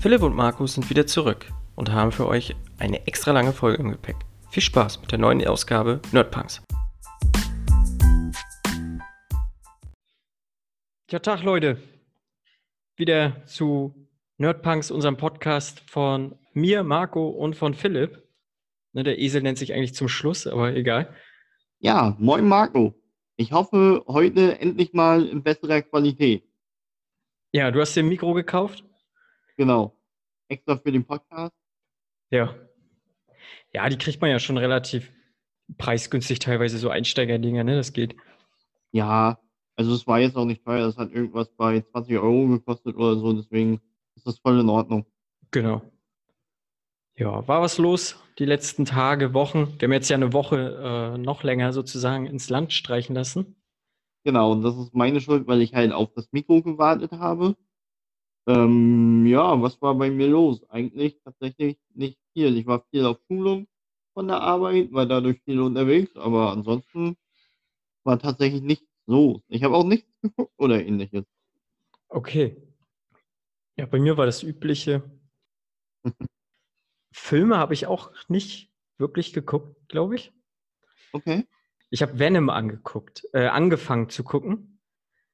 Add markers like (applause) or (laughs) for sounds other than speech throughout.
Philipp und Markus sind wieder zurück und haben für euch eine extra lange Folge im Gepäck. Viel Spaß mit der neuen Ausgabe Nerdpunks. Ja, Tag Leute. Wieder zu Nerdpunks, unserem Podcast von mir, Marco und von Philipp. Ne, der Esel nennt sich eigentlich zum Schluss, aber egal. Ja, moin Marco. Ich hoffe, heute endlich mal in besserer Qualität. Ja, du hast dir ein Mikro gekauft? Genau. Extra für den Podcast. Ja. Ja, die kriegt man ja schon relativ preisgünstig, teilweise so Einsteigerdinger, ne? Das geht. Ja, also es war jetzt auch nicht teuer. Das hat irgendwas bei 20 Euro gekostet oder so. Deswegen ist das voll in Ordnung. Genau. Ja, war was los die letzten Tage, Wochen? Wir haben jetzt ja eine Woche äh, noch länger sozusagen ins Land streichen lassen. Genau, und das ist meine Schuld, weil ich halt auf das Mikro gewartet habe. Ähm, ja, was war bei mir los? Eigentlich tatsächlich nicht viel. Ich war viel auf Schulung von der Arbeit, war dadurch viel unterwegs, aber ansonsten war tatsächlich nichts los. Ich habe auch nichts geguckt oder ähnliches. Okay. Ja, bei mir war das Übliche. (laughs) Filme habe ich auch nicht wirklich geguckt, glaube ich. Okay. Ich habe Venom angeguckt, äh, angefangen zu gucken.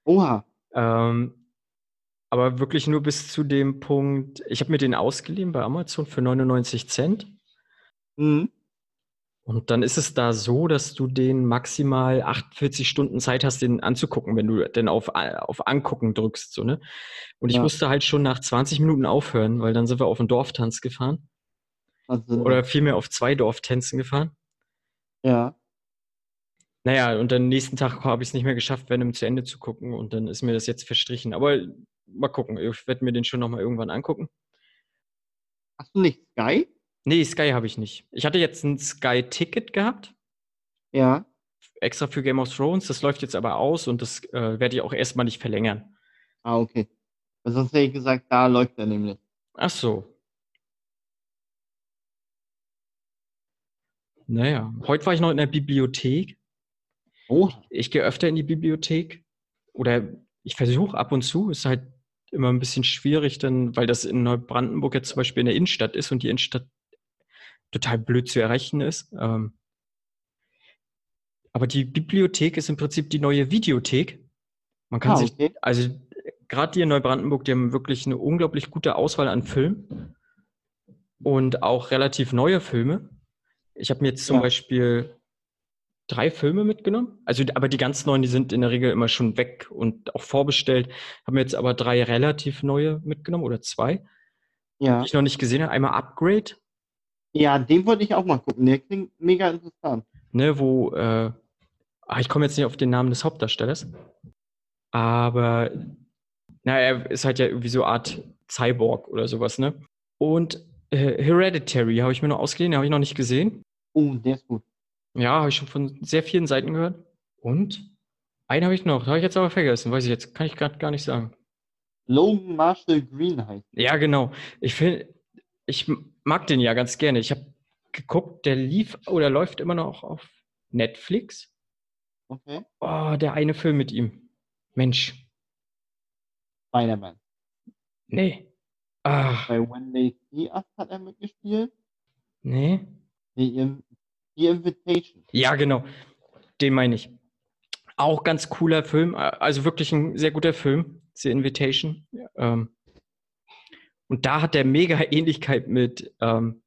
Oha. Ähm, aber wirklich nur bis zu dem Punkt, ich habe mir den ausgeliehen bei Amazon für 99 Cent. Mhm. Und dann ist es da so, dass du den maximal 48 Stunden Zeit hast, den anzugucken, wenn du denn auf, auf Angucken drückst. So, ne? Und ich Ja. musste halt schon nach 20 Minuten aufhören, weil dann sind wir auf einen Dorftanz gefahren. Also, Oder vielmehr auf zwei Dorftänzen gefahren. ja. Naja, und dann nächsten Tag habe ich es nicht mehr geschafft, Venom zu Ende zu gucken. Und dann ist mir das jetzt verstrichen. Aber mal gucken. Ich werde mir den schon nochmal irgendwann angucken. Hast du nicht Sky? Nee, Sky habe ich nicht. Ich hatte jetzt ein Sky-Ticket gehabt, Ja. extra für Game of Thrones. Das läuft jetzt aber aus und das äh, werde ich auch erstmal nicht verlängern. Ah, okay. Weil sonst hätte ich gesagt, da läuft er nämlich. Ach so. Naja, heute war ich noch in der Bibliothek. Oh, Ich gehe öfter in die Bibliothek oder ich versuche ab und zu. Ist halt immer ein bisschen schwierig, denn, weil das in Neubrandenburg jetzt zum Beispiel in der Innenstadt ist und die Innenstadt total blöd zu erreichen ist. Ähm, aber die Bibliothek ist im Prinzip die neue Videothek. Man kann ah, sich okay. also gerade die in Neubrandenburg, die haben wirklich eine unglaublich gute Auswahl an Filmen und auch relativ neue Filme. Ich habe mir jetzt zum Ja. Beispiel drei Filme mitgenommen. Also, aber die ganz neuen, die sind in der Regel immer schon weg und auch vorbestellt. Habe mir jetzt aber drei relativ neue mitgenommen oder zwei, Ja. die ich noch nicht gesehen habe. Einmal Upgrade, Ja, den wollte ich auch mal gucken. Der klingt mega interessant. ne, wo äh, ah, ich komme jetzt nicht auf den Namen des Hauptdarstellers, aber na, er ist halt ja irgendwie so eine Art Cyborg oder sowas, ne? Und äh, Hereditary habe ich mir noch ausgeliehen, habe ich noch nicht gesehen. Oh, der ist gut. Ja, habe ich schon von sehr vielen Seiten gehört. Und einen habe ich noch, habe ich jetzt aber vergessen, weiß ich jetzt, kann ich gerade gar nicht sagen. Logan Marshall Green heißt. Ja, genau. Ich finde, ich mag den ja ganz gerne. Ich habe geguckt, der lief oder läuft immer noch auf Netflix. Okay. Oh, der eine Film mit ihm. Mensch, Spider-Man. nee. Ah, Bei When They See Us hat er mitgespielt. nee. Die, Die Invitation. Ja, genau. Den meine ich. Auch ganz cooler Film, also wirklich ein sehr guter Film, The Invitation. Ähm, und da hat der mega Ähnlichkeit mit ähm,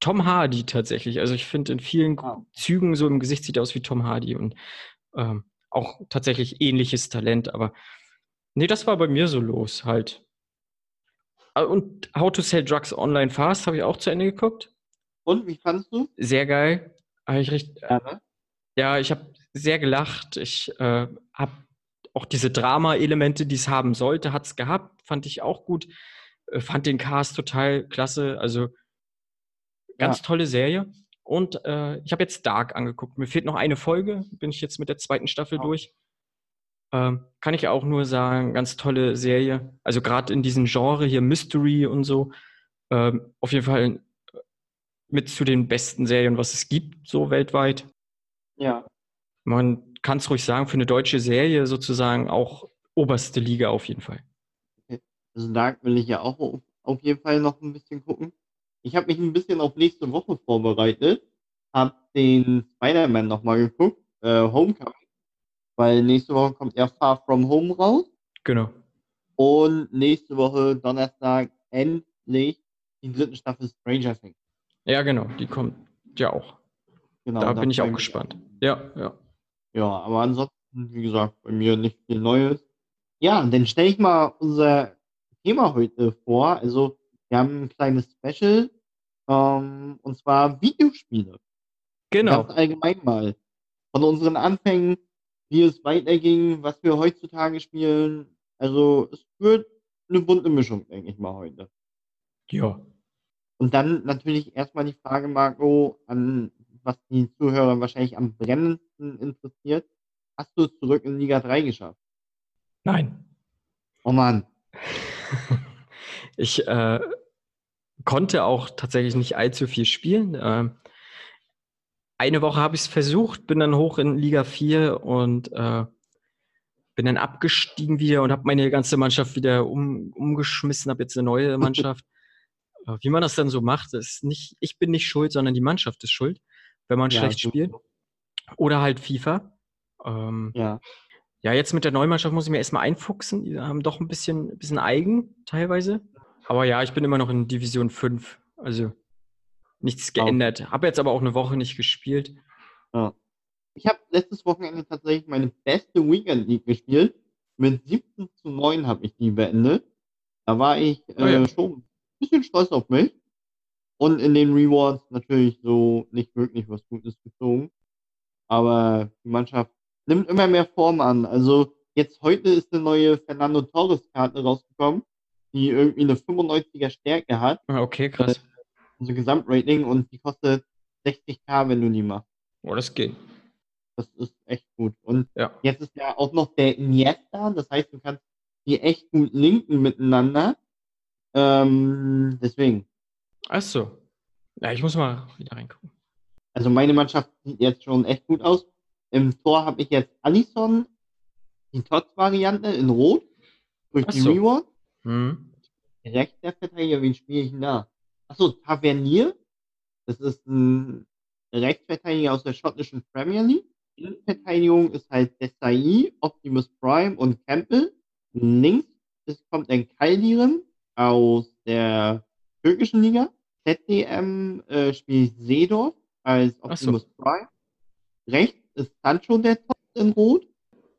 Tom Hardy tatsächlich. Also ich finde in vielen Ah. Zügen so im Gesicht sieht er aus wie Tom Hardy und ähm, auch tatsächlich ähnliches Talent. Aber nee, das war bei mir so los halt. Ah, Und How to Sell Drugs Online Fast habe ich auch zu Ende geguckt. Und wie fandest du? Sehr geil. Hab ich Ja, ne? ja, ich habe sehr gelacht. Ich äh, habe auch diese Drama-Elemente, die es haben sollte, hat es gehabt. Fand ich auch gut. Äh, fand den Cast total klasse. Also ganz Ja. tolle Serie. Und äh, ich habe jetzt Dark angeguckt. Mir fehlt noch eine Folge. Bin ich jetzt mit der zweiten Staffel Ja. durch. Ähm, kann ich auch nur sagen, ganz tolle Serie. Also gerade in diesem Genre hier Mystery und so. Ähm, auf jeden Fall mit zu den besten Serien, was es gibt, so weltweit. Ja. Man kann es ruhig sagen, für eine deutsche Serie sozusagen auch oberste Liga auf jeden Fall. Also Dark will ich ja auch auf jeden Fall noch ein bisschen gucken. Ich habe mich ein bisschen auf nächste Woche vorbereitet, habe den Spider-Man nochmal geguckt, äh, Homecoming, weil nächste Woche kommt er Far From Home raus Genau. und nächste Woche Donnerstag endlich die dritte Staffel Stranger Things. Ja, genau. Die kommt ja auch. Genau, da bin ich auch gespannt. Ja, ja. Ja, aber ansonsten, wie gesagt, bei mir nicht viel Neues. Ja, dann stelle ich mal unser Thema heute vor. Also, wir haben ein kleines Special, ähm, und zwar Videospiele. Genau. Ganz allgemein mal. Von unseren Anfängen, wie es weiterging, was wir heutzutage spielen. Also, es wird eine bunte Mischung, denke ich mal, heute. Ja. Und dann natürlich erstmal die Frage, Marco, an was die Zuhörer wahrscheinlich am brennendsten interessiert. Hast du es zurück in Liga 3 geschafft? Nein. Oh Mann. (laughs) Ich äh, konnte auch tatsächlich nicht allzu viel spielen. Ähm, eine Woche habe ich es versucht, bin dann hoch in Liga 4 und äh, bin dann abgestiegen wieder und habe meine ganze Mannschaft wieder um, umgeschmissen, habe jetzt eine neue (laughs) Mannschaft. Äh, Wie man das dann so macht, ist nicht, ich bin nicht schuld, sondern die Mannschaft ist schuld, wenn man Ja, schlecht so- spielt. Oder halt FIFA. Ähm, Ja. ja, jetzt mit der Neumannschaft muss ich mir erstmal einfuchsen. Die haben doch ein bisschen, ein bisschen eigen teilweise. Aber ja, ich bin immer noch in Division 5. Also nichts Ah, okay. geändert. Habe jetzt aber auch eine Woche nicht gespielt. Ja. Ich habe letztes Wochenende tatsächlich meine beste Weekend League gespielt. Mit 17 zu 9 habe ich die beendet. Da war ich äh, Oh ja. schon ein bisschen stolz auf mich. Und in den Rewards natürlich so nicht wirklich was Gutes gezogen. Aber die Mannschaft nimmt immer mehr Form an. Also jetzt heute ist eine neue Fernando Torres Karte rausgekommen, die irgendwie eine 95er Stärke hat, Ah, Okay, krass. also Gesamtrating und die kostet 60k, wenn du die machst. Oh, das geht. Das ist echt gut. Und Ja. jetzt ist ja auch noch der Iniesta, das heißt, du kannst die echt gut linken miteinander. Ähm, deswegen. Ach so. Ja, ich muss mal wieder reingucken. Also meine Mannschaft sieht jetzt schon echt gut aus. Im Tor habe ich jetzt Alisson, die Tots-Variante in Rot, durch Ach die. Reward. Hm. Rechter Verteidiger, wen spiele ich denn da? Achso, Tavernier. Das ist ein Rechtsverteidiger aus der schottischen Premier League. Innenverteidigung ist halt Desai, Optimus Prime und Campbell. Links ist, kommt ein Kaldirim aus der türkischen Liga. ZDM äh, spielt Seedorf als Ach so. Optimus Prime. Rechts ist Sancho der Top in Rot.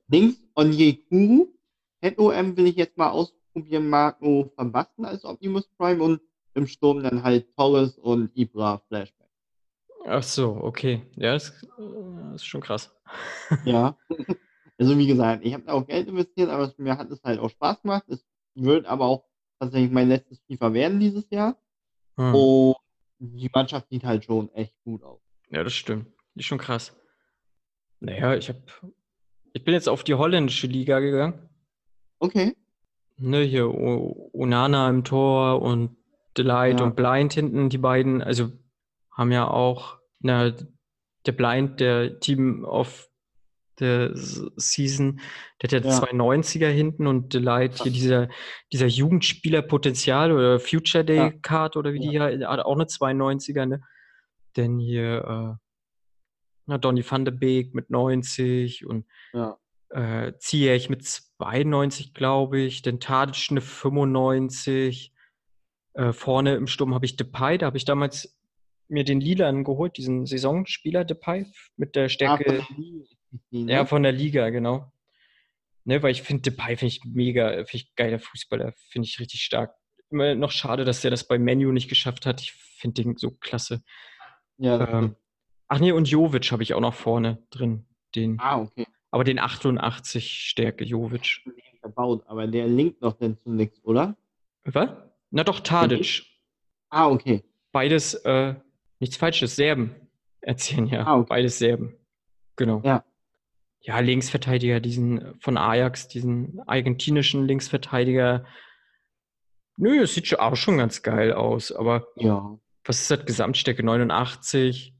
Links Onyekuru. ZOM will ich jetzt mal ausprobieren, Marco Verbasten als Optimus Prime und im Sturm dann halt Torres und Ibra Flashback. Ach so, okay. Ja, das, äh, das ist schon krass. (laughs) Ja. Also wie gesagt, ich habe da auch Geld investiert, aber mir hat es halt auch Spaß gemacht. Es wird aber auch tatsächlich mein letztes FIFA werden dieses Jahr. Hm. Und die Mannschaft sieht halt schon echt gut aus. Ja, das stimmt. Die ist schon krass. Naja, ich habe, ich bin jetzt auf die holländische Liga gegangen. Okay. Ne, hier O- Onana im Tor und Delight Ja. und Blind hinten, die beiden, also haben ja auch, na, der Blind, der Team of the S- Season, der hat ja, Ja. zwei 90er hinten und Delight hier dieser, dieser Jugendspielerpotenzial oder Future Day Ja. Card oder wie die hier, hat auch eine 92er, ne? Denn hier, äh, na, Donny van de Beek mit 90 und Ja. äh, Ziyech mit 92, glaube ich, den Tadic eine 95. Äh, vorne im Sturm habe ich Depay, da habe ich damals mir den Lilan geholt, diesen Saisonspieler Depay mit der Ah, Stärke, von ne? ja, von der Liga, genau. Ne, weil ich finde, Depay finde ich mega, finde ich geiler Fußballer, finde ich richtig stark. Immer noch schade, dass der das bei Menu nicht geschafft hat. Ich finde den so klasse. ja, Ähm, ach nee, und Jovic habe ich auch noch vorne drin. Den, Ah, okay. aber den 88 Stärke Jovic. Verbaut, aber der linkt doch dann zu nix, oder? Was? Na doch, Tadic. Ah, okay. Beides, äh, nichts Falsches, Serben erzählen ja. Ah, okay. Beides Serben. Genau. Ja. Ja, Linksverteidiger, diesen äh, von Ajax, diesen argentinischen Linksverteidiger. Nö, es sieht schon auch schon ganz geil aus, aber Ja. was ist das? Gesamtstärke 89,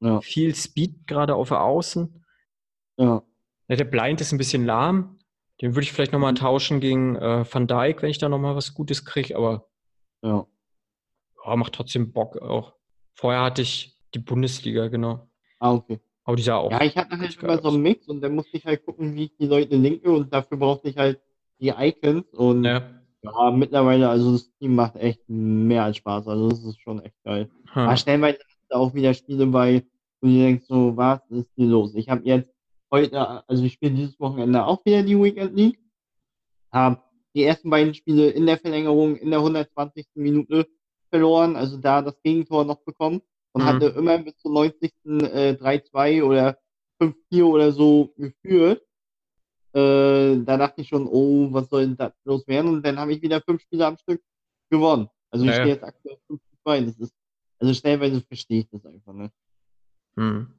Ja. viel Speed gerade auf der Außen. Ja. Ja, der Blind ist ein bisschen lahm. Den würde ich vielleicht nochmal Mhm. tauschen gegen äh, Van Dijk, wenn ich da nochmal was Gutes kriege, aber Ja. Ja, macht trotzdem Bock auch. Vorher hatte ich die Bundesliga, genau. Ah, okay. Aber die sah auch. Ja, ich hatte halt immer so einen Mix und dann musste ich halt gucken, wie ich die Leute linke und dafür brauchte ich halt die Icons und Ja. ja, mittlerweile, also das Team macht echt mehr als Spaß. Also das ist schon echt geil. Aber Ha. stellenweise auch wieder Spiele bei, wo du denkst so, was ist hier los? Ich habe jetzt heute, also ich spiele dieses Wochenende auch wieder die Weekend League. Habe die ersten beiden Spiele in der Verlängerung in der 120. Minute verloren, also da das Gegentor noch bekommen und Mhm. hatte immer bis zur 90. Äh, 3-2 oder 5-4 oder so geführt. Äh, da dachte ich schon, oh, was soll denn das los werden? Und dann habe ich wieder fünf Spiele am Stück gewonnen. Also ich Ja, ja. stehe jetzt aktuell 5 zu 2. Das ist, also stellenweise verstehe ich das einfach nicht. Hm.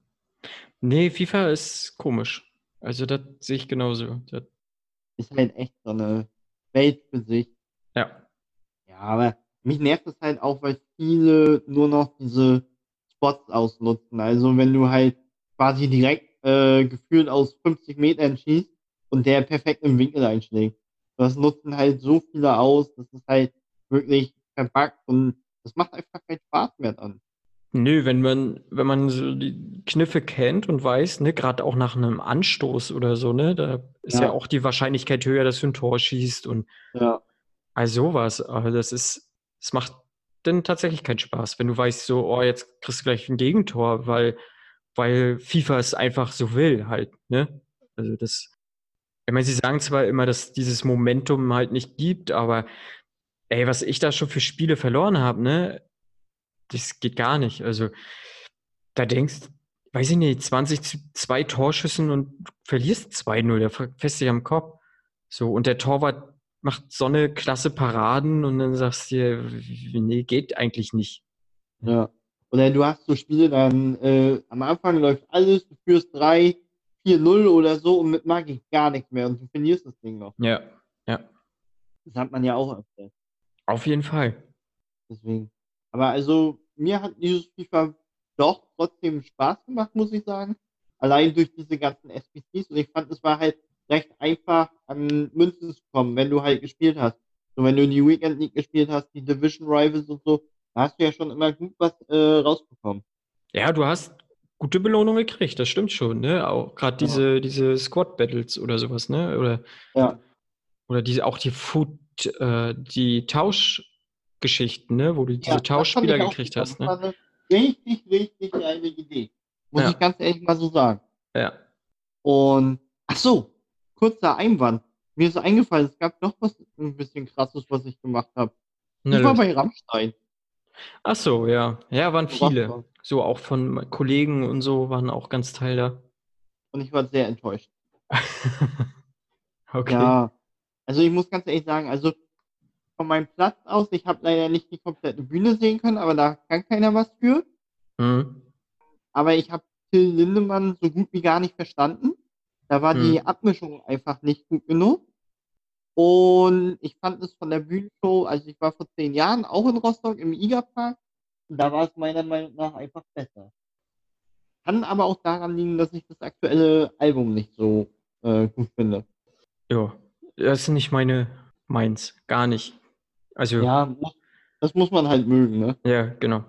Nee, FIFA ist komisch. Also das sehe ich genauso. Das, Ist halt echt so eine Welt für sich. ja. Ja, aber mich nervt es halt auch, weil viele nur noch diese Spots ausnutzen. Also wenn du halt quasi direkt äh, gefühlt aus 50 Metern schießt und der perfekt im Winkel einschlägt. Das nutzen halt so viele aus, das ist halt wirklich verbuggt und das macht einfach keinen Spaß mehr dann. Nö, wenn man, wenn man so die Kniffe kennt und weiß, ne, gerade auch nach einem Anstoß oder so, ne, da ist ja Ja. auch die Wahrscheinlichkeit höher, dass du ein Tor schießt und Ja, all sowas. Aber das ist, es macht dann tatsächlich keinen Spaß, wenn du weißt, so, oh, jetzt kriegst du gleich ein Gegentor, weil, weil FIFA es einfach so will, halt, ne? Also das, ich meine, sie sagen zwar immer, dass dieses Momentum halt nicht gibt, aber ey, was ich da schon für Spiele verloren habe, ne? Das geht gar nicht. Also, da denkst, weiß ich nicht, 20 zu zwei Torschüssen und verlierst 2-0, der fässt dich am Kopf. So, und der Torwart macht so eine klasse Paraden und dann sagst du dir, nee, geht eigentlich nicht. ja. Oder du hast so Spiele, dann äh, am Anfang läuft alles, du führst 3, 4-0 oder so und mit Magik gar nichts mehr und du verlierst das Ding noch. Ja, ja, Das hat man ja auch öfter. auf jeden Fall. Deswegen. Aber also, mir hat dieses FIFA doch trotzdem Spaß gemacht, muss ich sagen. Allein durch diese ganzen SPCs. Und ich fand, es war halt recht einfach, an Münzen zu kommen, wenn du halt gespielt hast. So, wenn du die Weekend League gespielt hast, die Division Rivals und so, da hast du ja schon immer gut was äh, rausbekommen. Ja, du hast gute Belohnung gekriegt, das stimmt schon, ne? Auch gerade Ja. diese, diese Squad Battles oder sowas, ne? Oder, Ja. oder diese, auch die Food, äh, die Tauschgeschichten, ne? Wo du diese Ja, Tauschspieler gekriegt hast, ne? eine richtig, richtig geile Idee. Muss Ja. ich ganz ehrlich mal so sagen. Ja. Und, ach so, kurzer Einwand. Mir ist eingefallen, es gab noch was ein bisschen krasses, was ich gemacht habe. Ich war bei Rammstein. Ach so, ja. Ja, waren viele. So auch von Kollegen und so waren auch ganz Teil da. Und ich war sehr enttäuscht. (laughs) Okay. Ja, also ich muss ganz ehrlich sagen, also von meinem Platz aus, ich habe leider nicht die komplette Bühne sehen können, aber da kann keiner was für. Mhm. Aber ich habe Till Lindemann so gut wie gar nicht verstanden. Da war die Hm. Abmischung einfach nicht gut genug. Und ich fand es von der Bühnenshow, also ich war vor zehn Jahren auch in Rostock im IGA-Park. Und da war es meiner Meinung nach einfach besser. Kann aber auch daran liegen, dass ich das aktuelle Album nicht so äh, gut finde. Ja, das ist nicht meine, meins. Gar nicht. Also, Ja, das muss man halt mögen, ne? Ja, genau.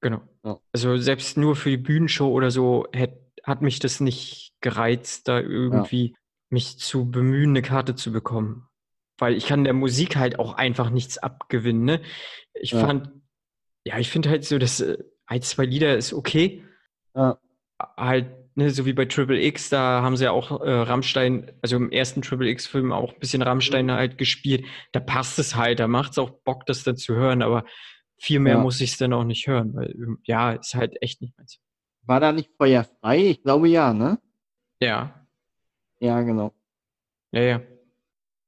Genau. Ja. Also selbst nur für die Bühnenshow oder so hätt, hat mich das nicht gereizt, da irgendwie mich zu bemühen, eine Karte zu bekommen. Weil ich kann der Musik halt auch einfach nichts abgewinnen. Ne? Ich Ja. fand, ja, ich finde halt so, dass äh, ein, zwei Lieder ist okay. Ja. Halt, ne, so wie bei Triple X, da haben sie ja auch äh, Rammstein, also im ersten Triple X-Film auch ein bisschen Rammstein Mhm. halt gespielt. Da passt es halt, da macht es auch Bock, das dann zu hören, aber viel mehr Ja. muss ich es dann auch nicht hören, weil ähm, ja, ist halt echt nicht meins. War da nicht Feuer frei? Ich glaube ja, ne? Ja, Ja, genau. ja, ja.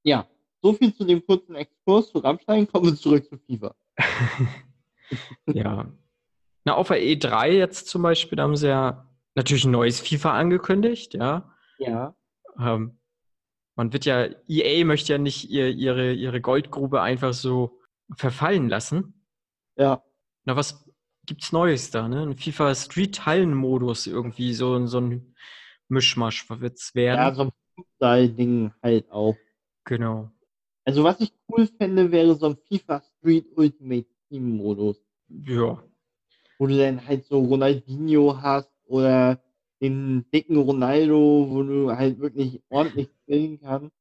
Ja, so viel zu dem kurzen Exkurs zu Rammstein. Kommen wir zurück zu FIFA. (laughs) ja. Na, auf der E3 jetzt zum Beispiel, da haben sie ja natürlich ein neues FIFA angekündigt, ja. Ja. Ähm, man wird ja, EA möchte ja nicht ihr, ihre, ihre Goldgrube einfach so verfallen lassen. Ja. Na, was gibt's Neues da, ne? Ein FIFA Street Hallen-Modus irgendwie, so, so ein Mischmasch wird's werden. Ja, so ein Fußball-Ding halt auch. Genau. Also was ich cool fände, wäre so ein FIFA Street Ultimate Team Modus, Ja. wo du dann halt so Ronaldinho hast oder den dicken Ronaldo, wo du halt wirklich ordentlich spielen kannst.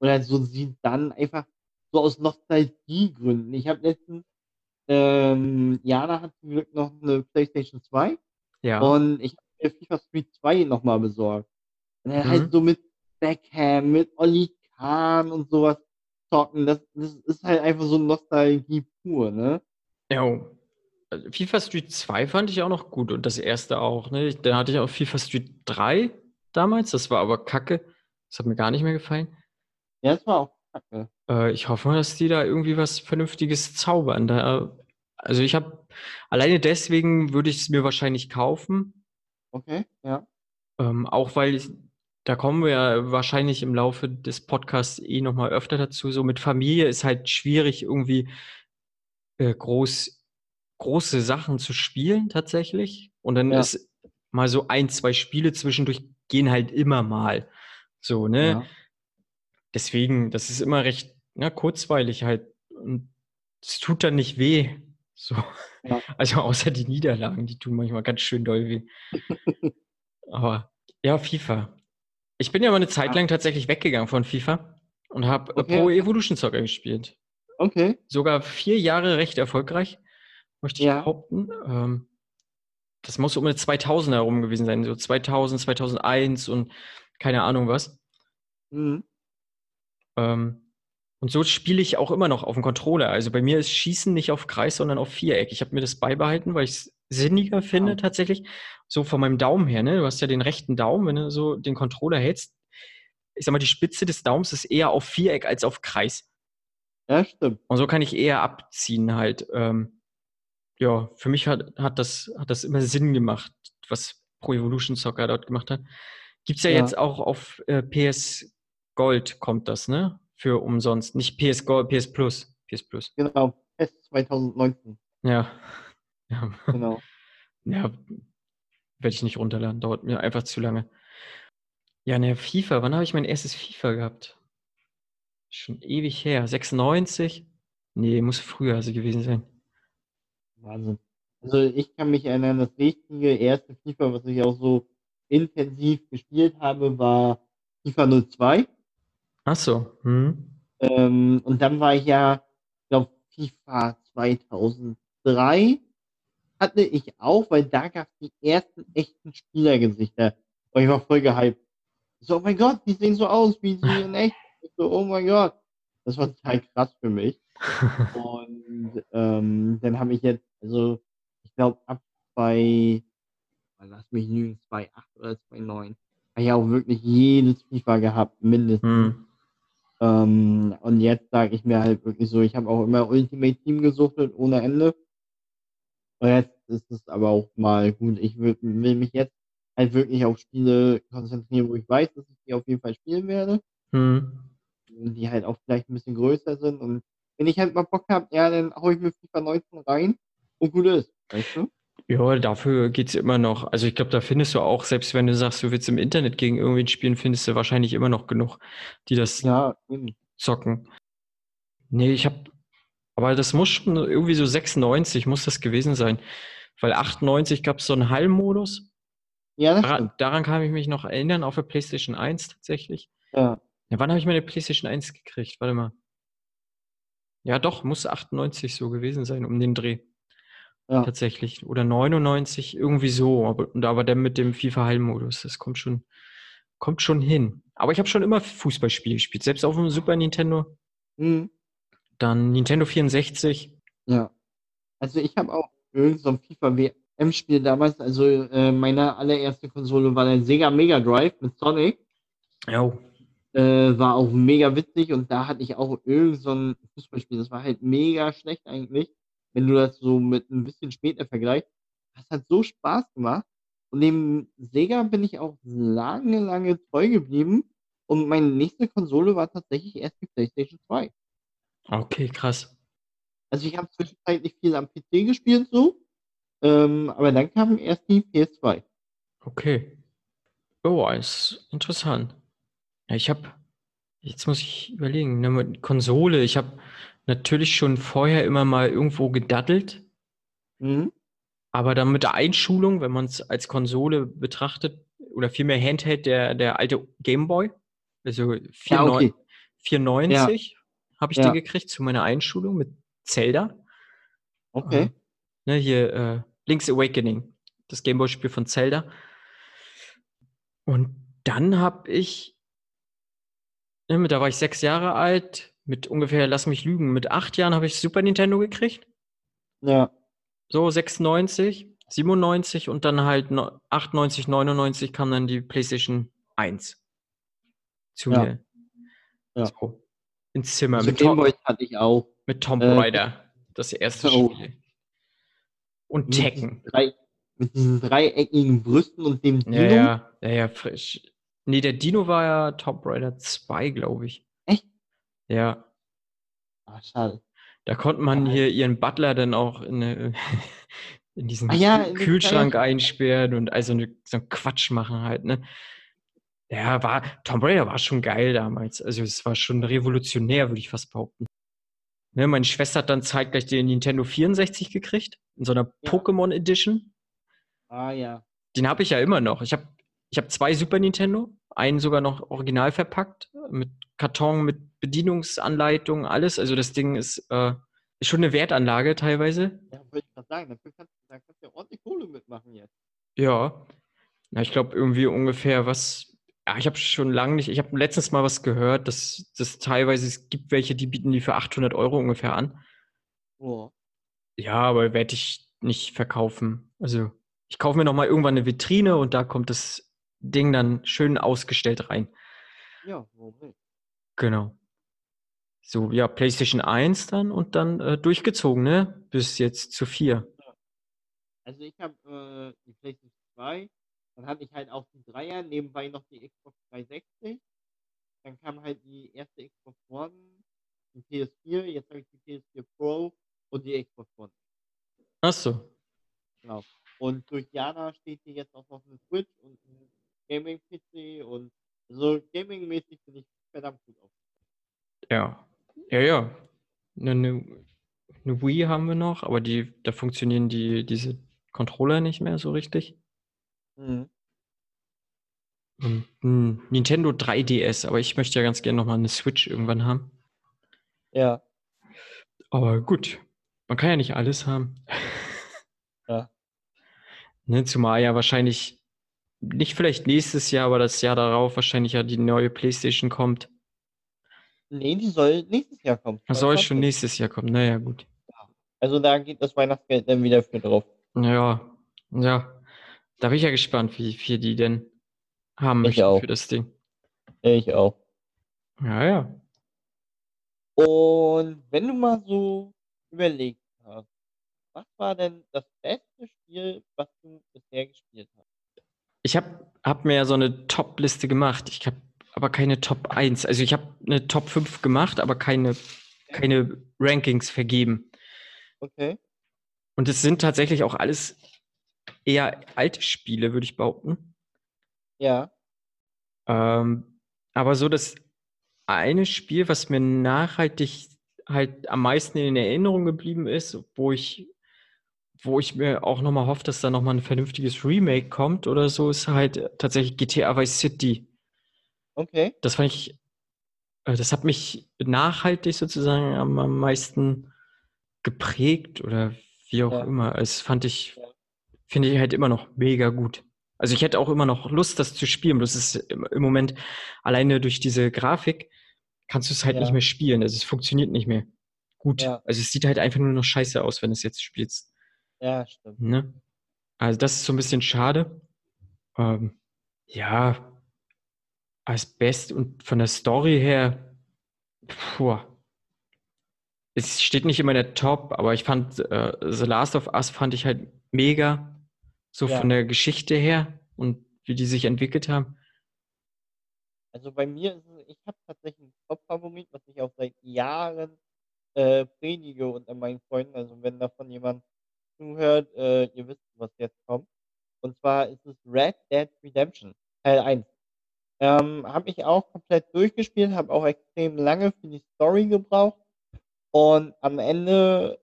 Oder so sieht dann einfach so aus Nostalgiegründen. Ich habe letztens, ähm, Jana hat zum Glück noch eine PlayStation 2 Ja. und ich habe mir FIFA Street 2 nochmal besorgt. Und dann halt Mhm. so mit Beckham, mit Olli Kahn und sowas zocken. Das, das ist halt einfach so Nostalgie pur, ne? Jo. Also FIFA Street 2 fand ich auch noch gut und das erste auch. Ne? Dann hatte ich auch FIFA Street 3 damals, das war aber kacke. Das hat mir gar nicht mehr gefallen. Ja, das war auch kacke. Äh, ich hoffe mal, dass die da irgendwie was Vernünftiges zaubern. Da, also ich habe, alleine deswegen würde ich es mir wahrscheinlich kaufen. Okay, ja. Ähm, auch weil ich, da kommen wir ja wahrscheinlich im Laufe des Podcasts eh nochmal öfter dazu. So mit Familie ist halt schwierig, irgendwie äh, groß, große Sachen zu spielen tatsächlich. Und dann Ja. ist mal so ein, zwei Spiele zwischendurch gehen halt immer mal. So, ne? Ja. Deswegen, das ist immer recht ja, kurzweilig halt. Und es tut dann nicht weh. So. Ja. (laughs) Also außer die Niederlagen, die tun manchmal ganz schön doll weh. (laughs) Aber ja, FIFA. Ich bin ja mal eine Zeit lang tatsächlich weggegangen von FIFA und habe Okay. Pro Evolution Soccer gespielt. Okay. Sogar vier Jahre recht erfolgreich, möchte ich Ja. behaupten. Ähm, das muss um die 2000er herum gewesen sein, so 2000, 2001 und keine Ahnung was. Mhm. Ähm, und so spiele ich auch immer noch auf dem Controller. Also bei mir ist Schießen nicht auf Kreis, sondern auf Viereck. Ich habe mir das beibehalten, weil ich es sinniger finde Ah. tatsächlich. So von meinem Daumen her, ne? Du hast ja den rechten Daumen, wenn du so den Controller hältst. Ich sag mal, die Spitze des Daums ist eher auf Viereck als auf Kreis. Ja, stimmt. Und so kann ich eher abziehen halt. Ähm, ja, für mich hat, hat, das, hat das immer Sinn gemacht, was Pro Evolution Soccer dort gemacht hat. Gibt's ja, Ja. jetzt auch auf äh, PS Gold kommt das, ne? Für umsonst. Nicht PS Gold, PS Plus. PS Plus. Genau. PES 2019. Ja. (laughs) Ja, Genau. ja werde ich nicht runterladen. Dauert mir einfach zu lange. Ja, ne, FIFA. Wann habe ich mein erstes FIFA gehabt? Schon ewig her. 96? Nee, muss früher also gewesen sein. Wahnsinn. Also ich kann mich erinnern, das richtige erste FIFA, was ich auch so intensiv gespielt habe, war FIFA 02. Ach so. Hm. Ähm, und dann war ich ja, ich glaube, FIFA 2003 hatte ich auch, weil da gab es die ersten echten Spielergesichter. Und ich war voll gehypt. So, oh mein Gott, die sehen so aus wie sie in echt. (laughs) Ich so, oh mein Gott. Das war total krass für mich. Und ähm, dann habe ich jetzt, also ich glaube, ab bei, lass mich lügen, 2.8 oder 2.9, habe ich auch wirklich jedes FIFA gehabt, mindestens. hm. Ähm, und jetzt sage ich mir halt wirklich so, ich habe auch immer Ultimate Team gesuchtet ohne Ende. Und jetzt ist es aber auch mal gut. Ich will, will mich jetzt halt wirklich auf Spiele konzentrieren, wo ich weiß, dass ich die auf jeden Fall spielen werde. Hm. Die halt auch vielleicht ein bisschen größer sind. Und wenn ich halt mal Bock habe, ja, dann hau ich mir FIFA 19 rein und gut ist. Weißt du? Ja, dafür geht's immer noch. Also ich glaube, da findest du auch, selbst wenn du sagst, du willst im Internet gegen irgendwen spielen, findest du wahrscheinlich immer noch genug, die das Ja, zocken. Nee, ich habe, aber das muss schon irgendwie so 96 muss das gewesen sein. Weil 98 gab es so einen Hall-Modus. Ja, das Daran, daran kann ich mich noch erinnern, auf der PlayStation 1 tatsächlich. Ja. Ja, wann habe ich meine PlayStation 1 gekriegt? Warte mal. Ja, doch, muss 98 so gewesen sein, um den Dreh. Ja. Tatsächlich. Oder 99, irgendwie so. Aber, aber dann mit dem FIFA-Hall-Modus. Das kommt schon, kommt schon hin. Aber ich habe schon immer Fußballspiele gespielt. Selbst auf dem Super Nintendo. Hm. Dann Nintendo 64. Ja. Also ich habe auch irgend so ein FIFA WM-Spiel damals, also äh, meine allererste Konsole war der Sega Mega Drive mit Sonic. Ja. Äh, war auch mega witzig und da hatte ich auch irgend so ein Fußballspiel. Das war halt mega schlecht eigentlich, wenn du das so mit ein bisschen später vergleichst. Das hat so Spaß gemacht. Und dem Sega bin ich auch lange, lange treu geblieben. Und meine nächste Konsole war tatsächlich erst die PlayStation 2. Okay, krass. Also ich habe zwischenzeitlich viel am PC gespielt so, ähm, aber dann kam erst die PS2. Okay. Oh, ist interessant. Ja, ich habe Jetzt muss ich überlegen. Ne, Konsole. Ich habe natürlich schon vorher immer mal irgendwo gedaddelt. Mhm. Aber dann mit der Einschulung, wenn man es als Konsole betrachtet, oder vielmehr Handheld, der, der alte Gameboy, also 94, Ja, okay. 94 habe ich Ja. den gekriegt zu meiner Einschulung mit Zelda. Okay. Ne, hier äh, Link's Awakening, das Gameboy-Spiel von Zelda. Und dann habe ich, ne, da war ich sechs Jahre alt, mit ungefähr, lass mich lügen, mit acht Jahren habe ich Super Nintendo gekriegt. Ja. So 96, 97 und dann halt no- 98, 99 kam dann die PlayStation 1 zu Ja. mir. Ja. So, ins Zimmer Also mit, Tom, Gameboys hatte ich auch. mit Tomb Äh, Raider, das erste oh. Spiel. Und Mit Tekken. Drei, mit diesen dreieckigen Brüsten und dem Dino. Ja, ja, ja, ja, frisch. Nee, der Dino war ja Tomb Raider 2, glaube ich. Ja, Ah, schade. da konnte man Ja. hier ihren Butler dann auch in, eine, (laughs) in diesen Ah ja, Kühlschrank einsperren und also eine, so einen Quatsch machen halt, ne? Ja, war, Tomb Raider war schon geil damals. Also es war schon revolutionär, würde ich fast behaupten. Ne, meine Schwester hat dann zeitgleich den Nintendo 64 gekriegt, in so einer Ja. Pokémon Edition. Ah ja. Den habe ich ja immer noch. Ich habe ich hab zwei Super Nintendo, einen sogar noch original verpackt, mit Karton, mit Bedienungsanleitung, alles. Also das Ding ist, äh, ist schon eine Wertanlage teilweise. Ja, wollte ich gerade sagen. Dafür kannst, da kannst du ja ordentlich Kohle mitmachen jetzt. Ja. Na, ich glaube irgendwie ungefähr was. Ja, ich habe schon lange nicht. Ich habe letztens mal was gehört, dass das teilweise es gibt welche, die bieten die für 800 Euro ungefähr an. Boah. Ja, aber werde ich nicht verkaufen. Also ich kaufe mir noch mal irgendwann eine Vitrine und da kommt das Ding dann schön ausgestellt rein. Ja, warum nicht? Genau. So, ja, PlayStation 1 dann und dann äh, durchgezogen, ne? Bis jetzt zu 4. Also ich habe äh, die PlayStation 2, dann hatte ich halt auch die Dreier, nebenbei noch die Xbox 360. Dann kam halt die erste Xbox One, die PS4, jetzt habe ich die PS4 Pro und die Xbox One. Ach so. Genau. Und durch Jana steht hier jetzt auch noch eine Switch und ein Gaming-PC und so Gaming-mäßig bin ich verdammt gut auf. Ja. Ja, ja. Eine, eine, Wii haben wir noch, aber die, da funktionieren die, diese Controller nicht mehr so richtig. Mhm. Und ein Nintendo 3DS, aber ich möchte ja ganz gerne nochmal eine Switch irgendwann haben. Ja. Aber gut, man kann ja nicht alles haben. Ja. (laughs) Ne, zumal ja wahrscheinlich nicht vielleicht nächstes Jahr, aber das Jahr darauf wahrscheinlich ja die neue PlayStation kommt. Nee, die soll nächstes Jahr kommen. Das soll schon 22. nächstes Jahr kommen. Naja, gut. Also da geht das Weihnachtsgeld dann wieder für drauf. Ja, ja. Da bin ich ja gespannt, wie viel die denn haben Ich möchten auch. für das Ding. Ich auch. Ja, ja. Und wenn du mal so überlegt hast, was war denn das beste Spiel, was du bisher gespielt hast? Ich habe hab mir ja so eine Top-Liste gemacht. Ich habe aber keine Top 1. Also ich habe eine Top 5 gemacht, aber keine, keine Rankings vergeben. Okay. Und es sind tatsächlich auch alles eher alte Spiele, würde ich behaupten. Ja. Ähm, aber so das eine Spiel, was mir nachhaltig halt am meisten in Erinnerung geblieben ist, wo ich, wo ich mir auch nochmal hoffe, dass da nochmal ein vernünftiges Remake kommt oder so, ist halt tatsächlich GTA Vice City. Okay. Das fand ich, äh, das hat mich nachhaltig sozusagen am, am meisten geprägt oder wie auch Ja. immer. Es fand ich, finde ich halt immer noch mega gut. Also ich hätte auch immer noch Lust, das zu spielen. Bloß ist im, im Moment alleine durch diese Grafik kannst du es halt Ja. nicht mehr spielen. Also es funktioniert nicht mehr gut. Ja. Also es sieht halt einfach nur noch scheiße aus, wenn du es jetzt spielst. Ja, stimmt. Ne? Also das ist so ein bisschen schade. Ähm, ja, als Best und von der Story her, puh, es steht nicht immer in der Top, aber ich fand äh, The Last of Us fand ich halt mega, so Ja. von der Geschichte her und wie die sich entwickelt haben. Also bei mir ist es, ich habe tatsächlich einen Top-Favorit, was ich auch seit Jahren äh, predige unter meinen Freunden. Also wenn davon jemand zuhört, äh, ihr wisst, was jetzt kommt. Und zwar ist es Red Dead Redemption, Teil 1. Ähm, habe ich auch komplett durchgespielt, habe auch extrem lange für die Story gebraucht. Und am Ende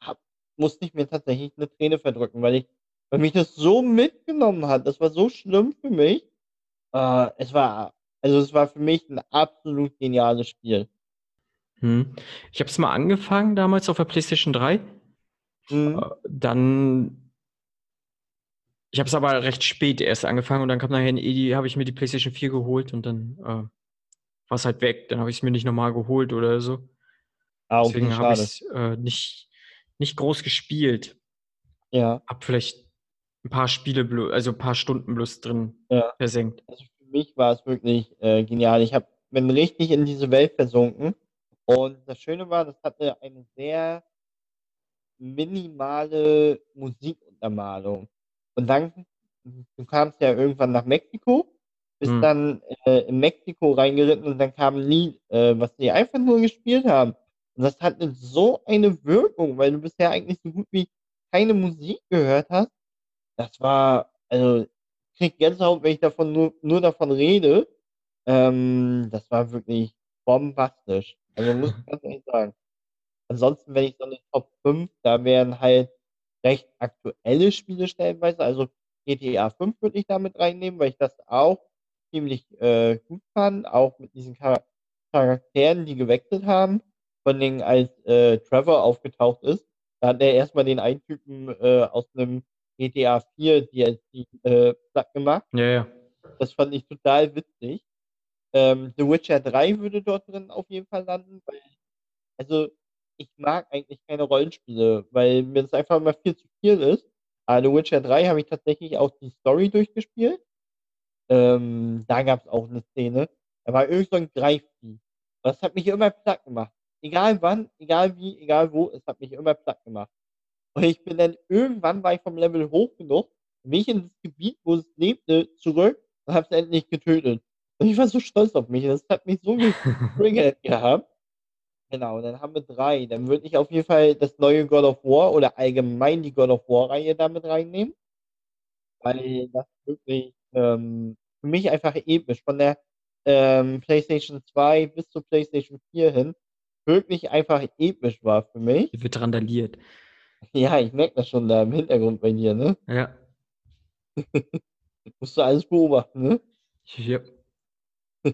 hab, musste ich mir tatsächlich eine Träne verdrücken, weil ich, weil mich das so mitgenommen hat. Das war so schlimm für mich. Äh, es war, also es war für mich ein absolut geniales Spiel. Hm. Ich habe es mal angefangen damals auf der PlayStation 3. Mhm. Äh, dann, ich habe es aber recht spät erst angefangen und dann kam nachher in Edi, habe ich mir die PlayStation 4 geholt und dann äh, war es halt weg. Dann habe ich es mir nicht nochmal geholt oder so. Ah, okay, Deswegen habe ich es äh, nicht, nicht groß gespielt. Ja, Hab vielleicht ein paar Spiele, also ein paar Stunden bloß drin ja. versenkt. Also für mich war es wirklich äh, genial. Ich hab, bin richtig in diese Welt versunken. Und das Schöne war, das hatte eine sehr minimale Musikuntermalung. Und dann, du kamst ja irgendwann nach Mexiko, bist Hm. dann äh, in Mexiko reingeritten und dann kam ein Lied, äh, was die einfach nur gespielt haben. Und das hatte so eine Wirkung, weil du bisher eigentlich so gut wie keine Musik gehört hast. Das war, also, ich krieg Gänsehaut, wenn ich davon nur, nur davon rede. Ähm, das war wirklich bombastisch. Also muss ich ganz ehrlich sagen. Ansonsten, wenn ich so eine Top 5, da wären halt recht aktuelle Spiele stellenweise. Also GTA 5 würde ich damit reinnehmen, weil ich das auch ziemlich äh, gut fand. Auch mit diesen Char Charakteren, die gewechselt haben. Von denen, als äh, Trevor aufgetaucht ist, da hat er erstmal den einen Typen äh, aus einem GTA 4 DLC äh, platt gemacht. Ja, ja. Das fand ich total witzig. Ähm, The Witcher 3 würde dort drin auf jeden Fall landen, weil, also, ich mag eigentlich keine Rollenspiele, weil mir das einfach immer viel zu viel ist. Aber The Witcher 3 habe ich tatsächlich auch die Story durchgespielt. Ähm, da gab es auch eine Szene. Da war irgend so ein Greifvieh. Das hat mich immer platt gemacht. Egal wann, egal wie, egal wo, es hat mich immer platt gemacht. Und ich bin dann irgendwann war ich vom Level hoch genug, bin ich in das Gebiet, wo es lebte, zurück und habe es endlich getötet. Und ich war so stolz auf mich. Das hat mich so (laughs) getriggert gehabt. Genau, dann haben wir drei. Dann würde ich auf jeden Fall das neue God of War oder allgemein die God of War-Reihe damit reinnehmen. Weil das wirklich ähm, für mich einfach episch von der ähm, PlayStation 2 bis zur PlayStation 4 hin wirklich einfach episch war für mich. Die wird randaliert. Ja, ich merke das schon da im Hintergrund bei dir, ne? Ja. (laughs) Musst du alles beobachten, ne? ja. (laughs)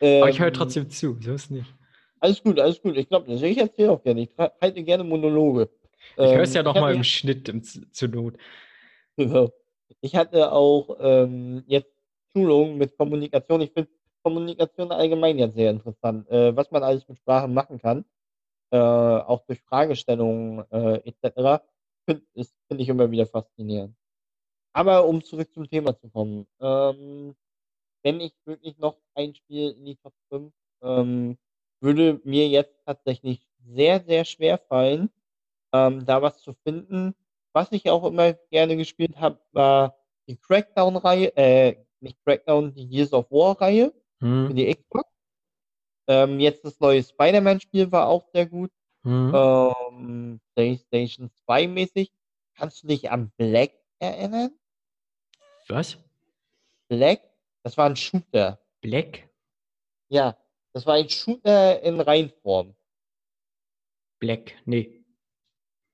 Aber ich höre Ähm, trotzdem zu, so ist nicht. Alles gut, alles gut. Ich glaube, ich erzähle auch gerne. Ich halte gerne Monologe. Ich höre es Ähm, ja noch mal im Schnitt im, zur Not. Genau. Ich hatte auch ähm, jetzt Schulungen mit Kommunikation. Ich finde Kommunikation allgemein ja sehr interessant, äh, was man alles mit Sprache machen kann, äh, auch durch Fragestellungen äh, etc. Finde find ich immer wieder faszinierend. Aber um zurück zum Thema zu kommen, ähm, wenn ich wirklich noch ein Spiel in die Top 5, ähm, würde mir jetzt tatsächlich sehr, sehr schwer fallen, ähm, da was zu finden. Was ich auch immer gerne gespielt habe, war die Crackdown-Reihe, äh, nicht Crackdown, die Gears of War-Reihe für Hm. die Xbox. Ähm, jetzt das neue Spider-Man-Spiel war auch sehr gut. Hm. Ähm, PlayStation 2 mäßig. Kannst du dich an Black erinnern? Was? Black? Das war ein Shooter. Black? Ja, das war ein Shooter in Reinform. Black? Nee,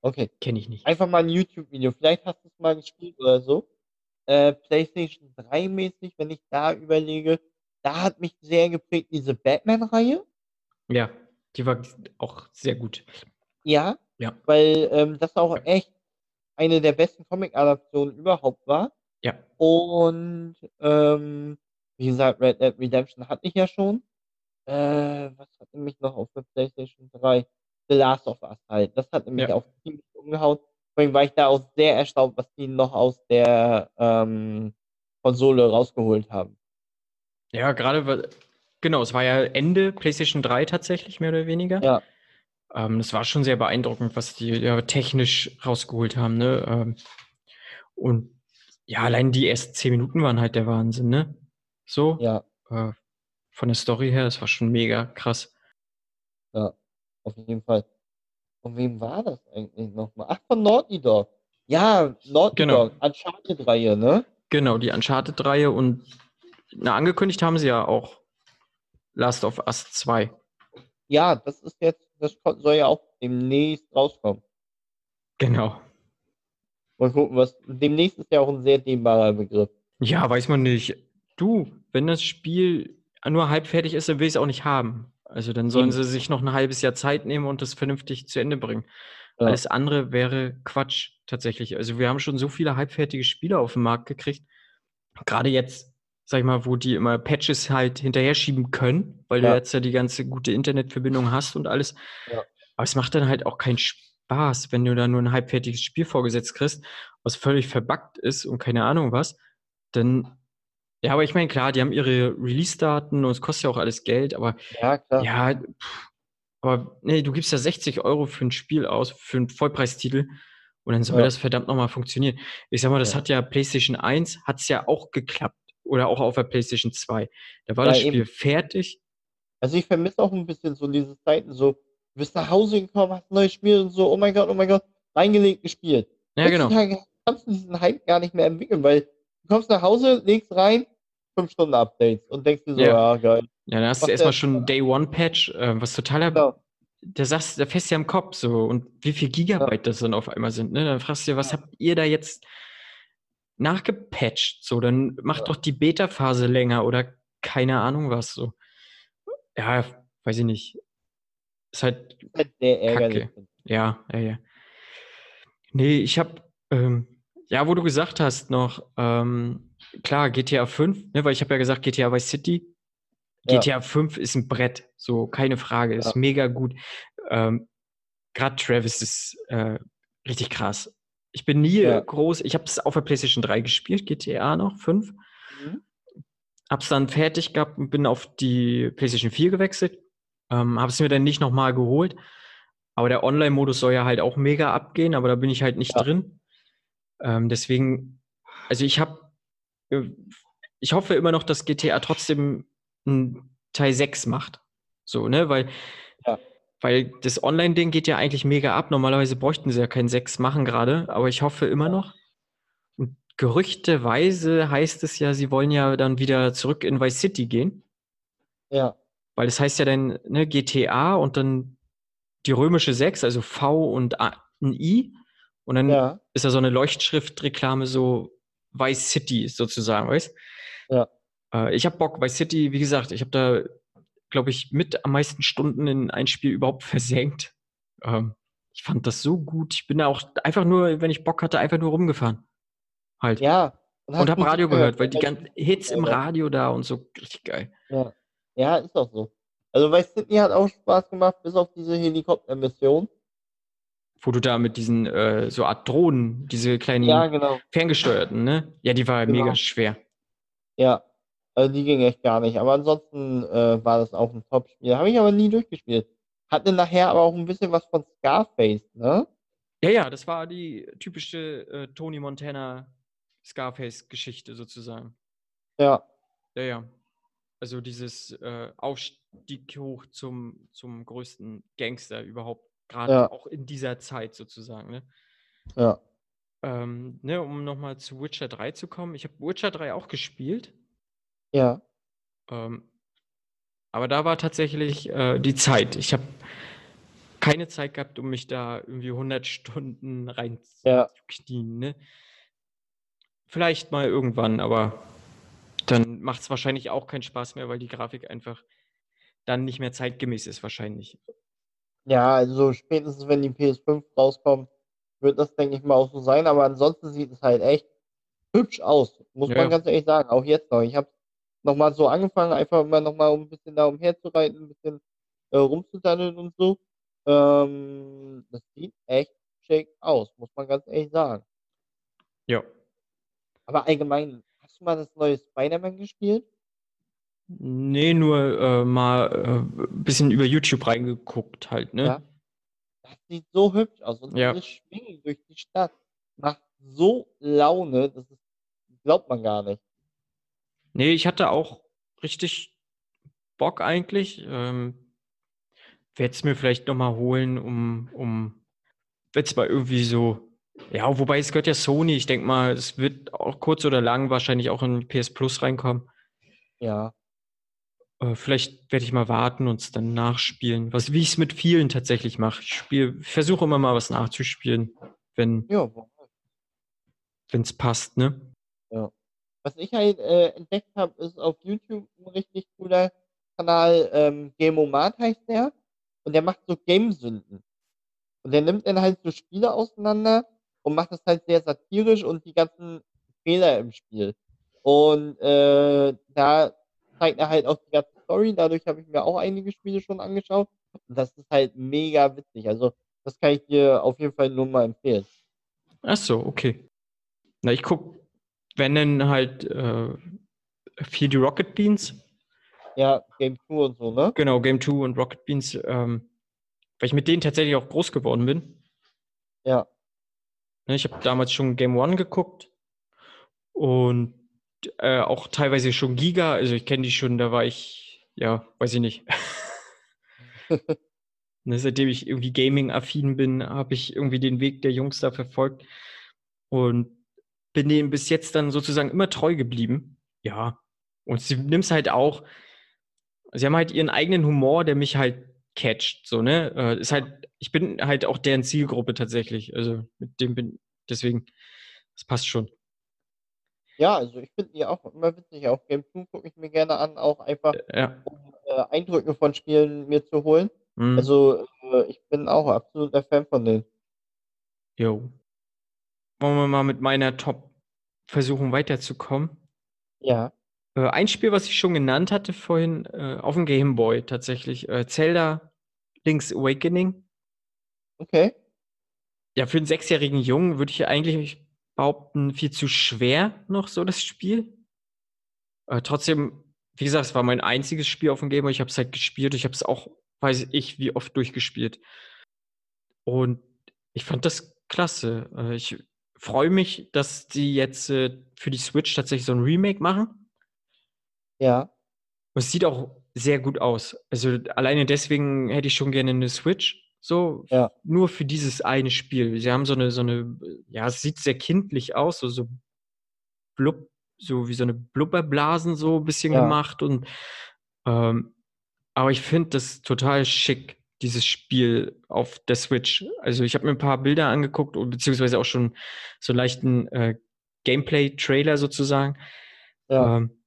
Okay. kenne ich nicht. Einfach mal ein YouTube-Video. Vielleicht hast du es mal gespielt oder so. Äh, PlayStation 3 mäßig, wenn ich da überlege, da hat mich sehr geprägt diese Batman-Reihe. Ja, die war auch sehr gut. Ja, Ja, weil ähm, das auch echt eine der besten Comic-Adaptionen überhaupt war. ja. Und ähm, wie gesagt, Red Dead Redemption hatte ich ja schon. Äh, was hat mich noch auf der PlayStation 3? The Last of Us halt. Das hat mich Ja. auch ziemlich umgehauen. Vor allem war ich da auch sehr erstaunt, was die noch aus der ähm, Konsole rausgeholt haben. Ja, gerade, weil- genau, es war ja Ende PlayStation 3 tatsächlich, mehr oder weniger. Ja, Ähm, das war schon sehr beeindruckend, was die ja, technisch rausgeholt haben, ne? Ähm, und ja, allein die ersten zehn Minuten waren halt der Wahnsinn, ne? So, ja, äh, von der Story her, das war schon mega krass. ja, auf jeden Fall. Von wem war das eigentlich nochmal? Ach, von Naughty Dog. Ja, Naughty Genau. Dog, Uncharted-Reihe, ne? Genau, die Uncharted-Reihe und na, angekündigt haben sie ja auch Last of Us 2. Ja, das ist jetzt, das soll ja auch demnächst rauskommen. Genau. Mal gucken, was. Demnächst ist ja auch ein sehr dehnbarer Begriff. Ja, weiß man nicht. Du, wenn das Spiel nur halb fertig ist, dann will ich es auch nicht haben. Also dann sollen Eben. sie sich noch ein halbes Jahr Zeit nehmen und das vernünftig zu Ende bringen. Ja. Alles andere wäre Quatsch, tatsächlich. Also wir haben schon so viele halbfertige Spiele auf den Markt gekriegt. Gerade jetzt, sag ich mal, wo die immer Patches halt hinterher schieben können, weil du Ja. jetzt ja die ganze gute Internetverbindung hast und alles. Ja. Aber es macht dann halt auch keinen Spaß, wenn du da nur ein halbfertiges Spiel vorgesetzt kriegst, was völlig verbuggt ist und keine Ahnung was. Dann, ja, aber ich meine, klar, die haben ihre Release-Daten und es kostet ja auch alles Geld, aber Ja, klar. ja, pff, aber nee, du gibst ja 60 Euro für ein Spiel aus, für einen Vollpreistitel und dann soll Ja. das verdammt nochmal funktionieren. Ich sag mal, das Ja. hat ja PlayStation 1, hat es ja auch geklappt. Oder auch auf der PlayStation 2. Da war Ja, das Spiel eben. fertig. Also ich vermisse auch ein bisschen so diese Zeiten, so, du bist nach Hause gekommen, hast ein neues Spiel und so, oh mein Gott, oh mein Gott, reingelegt, gespielt. Ja, genau. Heutzutage kannst du diesen Hype gar nicht mehr entwickeln, weil du kommst nach Hause, legst rein, 5 Stunden Updates und denkst dir so, Ja. ja, geil. Ja, dann hast du erstmal schon ein Day One Patch, äh, was totaler, Genau. da sagst da fährst du ja im Kopf so und wie viel Gigabyte das dann auf einmal sind, ne? Dann fragst du dir, was Ja. habt ihr da jetzt nachgepatcht? So, dann macht Ja. doch die Beta-Phase länger oder keine Ahnung was so. Ja, weiß ich nicht. Ist halt halt. Kacke. Ja, ja, ja. Nee, ich habe, ähm, ja, wo du gesagt hast noch, ähm, klar, GTA 5, ne, weil ich habe ja gesagt, GTA Vice City. Ja. GTA 5 ist ein Brett, so keine Frage, ist Ja. mega gut. Ähm, Gerade Travis ist äh, richtig krass. Ich bin nie Ja. groß, ich habe es auf der PlayStation 3 gespielt, GTA noch, 5. Mhm. Hab's dann fertig gehabt und bin auf die PlayStation 4 gewechselt. Ähm, hab's mir dann nicht nochmal geholt. Aber der Online-Modus soll ja halt auch mega abgehen, aber da bin ich halt nicht Ja. drin. Ähm, deswegen, also ich habe, ich hoffe immer noch, dass GTA trotzdem ein Teil 6 macht. So, ne, weil, Ja. weil das Online-Ding geht ja eigentlich mega ab. Normalerweise bräuchten sie ja kein 6 machen gerade, aber ich hoffe immer noch. Und gerüchteweise heißt es ja, sie wollen ja dann wieder zurück in Vice City gehen. Ja, Weil das heißt ja dann ne, GTA und dann die römische 6, also V und A, ein I. Und dann ja, ist da so eine Leuchtschriftreklame, so Vice City sozusagen, weißt Ja. Äh, ich habe Bock, Vice City, wie gesagt, ich habe da, glaube ich, mit am meisten Stunden in ein Spiel überhaupt (laughs) versenkt. Ähm, ich fand das so gut. Ich bin da auch einfach nur, wenn ich Bock hatte, einfach nur rumgefahren. Halt. ja. und habe Musik Radio gehört, weil die ganzen Hits im. Radio da und so, richtig geil. Ja. ja, ist auch so. Also bei Sydney hat auch Spaß gemacht, bis auf diese Helikoptermission. Wo du da mit diesen, äh, so Art Drohnen, diese kleinen Ja, genau. ferngesteuerten, ne? Ja, die war Genau. mega schwer. Ja, also die ging echt gar nicht. Aber ansonsten äh, war das auch ein Top-Spiel. Habe ich aber nie durchgespielt. Hatte nachher aber auch ein bisschen was von Scarface, ne? Ja, ja, das war die typische äh, Tony Montana Scarface-Geschichte sozusagen. Ja, Ja, ja. Also dieses äh, Aufstieg hoch zum, zum größten Gangster überhaupt, gerade Ja. auch in dieser Zeit sozusagen. Ne? ja. Ähm, ne, um nochmal zu Witcher 3 zu kommen. Ich habe Witcher 3 auch gespielt. Ja, Ähm, aber da war tatsächlich äh, die Zeit. Ich habe keine Zeit gehabt, um mich da irgendwie 100 Stunden Ja. reinzuknien. Ne? Vielleicht mal irgendwann, aber dann macht es wahrscheinlich auch keinen Spaß mehr, weil die Grafik einfach dann nicht mehr zeitgemäß ist, wahrscheinlich. Ja, also spätestens wenn die PS5 rauskommt, wird das, denke ich mal, auch so sein. Aber ansonsten sieht es halt echt hübsch aus, muss Ja, man ganz ehrlich sagen. Auch jetzt noch. Ich habe nochmal so angefangen, einfach mal nochmal um ein bisschen da umherzureiten, ein bisschen äh, rumzudaddeln und so. Ähm, das sieht echt schick aus, muss man ganz ehrlich sagen. Ja. Aber allgemein, hast du mal das neue Spider-Man gespielt? Nee, nur äh, mal äh, ein bisschen über YouTube reingeguckt halt, ne? Ja. Das sieht so hübsch aus. Und Ja. dieses Schwingen durch die Stadt macht so Laune, das ist, glaubt man gar nicht. Nee, ich hatte auch richtig Bock eigentlich. Ähm, werde es mir vielleicht nochmal holen, um, um es mal irgendwie so. Ja, wobei es gehört ja Sony. Ich denke mal, es wird auch kurz oder lang wahrscheinlich auch in PS Plus reinkommen. Ja. Äh, vielleicht werde ich mal warten und es dann nachspielen. Was, wie ich es mit vielen tatsächlich mache. Ich spiele, versuche immer mal was nachzuspielen, wenn Ja, es passt, ne? Ja. Was ich halt äh, entdeckt habe, ist auf YouTube ein richtig cooler Kanal, ähm, Gameomat heißt der. Und der macht so Gamesünden. Und der nimmt dann halt so Spiele auseinander und macht das halt sehr satirisch und die ganzen Fehler im Spiel. Und äh, da zeigt er halt auch die ganze Story. Dadurch habe ich mir auch einige Spiele schon angeschaut. Und das ist halt mega witzig. Also, das kann ich dir auf jeden Fall nur mal empfehlen. Ach so, okay. Na, ich gucke, wenn dann halt äh, viel die Rocket Beans. Ja, Game 2 und so, ne? Genau, Game 2 und Rocket Beans, ähm, weil ich mit denen tatsächlich auch groß geworden bin. Ja. Ne, ich habe damals schon Game 1 geguckt und äh, auch teilweise schon Giga, also ich kenne die schon, da war ich, ja, weiß ich nicht. (laughs) ne, seitdem ich irgendwie Gaming-affin bin, habe ich irgendwie den Weg der Jungs da verfolgt und bin denen bis jetzt dann sozusagen immer treu geblieben. Ja. Und sie nimmst halt auch, sie haben halt ihren eigenen Humor, der mich halt catcht, so, ne? Äh, ist halt, ich bin halt auch deren Zielgruppe tatsächlich. Also mit dem bin, deswegen, das passt schon. Ja, also ich finde die auch immer witzig. Auch Game 2 gucke ich mir gerne an, auch einfach, Ja. um äh, Eindrücke von Spielen mir zu holen. Mhm. Also äh, ich bin auch absoluter Fan von denen. Jo. Wollen wir mal mit meiner Top versuchen weiterzukommen? Ja. Äh, ein Spiel, was ich schon genannt hatte vorhin, äh, auf dem Game Boy tatsächlich. Äh, Zelda Link's Awakening. Okay. Ja, für einen sechsjährigen Jungen würde ich eigentlich behaupten, viel zu schwer noch so das Spiel. Äh, trotzdem, wie gesagt, es war mein einziges Spiel auf dem Game Boy. Ich habe es halt gespielt. Ich habe es auch, weiß ich, wie oft durchgespielt. Und ich fand das klasse. Äh, ich freue mich, dass die jetzt äh, für die Switch tatsächlich so ein Remake machen. Ja. Und es sieht auch sehr gut aus. Also alleine deswegen hätte ich schon gerne eine Switch. So, Ja. nur für dieses eine Spiel. Sie haben so eine, so eine, ja, es sieht sehr kindlich aus, so, so blub, so wie so eine Blubberblasen so ein bisschen Ja. gemacht und ähm, aber ich finde das total schick, dieses Spiel auf der Switch. Also ich habe mir ein paar Bilder angeguckt beziehungsweise auch schon so einen leichten äh, Gameplay-Trailer sozusagen. Ja. Ähm,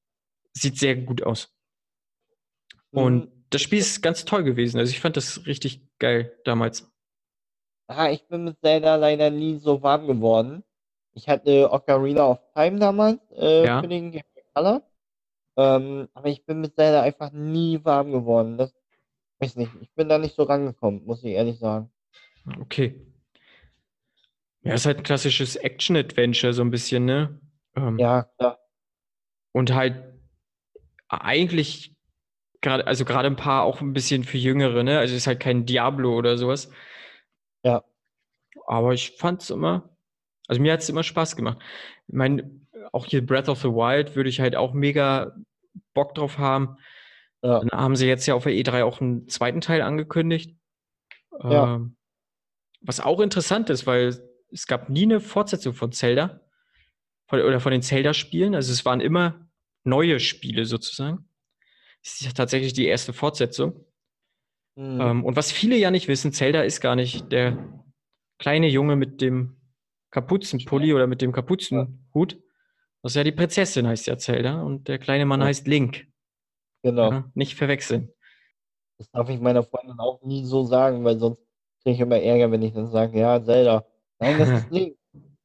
sieht sehr gut aus. Und Hm, das Spiel ist ganz toll gewesen. Also ich fand das richtig geil damals. ah, ich bin mit Zelda leider nie so warm geworden. Ich hatte Ocarina of Time damals äh, Ja. für den Game Color. Ähm, aber ich bin mit Zelda einfach nie warm geworden. Das weiß nicht. Ich bin da nicht so rangekommen, muss ich ehrlich sagen. Okay. Ja, ist halt ein klassisches Action-Adventure, so ein bisschen, ne? Ähm, Ja, klar. Und halt eigentlich gerade, also gerade ein paar auch ein bisschen für Jüngere, ne? Also es ist halt kein Diablo oder sowas. Ja. Aber ich fand es immer, also mir hat es immer Spaß gemacht. Ich meine, auch hier Breath of the Wild würde ich halt auch mega Bock drauf haben. Ja. Dann haben sie jetzt ja auf der E3 auch einen zweiten Teil angekündigt. Ja. Ähm, was auch interessant ist, weil es gab nie eine Fortsetzung von Zelda von, oder von den Zelda-Spielen. Also es waren immer neue Spiele sozusagen. Ist ja tatsächlich die erste Fortsetzung. Hm. Ähm, und was viele ja nicht wissen, Zelda ist gar nicht der kleine Junge mit dem Kapuzenpulli oder mit dem Kapuzenhut. Das ist ja die Prinzessin, heißt ja Zelda. Und der kleine Mann Ja. heißt Link. Genau. Ja, nicht verwechseln. Das darf ich meiner Freundin auch nie so sagen, weil sonst kriege ich immer Ärger, wenn ich dann sage, ja, Zelda. Nein, das ist (laughs) Link.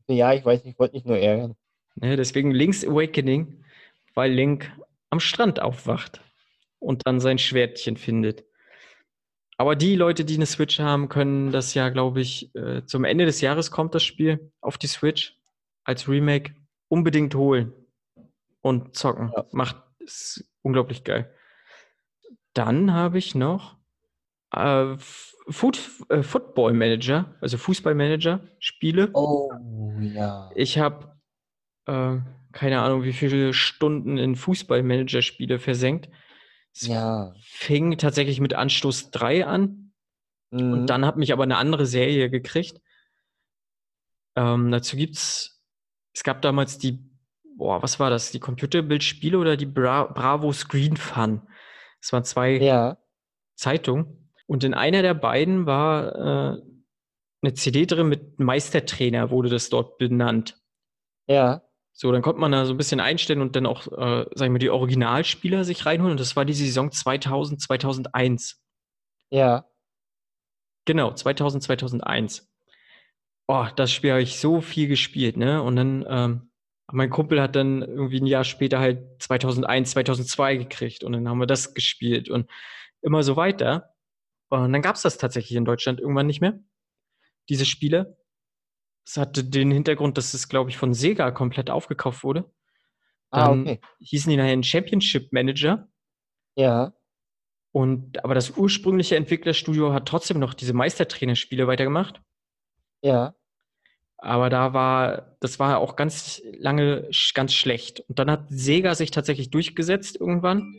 Ja, ich weiß, ich wollte nicht nur ärgern. Ne, deswegen Link's Awakening, weil Link am Strand aufwacht und dann sein Schwertchen findet. Aber die Leute, die eine Switch haben, können das ja, glaube ich, äh, zum Ende des Jahres kommt das Spiel auf die Switch als Remake unbedingt holen und zocken. Ja. Macht ist unglaublich geil. Dann habe ich noch äh, Food, äh, Football Manager, also Fußballmanager Spiele. Oh, ja. Ich habe äh, keine Ahnung, wie viele Stunden in Fußballmanager-Spiele versenkt. Es Ja. fing tatsächlich mit Anstoß 3 an Mhm. und dann hat mich aber eine andere Serie gekriegt. Ähm, dazu gibt's, es gab damals die boah, was war das? Die Computerbildspiele oder die Bra Bravo Screen Fun? Das waren zwei Ja. Zeitungen. Und in einer der beiden war äh, eine CD drin mit Meistertrainer, wurde das dort benannt. Ja. So, dann konnte man da so ein bisschen einstellen und dann auch, äh, sagen wir, die Originalspieler sich reinholen. Und das war die Saison 2000, 2001. Ja. Genau, 2000, 2001. Oh, das Spiel habe ich so viel gespielt, ne? Und dann, ähm, mein Kumpel hat dann irgendwie ein Jahr später halt 2001, 2002 gekriegt und dann haben wir das gespielt und immer so weiter. Und dann gab es das tatsächlich in Deutschland irgendwann nicht mehr, diese Spiele. Es hatte den Hintergrund, dass es, glaube ich, von Sega komplett aufgekauft wurde. Ah, Dann okay. hießen die nachher ein Championship Manager. Ja. Und aber das ursprüngliche Entwicklerstudio hat trotzdem noch diese Meistertrainerspiele weitergemacht. Ja. Aber da war, das war auch ganz lange ganz schlecht. Und dann hat Sega sich tatsächlich durchgesetzt irgendwann.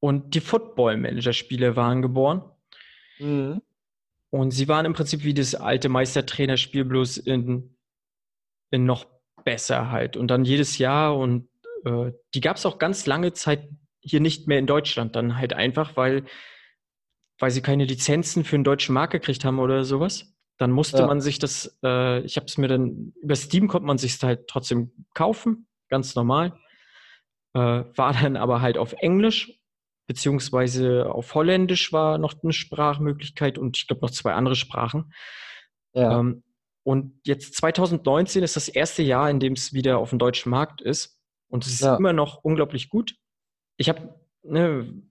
Und die Football Manager Spiele waren geboren. Mhm. Und sie waren im Prinzip wie das alte Meistertrainerspiel, bloß in, in noch besser halt. Und dann jedes Jahr und äh, die gab es auch ganz lange Zeit hier nicht mehr in Deutschland. Dann halt einfach, weil, weil sie keine Lizenzen für einen deutschen Markt gekriegt haben oder sowas. Dann musste Ja. man sich das, äh, ich habe es mir dann, über Steam konnte man sich halt trotzdem kaufen, ganz normal. Äh, war dann aber halt auf Englisch, beziehungsweise auf Holländisch war noch eine Sprachmöglichkeit und ich glaube noch zwei andere Sprachen. Ja. Ähm, und jetzt 2019 ist das erste Jahr, in dem es wieder auf dem deutschen Markt ist. Und es ist Ja. immer noch unglaublich gut. Ich habe, ne,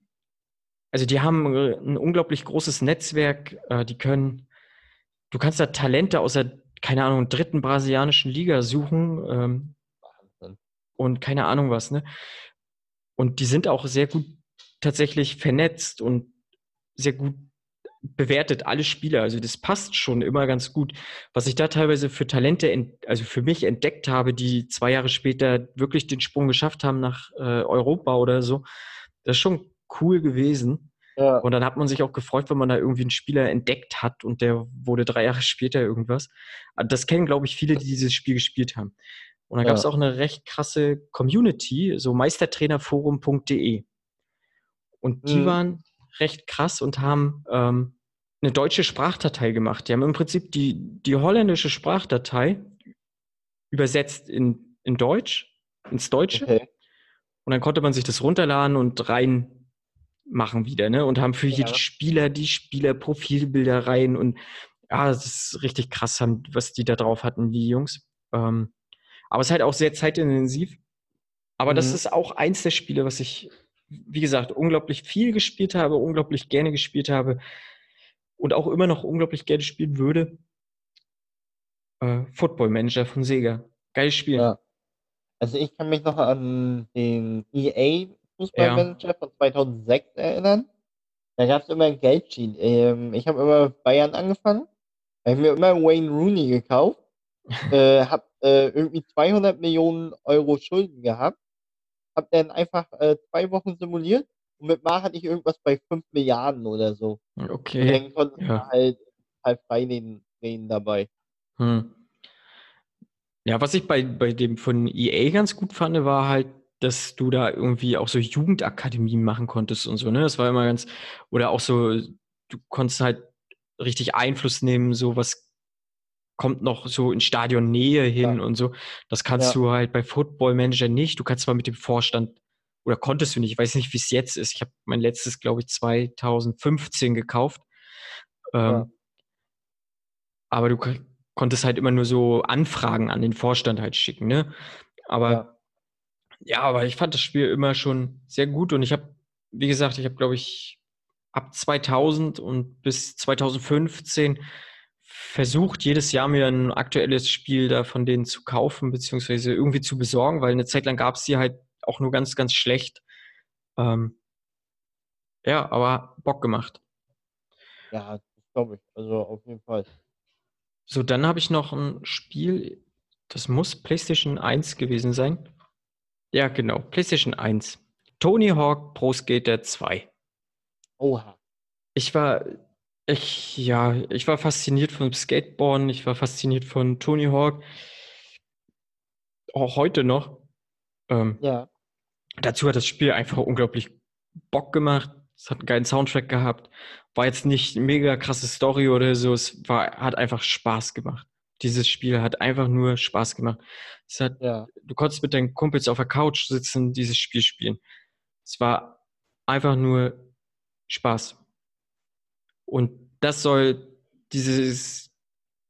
also die haben ein unglaublich großes Netzwerk. Äh, die können, du kannst da Talente aus der, keine Ahnung, dritten brasilianischen Liga suchen ähm, und keine Ahnung was, ne? Und die sind auch sehr gut tatsächlich vernetzt und sehr gut bewertet, alle Spieler. Also das passt schon immer ganz gut. Was ich da teilweise für Talente, ent- also für mich entdeckt habe, die zwei Jahre später wirklich den Sprung geschafft haben nach äh, Europa oder so, das ist schon cool gewesen. Ja. Und dann hat man sich auch gefreut, wenn man da irgendwie einen Spieler entdeckt hat und der wurde drei Jahre später irgendwas. Ah, Das kennen, glaube ich, viele, die dieses Spiel gespielt haben. Und da gab es auch eine recht krasse Community, so meistertrainerforum.de. Und die Mhm. waren recht krass und haben ähm, eine deutsche Sprachdatei gemacht. Die haben im Prinzip die, die holländische Sprachdatei übersetzt in, in Deutsch, ins Deutsche. Okay. Und dann konnte man sich das runterladen und rein machen wieder, ne? Und haben für Ja. jeden Spieler die Spielerprofilbilder rein und ja, das ist richtig krass, was die da drauf hatten, die Jungs. Ähm, aber es ist halt auch sehr zeitintensiv. Aber das Mhm. ist auch eins der Spiele, was ich, wie gesagt, unglaublich viel gespielt habe, unglaublich gerne gespielt habe und auch immer noch unglaublich gerne spielen würde. Äh, Football Manager von Sega. Geiles Spiel. Ja. Also ich kann mich noch an den EA Fußballmanager von 2006 erinnern. Da gab es immer ein Geldschienen. Ähm, ich habe immer Bayern angefangen. habe mir immer Wayne Rooney gekauft. (laughs) äh, hab äh, irgendwie 200 Millionen Euro Schulden gehabt. Hab dann einfach äh, zwei Wochen simuliert und mit Mar hatte ich irgendwas bei 5 Milliarden oder so. Und Okay. dann konnte Ja. halt, halt frei reden dabei. Hm. Ja, was ich bei, bei dem von EA ganz gut fand, war halt, dass du da irgendwie auch so Jugendakademien machen konntest und so, ne? Das war immer ganz, oder auch so, du konntest halt richtig Einfluss nehmen, so was kommt noch so in Stadionnähe hin Ja. und so. Das kannst Ja. du halt bei Football Manager nicht. Du kannst zwar mit dem Vorstand, oder konntest du nicht, ich weiß nicht, wie es jetzt ist. Ich habe mein letztes, glaube ich, 2015 gekauft. Ähm, Ja. aber du konntest halt immer nur so Anfragen an den Vorstand halt schicken, ne? Aber Ja. ja, aber ich fand das Spiel immer schon sehr gut und ich habe, wie gesagt, ich habe, glaube ich, ab 2000 und bis 2015 versucht, jedes Jahr mir ein aktuelles Spiel da von denen zu kaufen, beziehungsweise irgendwie zu besorgen, weil eine Zeit lang gab es die halt auch nur ganz, ganz schlecht. Ähm, ja, aber Bock gemacht. Ja, das glaube ich. Also auf jeden Fall. So, dann habe ich noch ein Spiel, das muss PlayStation 1 gewesen sein. Ja, genau, PlayStation 1. Tony Hawk Pro Skater 2. Oha. Ich war, ich, ja, ich war fasziniert vom Skateboarden, ich war fasziniert von Tony Hawk. auch heute noch. Ähm, Ja. Dazu hat das Spiel einfach unglaublich Bock gemacht. Es hat einen geilen Soundtrack gehabt. War jetzt nicht mega krasse Story oder so. Es war, hat einfach Spaß gemacht. Dieses Spiel hat einfach nur Spaß gemacht. Es hat, Ja. du konntest mit deinen Kumpels auf der Couch sitzen, dieses Spiel spielen. Es war einfach nur Spaß. Und das soll dieses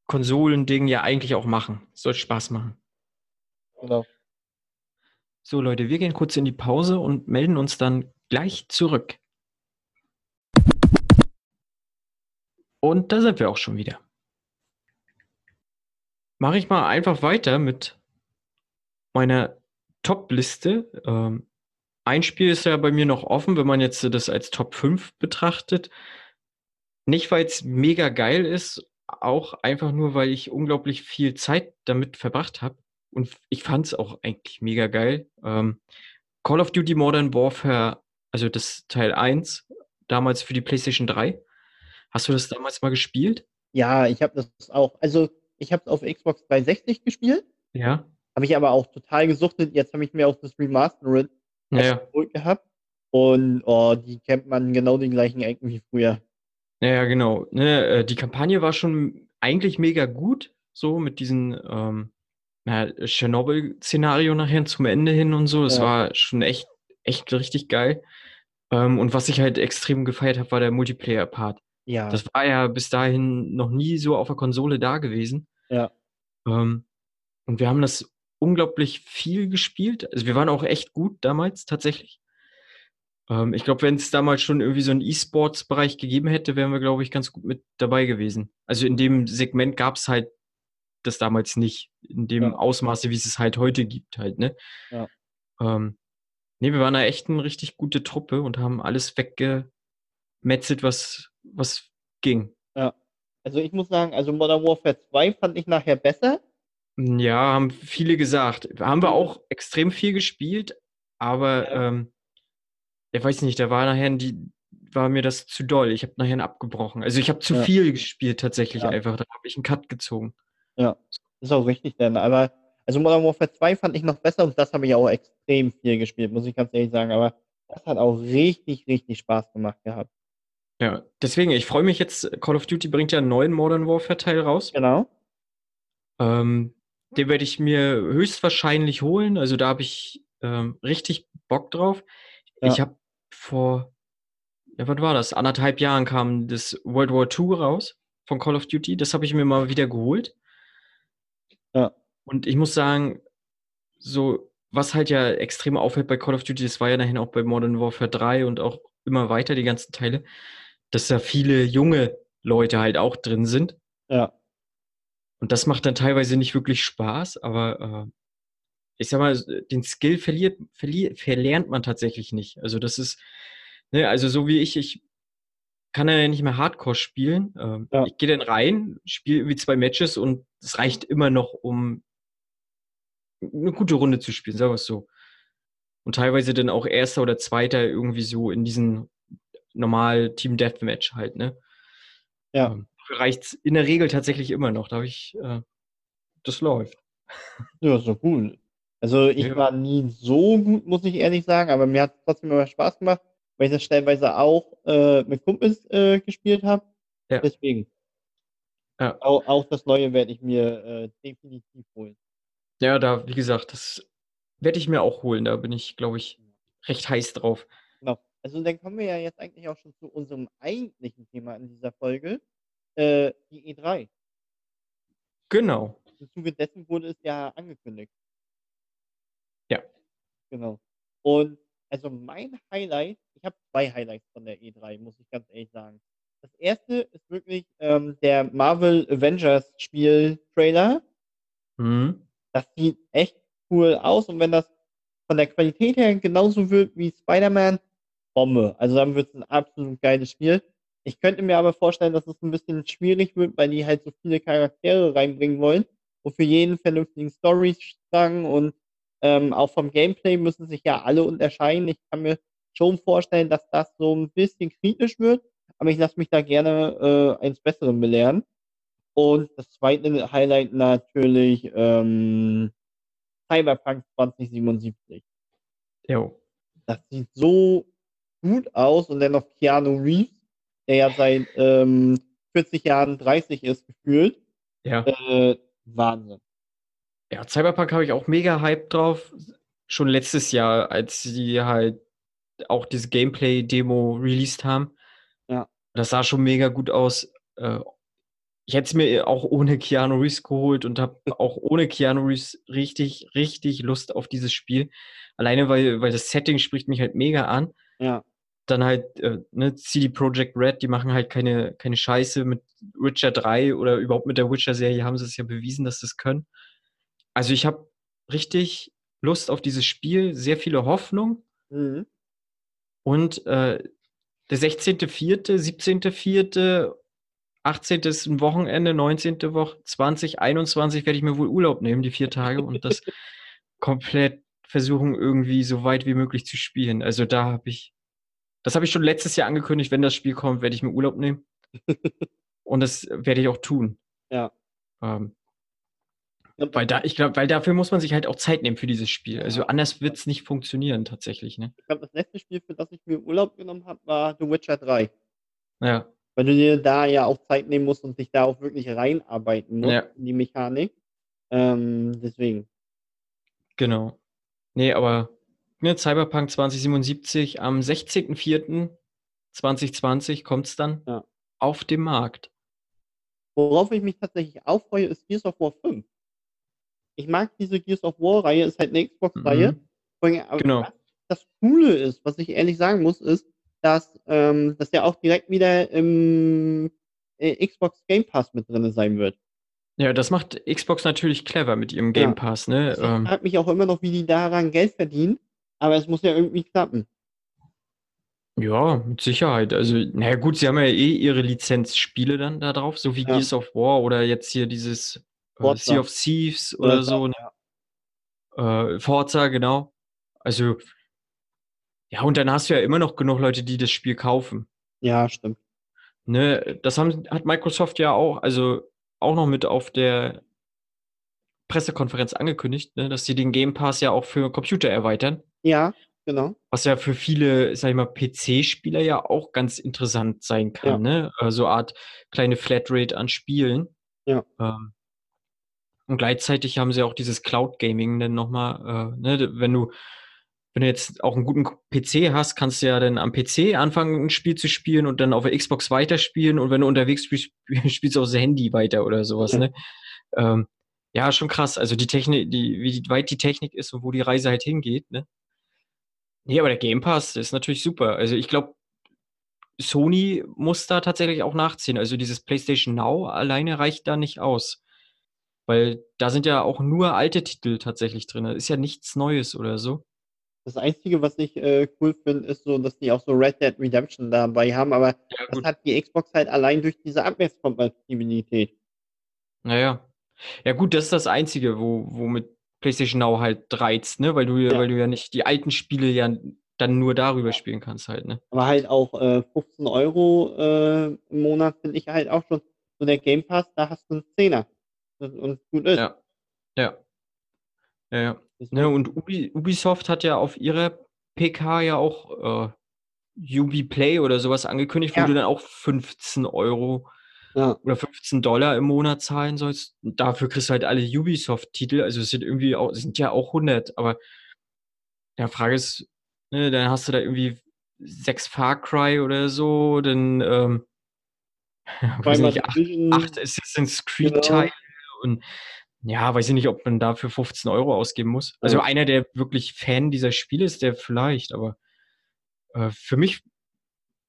Konsolending ja eigentlich auch machen. Es soll Spaß machen. Genau. So, Leute, wir gehen kurz in die Pause und melden uns dann gleich zurück. Und da sind wir auch schon wieder. Mache ich mal einfach weiter mit meiner Top-Liste. Ähm, ein Spiel ist ja bei mir noch offen, wenn man jetzt das als Top 5 betrachtet. Nicht, weil es mega geil ist, auch einfach nur, weil ich unglaublich viel Zeit damit verbracht habe. Und ich fand es auch eigentlich mega geil. Ähm, Call of Duty Modern Warfare, also das Teil 1, damals für die PlayStation 3. Hast du das damals mal gespielt? Ja, ich habe das auch. Also, ich habe es auf Xbox 360 gespielt, Ja. habe ich aber auch total gesuchtet. Jetzt habe ich mir auch das Remastered Naja, geholt gehabt. Und oh, die kennt man genau die gleichen Ecken wie früher. Naja, genau. Ne, äh, die Kampagne war schon eigentlich mega gut, so mit diesen ähm, na, Tschernobyl-Szenario nachher zum Ende hin und so. Es Ja. war schon echt, echt richtig geil. Ähm, und was ich halt extrem gefeiert habe, war der Multiplayer-Part. Ja, Das war ja bis dahin noch nie so auf der Konsole da gewesen. ja, Ähm, und wir haben das unglaublich viel gespielt. Also wir waren auch echt gut damals tatsächlich. Ähm, ich glaube, wenn es damals schon irgendwie so einen E-Sports-Bereich gegeben hätte, wären wir, glaube ich, ganz gut mit dabei gewesen. Also in dem Segment gab es halt das damals nicht. In dem Ja. Ausmaße, wie es es halt heute gibt, halt, ne? Ja. Ähm, nee, wir waren da echt eine richtig gute Truppe und haben alles weggemetzelt, was, was ging. ja. Also ich muss sagen, also Modern Warfare 2 fand ich nachher besser. Ja, haben viele gesagt. Haben wir auch extrem viel gespielt, aber Ja. ähm, ich weiß nicht, da war nachher die, war mir das zu doll. Ich habe nachher abgebrochen. Also ich habe zu Ja. viel gespielt tatsächlich Ja. einfach. Da habe ich einen Cut gezogen. Ja, ist auch richtig denn. Aber also Modern Warfare 2 fand ich noch besser und das habe ich auch extrem viel gespielt, muss ich ganz ehrlich sagen. Aber das hat auch richtig, richtig Spaß gemacht gehabt. Ja, deswegen, ich freue mich jetzt. Call of Duty bringt ja einen neuen Modern Warfare Teil raus. Genau. Ähm, den werde ich mir höchstwahrscheinlich holen. Also da habe ich ähm, richtig Bock drauf. Ja. Ich habe vor, ja, was war das? Anderthalb Jahren kam das World War II raus von Call of Duty. Das habe ich mir mal wieder geholt. Ja. Und ich muss sagen, so, was halt ja extrem auffällt bei Call of Duty, das war ja nachher auch bei Modern Warfare 3 und auch immer weiter, die ganzen Teile, dass da viele junge Leute halt auch drin sind. Ja. Und das macht dann teilweise nicht wirklich Spaß, aber äh, ich sag mal, den Skill verliert, verliert, verlernt man tatsächlich nicht. Also das ist, ne, also so wie ich, ich kann ja nicht mehr Hardcore spielen. Ähm, Ja. Ich gehe dann rein, spiele irgendwie zwei Matches und es reicht immer noch, um eine gute Runde zu spielen, sagen wir es so. Und teilweise dann auch erster oder zweiter irgendwie so in diesen normal Team Deathmatch halt, ne? Ja. Ähm, reicht's in der Regel tatsächlich immer noch. Da habe ich, äh, das läuft. Ja, so gut. Also ich Ja. war nie so gut, muss ich ehrlich sagen, aber mir hat es trotzdem immer Spaß gemacht, weil ich das stellenweise auch äh, mit Kumpels äh, gespielt habe. Ja. Deswegen. Ja. Auch, auch das Neue werde ich mir äh, definitiv holen. Ja, da, wie gesagt, das werde ich mir auch holen. Da bin ich, glaube ich, recht heiß drauf. Genau. Also dann kommen wir ja jetzt eigentlich auch schon zu unserem eigentlichen Thema in dieser Folge, äh, die E3. Genau. Im Zuge dessen wurde es ja angekündigt. Genau. Und also mein Highlight, ich habe zwei Highlights von der E3, muss ich ganz ehrlich sagen. Das erste ist wirklich ähm, der Marvel Avengers Spiel-Trailer. Mhm. Das sieht echt cool aus und wenn das von der Qualität her genauso wird wie Spider-Man, Bombe. Also dann wird es ein absolut geiles Spiel. Ich könnte mir aber vorstellen, dass es ein bisschen schwierig wird, weil die halt so viele Charaktere reinbringen wollen und für jeden vernünftigen Storystrang und ähm, auch vom Gameplay müssen sich ja alle unterscheiden. Ich kann mir schon vorstellen, dass das so ein bisschen kritisch wird, aber ich lasse mich da gerne äh, eins Besseren belehren. Und das zweite Highlight natürlich ähm, Cyberpunk 2077. Jo. Das sieht so gut aus und dann noch Keanu Reeves, der ja seit ähm, 40 Jahren 30 ist, gefühlt. Ja. Äh, Wahnsinn. Ja, Cyberpunk habe ich auch mega Hype drauf. Schon letztes Jahr, als sie halt auch diese Gameplay-Demo released haben. Ja. Das sah schon mega gut aus. Äh, ich hätte es mir auch ohne Keanu Reeves geholt und habe (laughs) auch ohne Keanu Reeves richtig, richtig Lust auf dieses Spiel. Alleine, weil, weil das Setting spricht mich halt mega an. Ja. Dann halt, äh, ne, CD Projekt Red, die machen halt keine, keine Scheiße mit Witcher 3 oder überhaupt mit der Witcher-Serie haben sie es ja bewiesen, dass sie es können. Also ich habe richtig Lust auf dieses Spiel, sehr viele Hoffnung. Mhm. Und äh, der 16.04., 17.04., 18. ist ein Wochenende, 19. Woche, 20, 21 werde ich mir wohl Urlaub nehmen, die vier Tage, und das (laughs) komplett versuchen, irgendwie so weit wie möglich zu spielen. Also da habe ich, das habe ich schon letztes Jahr angekündigt, wenn das Spiel kommt, werde ich mir Urlaub nehmen. (laughs) und das werde ich auch tun. Ja. Ähm, weil da, ich glaube, weil dafür muss man sich halt auch Zeit nehmen für dieses Spiel. Also anders wird es nicht funktionieren tatsächlich, ne? Ich glaube, das letzte Spiel, für das ich mir Urlaub genommen habe, war The Witcher 3. Ja. Weil du dir da ja auch Zeit nehmen musst und dich da auch wirklich reinarbeiten musst Ja. in die Mechanik. Ähm, deswegen. Genau. Nee, aber ne, Cyberpunk 2077 am 16.04.2020 kommt es dann Ja. auf dem Markt. Worauf ich mich tatsächlich auch freue, ist Gears of War 5. Ich mag diese Gears of War-Reihe, ist halt eine Xbox-Reihe. Mhm. Genau. Das Coole ist, was ich ehrlich sagen muss, ist, dass, ähm, dass der auch direkt wieder im äh, Xbox Game Pass mit drin sein wird. Ja, das macht Xbox natürlich clever mit ihrem Game Ja. Pass, ne? Ich Ähm, frage mich auch immer noch, wie die daran Geld verdienen, aber es muss ja irgendwie klappen. ja, mit Sicherheit. Also, naja, gut, sie haben ja eh ihre Lizenzspiele dann da drauf, so wie Ja. Gears of War oder jetzt hier dieses Forza. Sea of Thieves oder Äh, so. Ne? ja. Äh, Forza, genau. Also, ja, und dann hast du ja immer noch genug Leute, die das Spiel kaufen. Ja, stimmt. Ne, das haben, hat Microsoft ja auch, also auch noch mit auf der Pressekonferenz angekündigt, ne, dass sie den Game Pass ja auch für Computer erweitern. Ja, genau. Was ja für viele, sag ich mal, PC-Spieler ja auch ganz interessant sein kann, Ja. ne? Äh, So Art kleine Flatrate an Spielen. Ja. Ähm, und gleichzeitig haben sie auch dieses Cloud Gaming dann nochmal, äh, ne, wenn du, wenn du jetzt auch einen guten PC hast, kannst du ja dann am PC anfangen, ein Spiel zu spielen und dann auf der Xbox weiterspielen und wenn du unterwegs spielst, (laughs) spielst du aufs Handy weiter oder sowas, Ja. ne? Ähm, ja, schon krass. Also die Technik, die, wie weit die Technik ist und wo die Reise halt hingeht, ne? Nee, aber der Game Pass ist natürlich super. Also ich glaube, Sony muss da tatsächlich auch nachziehen. Also dieses PlayStation Now alleine reicht da nicht aus. Weil da sind ja auch nur alte Titel tatsächlich drin. Da ist ja nichts Neues oder so. Das Einzige, was ich äh, cool finde, ist so, dass die auch so Red Dead Redemption dabei haben, aber Ja, das hat die Xbox halt allein durch diese Abwärtskompatibilität. Naja. Ja, gut, das ist das Einzige, wo, womit PlayStation Now halt reizt, ne? Weil du ja, weil du ja nicht die alten Spiele ja dann nur darüber spielen kannst halt, ne? Aber halt auch äh, 15 Euro äh, im Monat finde ich halt auch schon so der Game Pass, da hast du einen Zehner. Und, gut ist. Ja. Ja. Ja, ja. Ne, und Ubi, Ubisoft hat ja auf ihrer PK ja auch äh, Ubi Play oder sowas angekündigt, wo Ja. du dann auch 15 Euro Ja. oder 15 Dollar im Monat zahlen sollst. Und dafür kriegst du halt alle Ubisoft-Titel. Also es sind irgendwie auch, sind ja auch 100, aber ja, Frage ist, ne, dann hast du da irgendwie sechs Far Cry oder so, dann ähm, (laughs) weiß nicht, acht, acht Assassin's Genau. Und ja, weiß ich nicht, ob man dafür 15 Euro ausgeben muss. Also Ja. einer, der wirklich Fan dieser Spiele ist, der vielleicht, aber äh, für mich,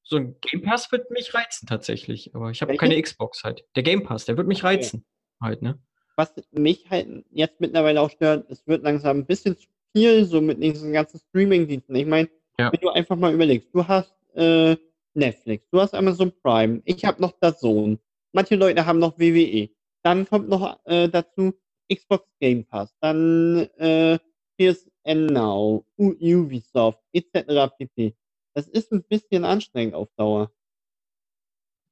so ein Game Pass wird mich reizen tatsächlich. Aber ich habe keine Xbox halt. Der Game Pass, der wird mich Okay. reizen. Halt, ne? was mich halt jetzt mittlerweile auch stört, es wird langsam ein bisschen zu viel, so mit diesen ganzen Streaming-Diensten. Ich meine, Ja. wenn du einfach mal überlegst, du hast äh, Netflix, du hast Amazon Prime, ich habe noch DAZN, manche Leute haben noch WWE, dann kommt noch äh, dazu Xbox Game Pass, dann äh, PSN Now, Ubisoft, etc. pp. Das ist ein bisschen anstrengend auf Dauer.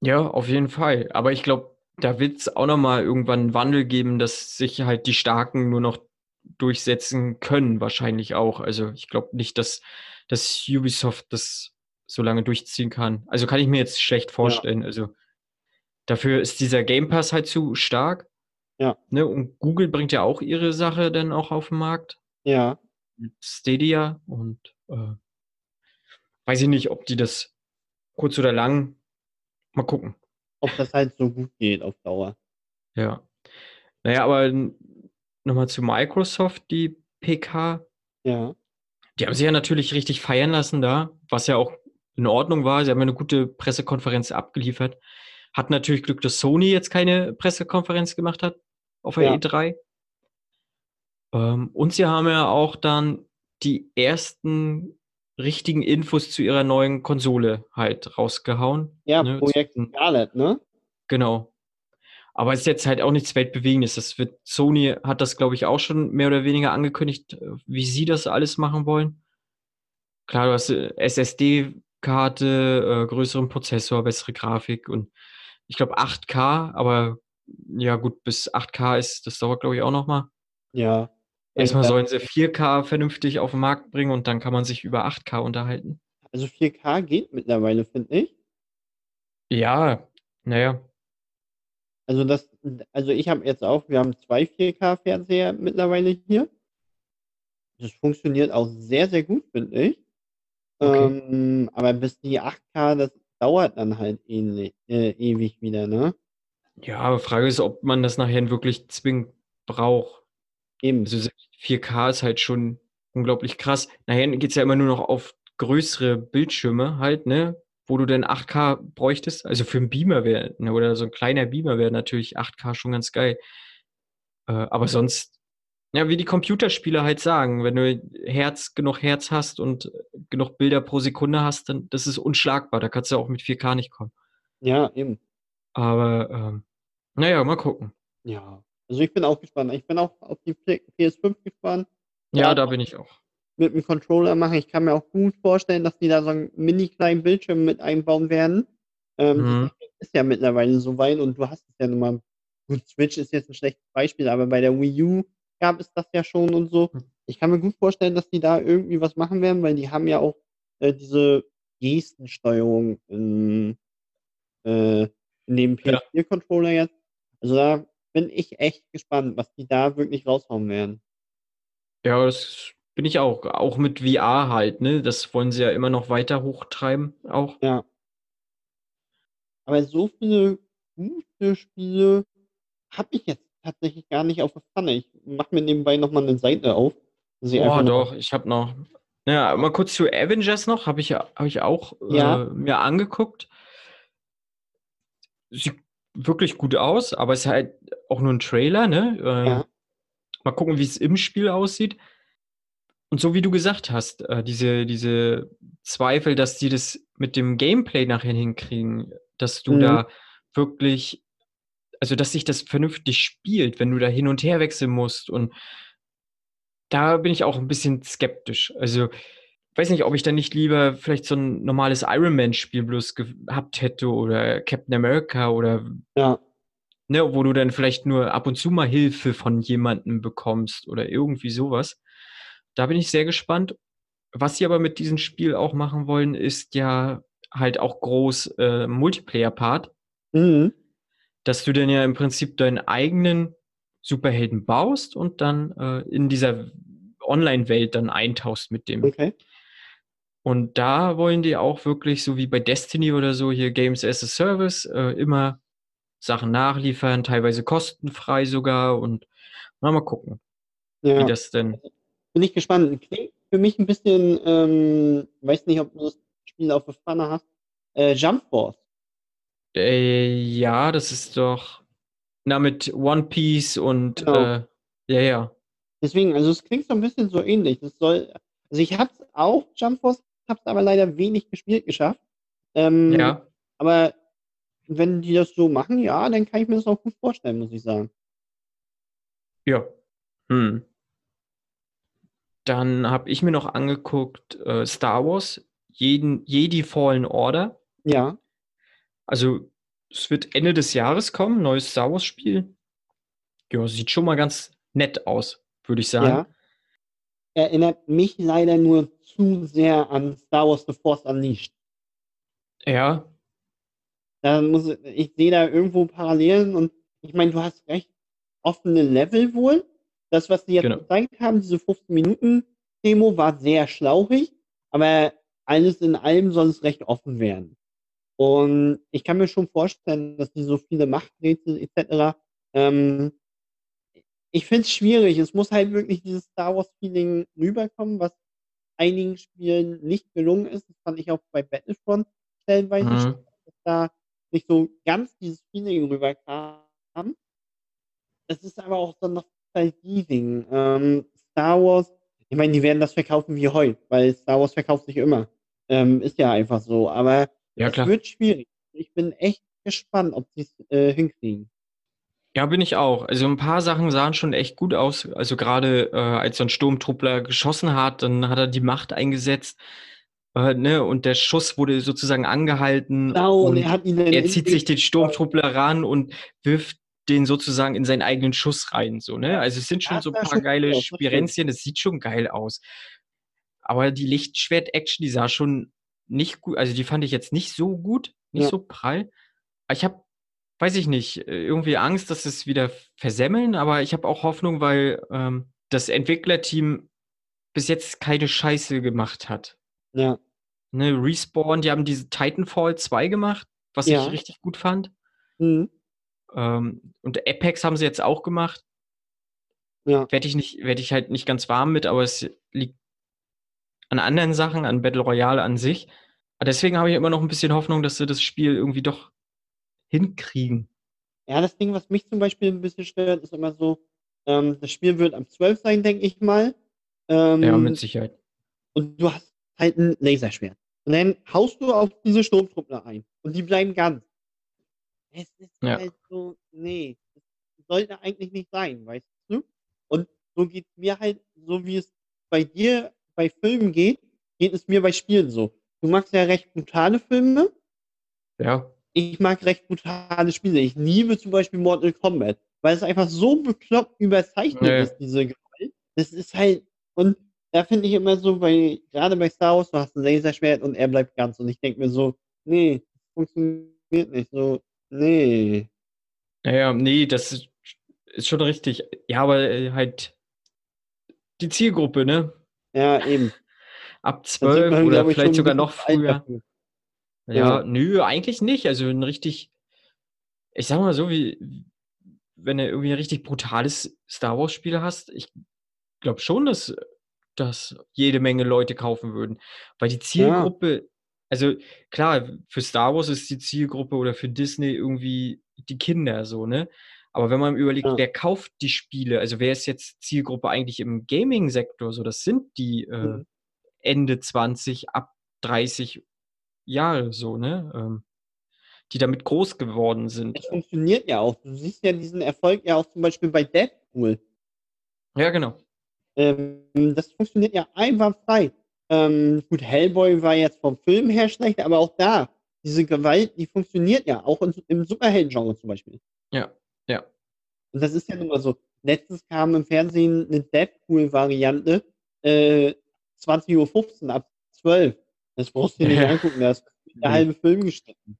Ja, auf jeden Fall. Aber ich glaube, da wird es auch nochmal irgendwann einen Wandel geben, dass sich halt die Starken nur noch durchsetzen können, wahrscheinlich auch. Also ich glaube nicht, dass, dass Ubisoft das so lange durchziehen kann. Also kann ich mir jetzt schlecht vorstellen. Ja. Also dafür ist dieser Game Pass halt zu stark. Ja. Ne? Und Google bringt ja auch ihre Sache dann auch auf den Markt. Ja. Mit Stadia und äh, weiß ich nicht, ob die das kurz oder lang mal gucken. Ob das halt so gut geht auf Dauer. Ja. Naja, aber nochmal zu Microsoft, die PK. Ja. Die haben sich ja natürlich richtig feiern lassen da, was ja auch in Ordnung war. Sie haben ja eine gute Pressekonferenz abgeliefert. Hat natürlich Glück, dass Sony jetzt keine Pressekonferenz gemacht hat auf der ja. E3. Ähm, und sie haben ja auch dann die ersten richtigen Infos zu ihrer neuen Konsole halt rausgehauen. Ja, ne? Projekt Scarlett, ne? Genau. Aber es ist jetzt halt auch nichts Weltbewegendes. Das wird, Sony hat das, glaube ich, auch schon mehr oder weniger angekündigt, wie sie das alles machen wollen. Klar, du hast äh, SSD-Karte, äh, größeren Prozessor, bessere Grafik und ich glaube 8K, aber ja gut, bis 8K ist, das dauert, glaube ich, auch nochmal. Ja. Erstmal sollen sie 4K vernünftig auf den Markt bringen und dann kann man sich über 8K unterhalten. Also 4K geht mittlerweile, finde ich. Ja, naja. Also das, also ich habe jetzt auch, wir haben zwei 4K-Fernseher mittlerweile hier. Das funktioniert auch sehr, sehr gut, finde ich. Okay. Ähm, aber bis die 8K, das dauert dann halt ähnlich, äh, ewig wieder, ne? Ja, aber Frage ist, ob man das nachher wirklich zwingend braucht. Eben. Also 4K ist halt schon unglaublich krass. Nachher geht es ja immer nur noch auf größere Bildschirme halt, ne? Wo du denn 8K bräuchtest. Also für einen Beamer wäre, ne, oder so ein kleiner Beamer wäre natürlich 8K schon ganz geil. Äh, aber sonst, ja, wie die Computerspiele halt sagen, wenn du Herz, genug Herz hast und genug Bilder pro Sekunde hast, dann das ist unschlagbar. Da kannst du auch mit 4K nicht kommen. Ja, eben. Aber ähm, naja, mal gucken. Ja. Also ich bin auch gespannt. Ich bin auch auf die PS5 gespannt. Ja, da bin ich auch. Mit dem Controller machen. Ich kann mir auch gut vorstellen, dass die da so einen mini kleinen Bildschirm mit einbauen werden. Ähm, mhm. Das ist ja mittlerweile so weit und du hast es ja nun mal. Gut, Switch ist jetzt ein schlechtes Beispiel, aber bei der Wii U gab es das ja schon und so. Hm. Ich kann mir gut vorstellen, dass die da irgendwie was machen werden, weil die haben ja auch äh, diese Gestensteuerung in, äh, in dem PS4-Controller jetzt. Also da bin ich echt gespannt, was die da wirklich raushauen werden. Ja, das bin ich auch. Auch mit VR halt, ne? Das wollen sie ja immer noch weiter hochtreiben, auch. Ja. Aber so viele gute Spiele habe ich jetzt tatsächlich gar nicht auf der Pfanne. Ich mache mir nebenbei nochmal eine Seite auf. Oh, doch, ich habe noch. Ja, mal kurz zu Avengers noch, habe ich, hab ich auch ja. äh, mir angeguckt. Sieht wirklich gut aus, aber es ist halt auch nur ein Trailer, ne? Ähm, ja. Mal gucken, wie es im Spiel aussieht. Und so wie du gesagt hast, äh, diese, diese Zweifel, dass die das mit dem Gameplay nachher hinkriegen, dass du mhm. da wirklich, also dass sich das vernünftig spielt, wenn du da hin und her wechseln musst. Und da bin ich auch ein bisschen skeptisch. Also, weiß nicht, ob ich dann nicht lieber vielleicht so ein normales Iron Man-Spiel bloß gehabt hätte oder Captain America oder ja. ne, wo du dann vielleicht nur ab und zu mal Hilfe von jemandem bekommst oder irgendwie sowas. Da bin ich sehr gespannt. Was sie aber mit diesem Spiel auch machen wollen, ist ja halt auch groß äh, Multiplayer-Part. Mhm. Dass du dann ja im Prinzip deinen eigenen Superhelden baust und dann äh, in dieser Online-Welt dann eintauchst mit dem. Okay. Und da wollen die auch wirklich, so wie bei Destiny oder so, hier Games as a Service, äh, immer Sachen nachliefern, teilweise kostenfrei sogar und mal, mal gucken, ja. wie das denn. Bin ich gespannt. Klingt für mich ein bisschen, ähm, weiß nicht, ob du das Spiel auf der Pfanne hast, äh, Jump Force. Äh, ja, das ist doch, na, mit One Piece und, genau. äh, ja, ja. Deswegen, also es klingt so ein bisschen so ähnlich. Das soll, also ich hab's auch Jump Force habe es aber leider wenig gespielt geschafft. Ähm, ja. Aber wenn die das so machen, ja, dann kann ich mir das auch gut vorstellen, muss ich sagen. Ja. Hm. Dann habe ich mir noch angeguckt äh, Star Wars, jeden, Jedi Fallen Order. Ja. Also es wird Ende des Jahres kommen, neues Star Wars Spiel. Ja, sieht schon mal ganz nett aus. würde ich sagen. Ja. Erinnert mich leider nur zu sehr an Star Wars The Force Unleashed. Ja, Da muss ich, ich sehe da irgendwo Parallelen und ich meine, du hast recht, offene Level wohl. Das, was sie jetzt Genau. gezeigt haben, diese 15 Minuten Demo, war sehr schlauchig, aber alles in allem soll es recht offen werden. Und ich kann mir schon vorstellen, dass die so viele Machträtsel etc. Ähm, ich finde es schwierig. Es muss halt wirklich dieses Star Wars-Feeling rüberkommen, was einigen Spielen nicht gelungen ist. Das fand ich auch bei Battlefront stellenweise Mhm. dass da nicht so ganz dieses Feeling rüberkam. Es ist aber auch so ein Nostalgie-Ding. Ähm, Star Wars, ich meine, die werden das verkaufen wie Heu, weil Star Wars verkauft sich immer. Ähm, ist ja einfach so. Aber ja klar. wird schwierig. Ich bin echt gespannt, ob sie es äh, hinkriegen. Ja, bin ich auch. Also ein paar Sachen sahen schon echt gut aus. Also gerade äh, als so ein Sturmtruppler geschossen hat, dann hat er die Macht eingesetzt. Äh, ne? Und der Schuss wurde sozusagen angehalten. Genau, und und er er zieht sich den Sturmtruppler ran und wirft den sozusagen in seinen eigenen Schuss rein. So, ne? Also es sind schon Das so ein paar geile das. Spirenzchen, das sieht schon geil aus. Aber die Lichtschwert-Action, die sah schon nicht gut, also die fand ich jetzt nicht so gut, nicht Ja. so prall. Ich habe, weiß ich nicht, äh, irgendwie Angst, dass es wieder versemmeln, aber ich habe auch Hoffnung, weil ähm, das Entwicklerteam bis jetzt keine Scheiße gemacht hat. Ja, Ne, Respawn, die haben diese Titanfall 2 gemacht, was Ja. ich richtig gut fand. mhm. Ähm, und Apex haben sie jetzt auch gemacht. ja. Werde ich nicht, werde ich halt nicht ganz warm mit, aber es liegt an anderen Sachen, an Battle Royale an sich. Aber deswegen habe ich immer noch ein bisschen Hoffnung, dass sie das Spiel irgendwie doch hinkriegen. Ja, das Ding, was mich zum Beispiel ein bisschen stört, ist immer so, ähm, das Spiel wird am 12 sein, denke ich mal. Ähm, Ja, mit Sicherheit. und du hast halt ein Laserschwert. Und dann haust du auf diese Sturmtruppler ein. Und die bleiben ganz. Es ist Ja. halt so, nee, das sollte eigentlich nicht sein, weißt du? Und so geht mir halt, so wie es bei dir bei Filmen geht, geht es mir bei Spielen so. Du magst ja recht brutale Filme. Ja. Ich mag recht brutale Spiele. Ich liebe zum Beispiel Mortal Kombat, weil es einfach so bekloppt überzeichnet Nee. ist, diese Gewalt. Das ist halt, und da finde ich immer so, bei, gerade bei Star Wars, du hast ein Laserschwert und er bleibt ganz. Und ich denke mir so, nee, das funktioniert nicht. So, nee. Naja, nee, das ist, ist schon richtig. Ja, aber äh, halt die Zielgruppe, ne? Ja, eben. Ab Da sind 12 wir, oder vielleicht sogar noch früher. Ja, Ja. nö, eigentlich nicht. Also ein richtig, ich sag mal so, wie wenn du irgendwie ein richtig brutales Star Wars-Spiel hast, ich glaube schon, dass das jede Menge Leute kaufen würden. Weil die Zielgruppe, also klar, für Star Wars ist die Zielgruppe oder für Disney irgendwie die Kinder so, ne? Aber wenn man überlegt, Ja. wer kauft die Spiele, also wer ist jetzt Zielgruppe eigentlich im Gaming-Sektor, so das sind die äh, Mhm. Ende 20, ab 30 Jahre so, ne? Ähm, die damit groß geworden sind. Es funktioniert ja auch. Du siehst ja diesen Erfolg ja auch zum Beispiel bei Deadpool. Ja, genau. Ähm, das funktioniert ja einwandfrei. Ähm, gut, Hellboy war jetzt vom Film her schlecht, aber auch da, diese Gewalt, die funktioniert ja, auch im, Superhelden-Genre zum Beispiel. Ja. Und das ist ja nun mal so. Letztens kam im Fernsehen eine Deadpool-Variante, äh, 20.15 Uhr ab 12. Das brauchst du dir nicht angucken, da ist der halbe Film geschnitten.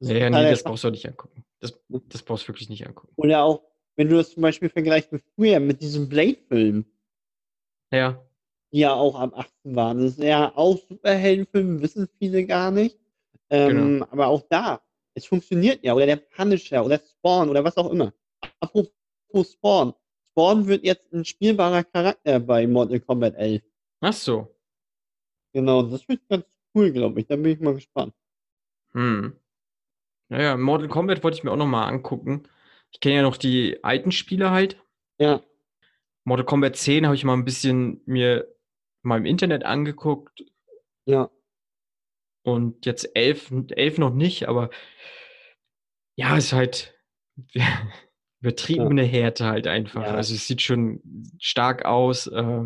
Das Ja, nee, das brauchst du auch nicht angucken. Das, das brauchst du wirklich nicht angucken. Oder auch, wenn du das zum Beispiel vergleichst mit früher, mit diesem Blade-Film, Ja, die ja auch ab 18 waren. Das ist ja auch Superheldenfilm, wissen viele gar nicht. Ähm, Aber auch da, es funktioniert ja. Oder der Punisher oder Spawn oder was auch immer. Apropos Spawn. Spawn wird jetzt ein spielbarer Charakter bei Mortal Kombat 11. ach so. Genau, das wird ganz cool, glaube ich. Da bin ich mal gespannt. Hm. Naja, Mortal Kombat wollte ich mir auch noch mal angucken. Ich kenne ja noch die alten Spiele halt. Ja, Mortal Kombat 10 habe ich mal ein bisschen mir mal im Internet angeguckt ja. und jetzt 11, 11 noch nicht, aber ja, ist halt (laughs) übertriebene Härte halt einfach. Ja. Also es sieht schon stark aus. Äh,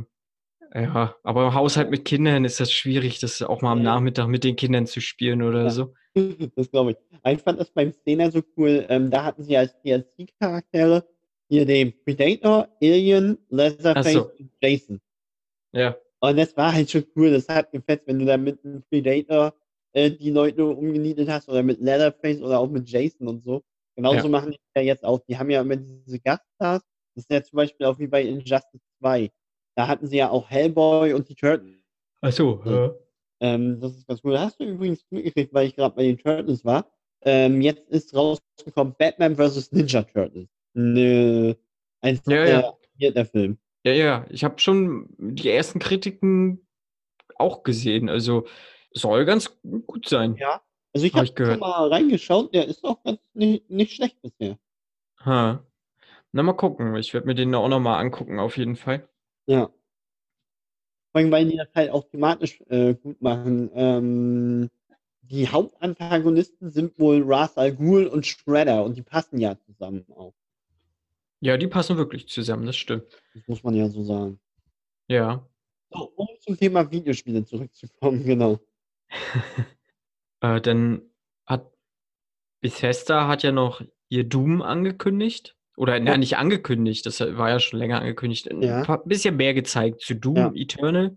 ja, aber im Haushalt mit Kindern ist das schwierig, das auch mal am. Nachmittag mit den Kindern zu spielen oder Ja. so. (laughs) Das glaube ich. Ich fand das beim Szene so cool. Ähm, da hatten sie als DLC-Charaktere Hier den Predator, Alien, Leatherface so. und Jason. Ja. Und das war halt schon cool. Das hat gefetzt, wenn du da mit einem Predator äh, die Leute umgenietet hast oder mit Leatherface oder auch mit Jason und so. Genauso Ja. machen die ja jetzt auch. Die haben ja immer diese Gaststars. Das ist ja zum Beispiel auch wie bei Injustice 2. Da hatten sie ja auch Hellboy und die Turtles. Achso, Ja. Ähm, das ist ganz cool. Hast du übrigens mitgekriegt, weil ich gerade bei den Turtles war. Ähm, jetzt ist rausgekommen Batman vs. Ninja Turtles. Ne, ein Ja, sehr ja. vierter Film. Ja, ja. Ich habe schon die ersten Kritiken auch gesehen. Also soll ganz gut sein. Ja. Also ich Hab habe gehört. schon mal reingeschaut. Der ist auch ganz nicht, nicht schlecht bisher. Ha. Na, mal gucken. Ich werde mir den auch nochmal angucken, auf jeden Fall. Ja. Vor allem, weil die das halt auch thematisch äh, gut machen. Ähm, die Hauptantagonisten sind wohl Ra's al Ghul und Shredder und die passen ja zusammen auch. Ja, die passen wirklich zusammen, das stimmt. Das muss man ja so sagen. Ja. So, um zum Thema Videospiele zurückzukommen, (laughs) genau. (laughs) Äh, dann hat Bethesda hat ja noch ihr Doom angekündigt. Oder Ja. nein, nicht angekündigt, das war ja schon länger angekündigt. Ein Ja. paar, bisschen mehr gezeigt zu Doom Ja. Eternal.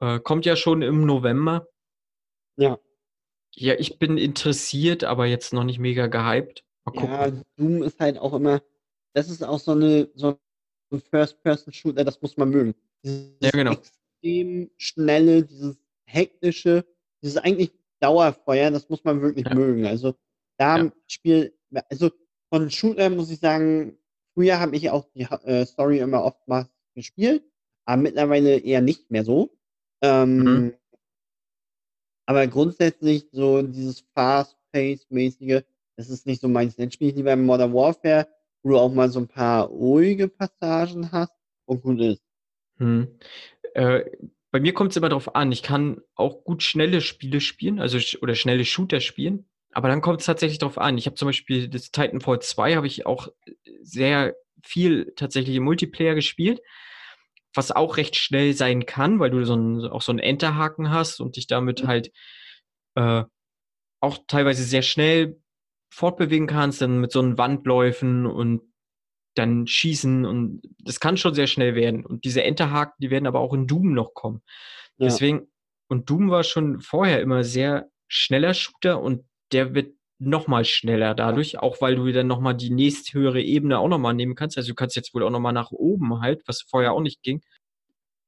Äh, kommt ja schon im November. Ja. Ja, ich bin interessiert, aber jetzt noch nicht mega gehypt. Mal gucken. Ja, Doom ist halt auch immer, das ist auch so eine so ein First-Person-Shooter, das muss man mögen. Dieses Ja, genau. extrem schnelle, dieses hektische, dieses eigentlich Dauerfeuer, das muss man wirklich Ja. mögen. Also da Ja. Spiel, also von Shooter muss ich sagen, früher habe ich auch die äh, Story immer oftmals gespielt, aber mittlerweile eher nicht mehr so. Ähm, Mhm. Aber grundsätzlich so dieses Fast-Pace-mäßige, das ist nicht so meins. Dann spiele ich lieber Modern Warfare, wo du auch mal so ein paar ruhige Passagen hast und gut ist. Hm. Äh, bei mir kommt es immer darauf an. Ich kann auch gut schnelle Spiele spielen, also oder schnelle Shooter spielen. Aber dann kommt es tatsächlich darauf an. Ich habe zum Beispiel das Titanfall 2 habe ich auch sehr viel tatsächlich im Multiplayer gespielt, was auch recht schnell sein kann, weil du so einen, auch so einen Enterhaken hast und dich damit Mhm. halt äh, auch teilweise sehr schnell fortbewegen kannst, dann mit so einen Wandläufen und dann schießen und das kann schon sehr schnell werden. Und diese Enterhaken, die werden aber auch in Doom noch kommen. Ja. Deswegen, und Doom war schon vorher immer sehr schneller Shooter und der wird noch mal schneller dadurch, auch weil du dann noch mal die nächsthöhere Ebene auch noch mal nehmen kannst. Also du kannst jetzt wohl auch noch mal nach oben halt, was vorher auch nicht ging.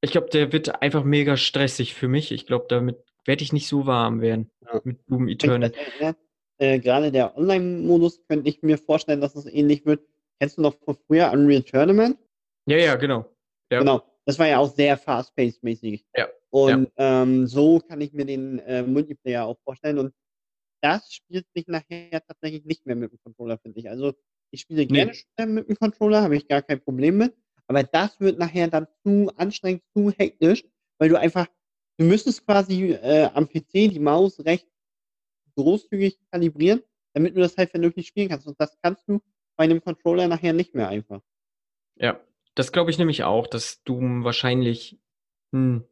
Ich glaube, der wird einfach mega stressig für mich. Ich glaube, damit werde ich nicht so warm werden Ja. mit Doom Eternal. das erinnere, äh, gerade der Online-Modus könnte ich mir vorstellen, dass es ähnlich wird. Kennst du noch von früher Unreal Tournament? Ja, ja, genau. Ja. Genau. Das war ja auch sehr fast-paced-mäßig. Ja. Und Ähm, so kann ich mir den äh, Multiplayer auch vorstellen. Und das spielt sich nachher tatsächlich nicht mehr mit dem Controller, finde ich. Also ich spiele Nee. gerne Shooter mit dem Controller, habe ich gar kein Problem mit. Aber das wird nachher dann zu anstrengend, zu hektisch, weil du einfach, du müsstest quasi äh, am PC die Maus recht großzügig kalibrieren, damit du das halt vernünftig spielen kannst. Und das kannst du bei einem Controller nachher nicht mehr einfach. Ja, das glaube ich nämlich auch, dass Doom wahrscheinlich ein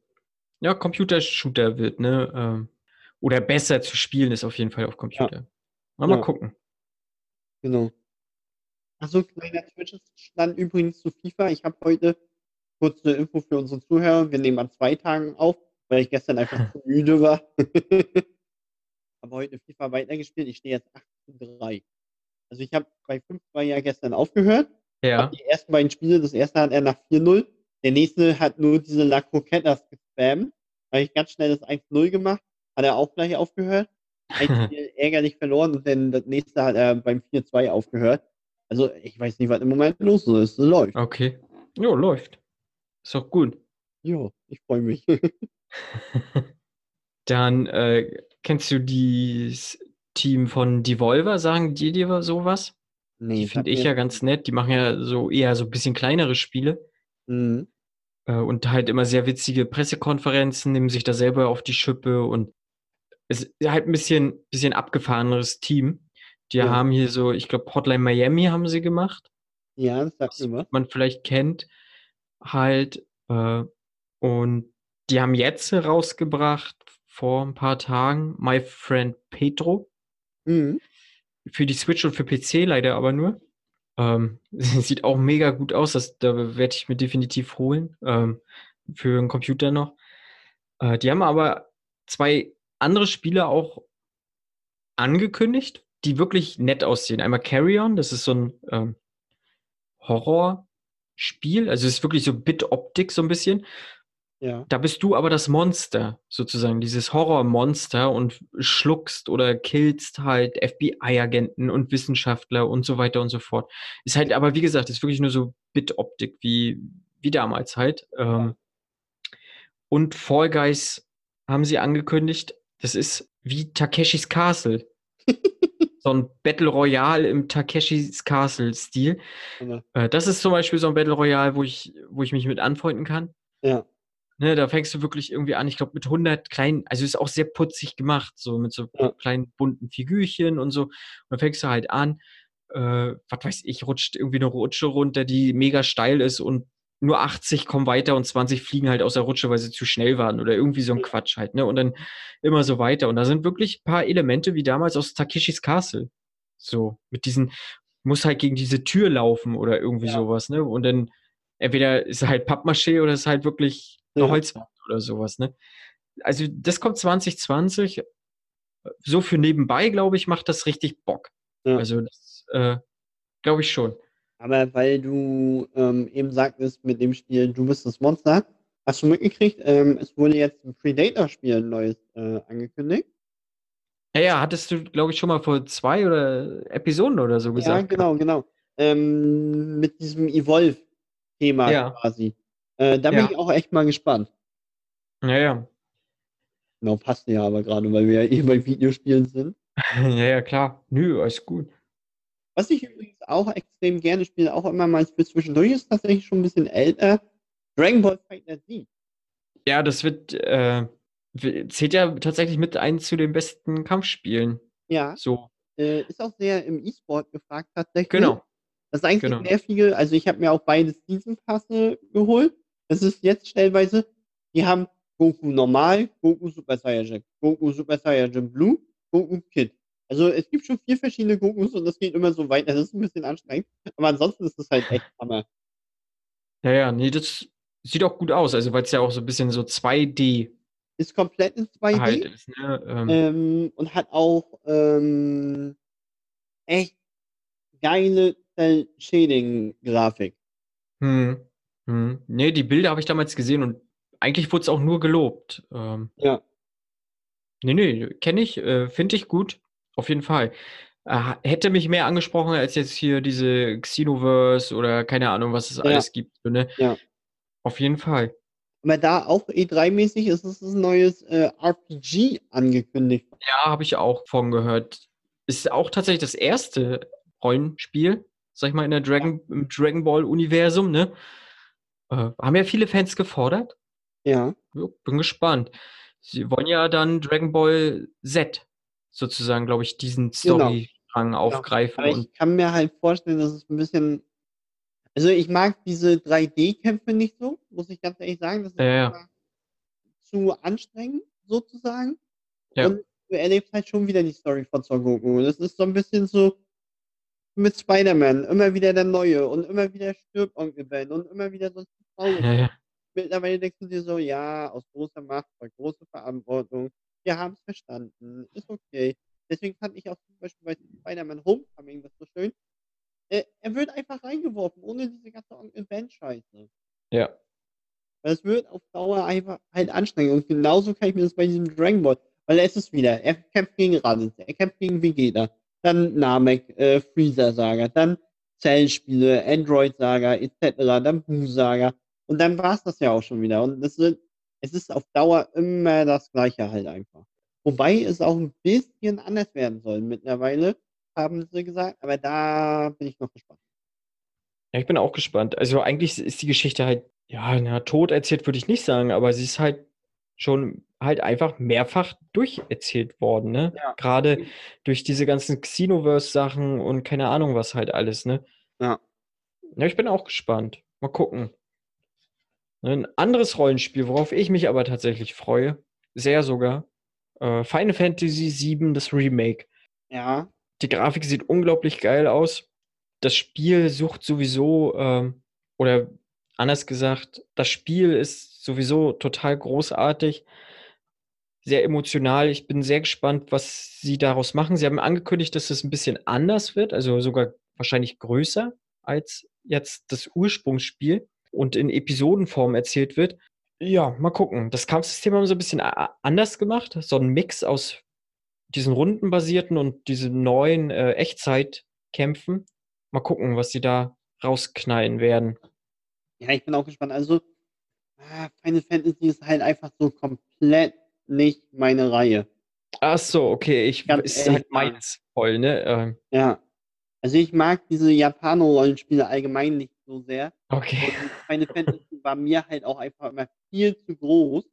ja, Computershooter wird, ne? Ähm, oder besser zu spielen ist auf jeden Fall auf Computer. Mal, mal Ja. gucken. Genau. Achso, kleiner Zwischenstand übrigens zu FIFA. Ich habe heute kurze Info für unsere Zuhörer. Wir nehmen an zwei Tagen auf, weil ich gestern einfach (laughs) zu müde war. (laughs) habe heute FIFA weitergespielt. Ich stehe jetzt 8 zu 3. Also ich habe bei 5-2 ja gestern aufgehört. Ja, Hab die ersten beiden Spiele, das erste hat er nach 4-0. Der nächste hat nur diese La Croquetas gespammt. Habe ich ganz schnell das 1-0 gemacht. Hat er auch gleich aufgehört. (laughs) Ein Spiel ärgerlich verloren und dann das nächste hat er beim 4-2 aufgehört. Also ich weiß nicht, was im Moment los ist. Es läuft. okay. Jo, läuft. Ist doch gut. Ja, ich freue mich. (laughs) Dann äh, kennst du das Team von Devolver, sagen die dir sowas? nee, Die finde ich ja ganz nett. Die machen ja so eher so ein bisschen kleinere Spiele. Mhm. Äh, und halt immer sehr witzige Pressekonferenzen, nehmen sich da selber auf die Schippe und es ist halt ein bisschen, bisschen abgefahreneres Team. Die Ja. haben hier so, ich glaube, Hotline Miami haben sie gemacht, Ja, das sagt was. man vielleicht kennt. Halt, äh, und die haben jetzt rausgebracht, vor ein paar Tagen, My Friend Pedro. Mhm. Für die Switch und für PC leider aber nur. Ähm, (laughs) sieht auch mega gut aus. Das, da werde ich mir definitiv holen. Ähm, für einen Computer noch. Äh, die haben aber zwei andere Spiele auch angekündigt, die wirklich nett aussehen. Einmal Carry On, das ist so ein ähm, Horrorspiel. Also es ist wirklich so Bit-Optik so ein bisschen. Ja. Da bist du aber das Monster, sozusagen, dieses Horrormonster und schluckst oder killst halt FBI-Agenten und Wissenschaftler und so weiter und so fort. Ist halt, aber wie gesagt, ist wirklich nur so Bit-Optik, wie, wie damals halt. Ähm, und Fall Guys haben sie angekündigt, das ist wie Takeshis Castle. (laughs) so ein Battle Royale im Takeshis Castle-Stil. Ja. Äh, das ist zum Beispiel so ein Battle Royale, wo ich, wo ich mich mit anfreunden kann. Ja. Ne, da fängst du wirklich irgendwie an, ich glaube, mit 100 kleinen, also ist auch sehr putzig gemacht, so mit so Ja. kleinen bunten Figürchen und so. Und dann fängst du halt an, äh, was weiß ich, rutscht irgendwie eine Rutsche runter, die mega steil ist und nur 80 kommen weiter und 20 fliegen halt aus der Rutsche, weil sie zu schnell waren oder irgendwie so ein Quatsch halt, ne? Und dann immer so weiter. Und da sind wirklich ein paar Elemente wie damals aus Takeshis Castle. So, mit diesen, muss halt gegen diese Tür laufen oder irgendwie Ja. sowas, ne? Und dann entweder ist halt Pappmaché oder ist halt wirklich Ja. Holzwand oder sowas, ne? Also, das kommt 2020. So für nebenbei, glaube ich, macht das richtig Bock. Ja. Also, das äh, glaube ich schon. Aber weil du ähm, eben sagtest mit dem Spiel, du bist das Monster, hast du mitgekriegt, ähm, es wurde jetzt ein Predator-Spiel ein neues äh, angekündigt. Ja, ja, hattest du, glaube ich, schon mal vor zwei oder Episoden oder so Ja, gesagt. genau, genau. Ähm, mit diesem Evolve-Thema Ja. quasi. Äh, da bin Ja. ich auch echt mal gespannt. Ja, ja. Genau, passt ja aber gerade, weil wir ja eh bei Videospielen sind. (laughs) Ja, ja, klar. Nö, alles gut. Was ich übrigens auch extrem gerne spiele, auch immer mal für zwischendurch, ist tatsächlich schon ein bisschen älter. Dragon Ball Fighter Z. Ja, das wird, äh, zählt ja tatsächlich mit ein zu den besten Kampfspielen. Ja, So, äh, ist auch sehr im E-Sport gefragt tatsächlich. genau. Das ist eigentlich Genau. nervige, also ich habe mir auch beide Season Passe geholt. Das ist jetzt stellenweise, die haben Goku normal, Goku Super Saiyajin, Goku Super Saiyajin Blue, Goku Kid. Also es gibt schon vier verschiedene Gokus und das geht immer so weiter. Das ist ein bisschen anstrengend. Aber ansonsten ist es halt echt Hammer. Ja, ja, nee, das sieht auch gut aus. Also, weil es ja auch so ein bisschen so 2D Ist komplett in 2D. halt ist, ne? Ähm, ähm, und hat auch ähm, echt geile Shading-Grafik. hm, hm. Nee, die Bilder habe ich damals gesehen und eigentlich wurde es auch nur gelobt. Ähm, Ja. nee, nee, kenne ich, äh, finde ich gut. Auf jeden Fall. Äh, hätte mich mehr angesprochen als jetzt hier diese Xenoverse oder keine Ahnung, was es Ja. alles gibt. so, Ne? Ja. Auf jeden Fall. Aber da auch E3-mäßig ist es ein neues äh, RPG angekündigt. Ja, habe ich auch von gehört. Ist auch tatsächlich das erste Rollenspiel, sag ich mal, in der Dragon, im Dragon Ball-Universum, ne? Äh, haben ja viele Fans gefordert. Ja. Ja, bin gespannt. Sie wollen ja dann Dragon Ball Z sozusagen, glaube ich, diesen Genau. Storystrang aufgreifen. Aber und ich kann mir halt vorstellen, dass es ein bisschen. Also ich mag diese 3D-Kämpfe nicht so, muss ich ganz ehrlich sagen. Das ist Ja, zu anstrengend, sozusagen. Ja. Und du erlebst halt schon wieder die Story von Son Goku. Das ist so ein bisschen so mit Spider-Man. Immer wieder der Neue und immer wieder stirbt Onkel Ben und immer wieder so ein traurig. ja, ja. Mittlerweile denkst du dir so, ja, aus großer Macht, bei großer Verantwortung. Wir haben es verstanden. Ist okay. Deswegen fand ich auch zum Beispiel bei Spider-Man Homecoming das so schön. Äh, er wird einfach reingeworfen, ohne diese ganze Onkel Ben-Scheiße. ja. Weil es wird auf Dauer einfach halt anstrengend. Und genauso kann ich mir das bei diesem Dragon Ball, weil es ist wieder, er kämpft gegen Raditz, er kämpft gegen Vegeta, dann Namek, äh, Freezer-Saga, dann Zellspiele, Android-Saga, etc., dann Buu-Saga. Und dann war es das ja auch schon wieder. Und das wird, es ist auf Dauer immer das Gleiche halt einfach. Wobei es auch ein bisschen anders werden soll mittlerweile, haben sie gesagt. Aber da bin ich noch gespannt. Ja, ich bin auch gespannt. Also eigentlich ist die Geschichte halt, ja, na, tot erzählt würde ich nicht sagen, aber sie ist halt schon halt einfach mehrfach durcherzählt worden, ne? Ja. Gerade durch diese ganzen Xenoverse-Sachen und keine Ahnung was halt alles, ne? Ja. Ja, ich bin auch gespannt. Mal gucken. Ein anderes Rollenspiel, worauf ich mich aber tatsächlich freue, sehr sogar, äh, Final Fantasy VII, das Remake. Ja, Die Grafik sieht unglaublich geil aus. das Spiel sucht sowieso, ähm, oder anders gesagt, das Spiel ist sowieso total großartig, sehr emotional. Ich bin sehr gespannt, was sie daraus machen. Sie haben angekündigt, dass es ein bisschen anders wird, also sogar wahrscheinlich größer als jetzt das Ursprungsspiel und in Episodenform erzählt wird. Ja, mal gucken. Das Kampfsystem haben sie ein bisschen anders gemacht. So ein Mix aus diesen rundenbasierten und diesen neuen äh, Echtzeitkämpfen. Mal gucken, was sie da rausknallen werden. Ja, ich bin auch gespannt. Also, ah, Final Fantasy ist halt einfach so komplett nicht meine Reihe. Ach so, okay. Ich Ganz ist ehrlich, halt meins voll, ne? Ähm, Ja. Also ich mag diese Japano-Rollenspiele allgemein nicht so sehr. okay. Und Final Fantasy war mir halt auch einfach immer viel zu groß.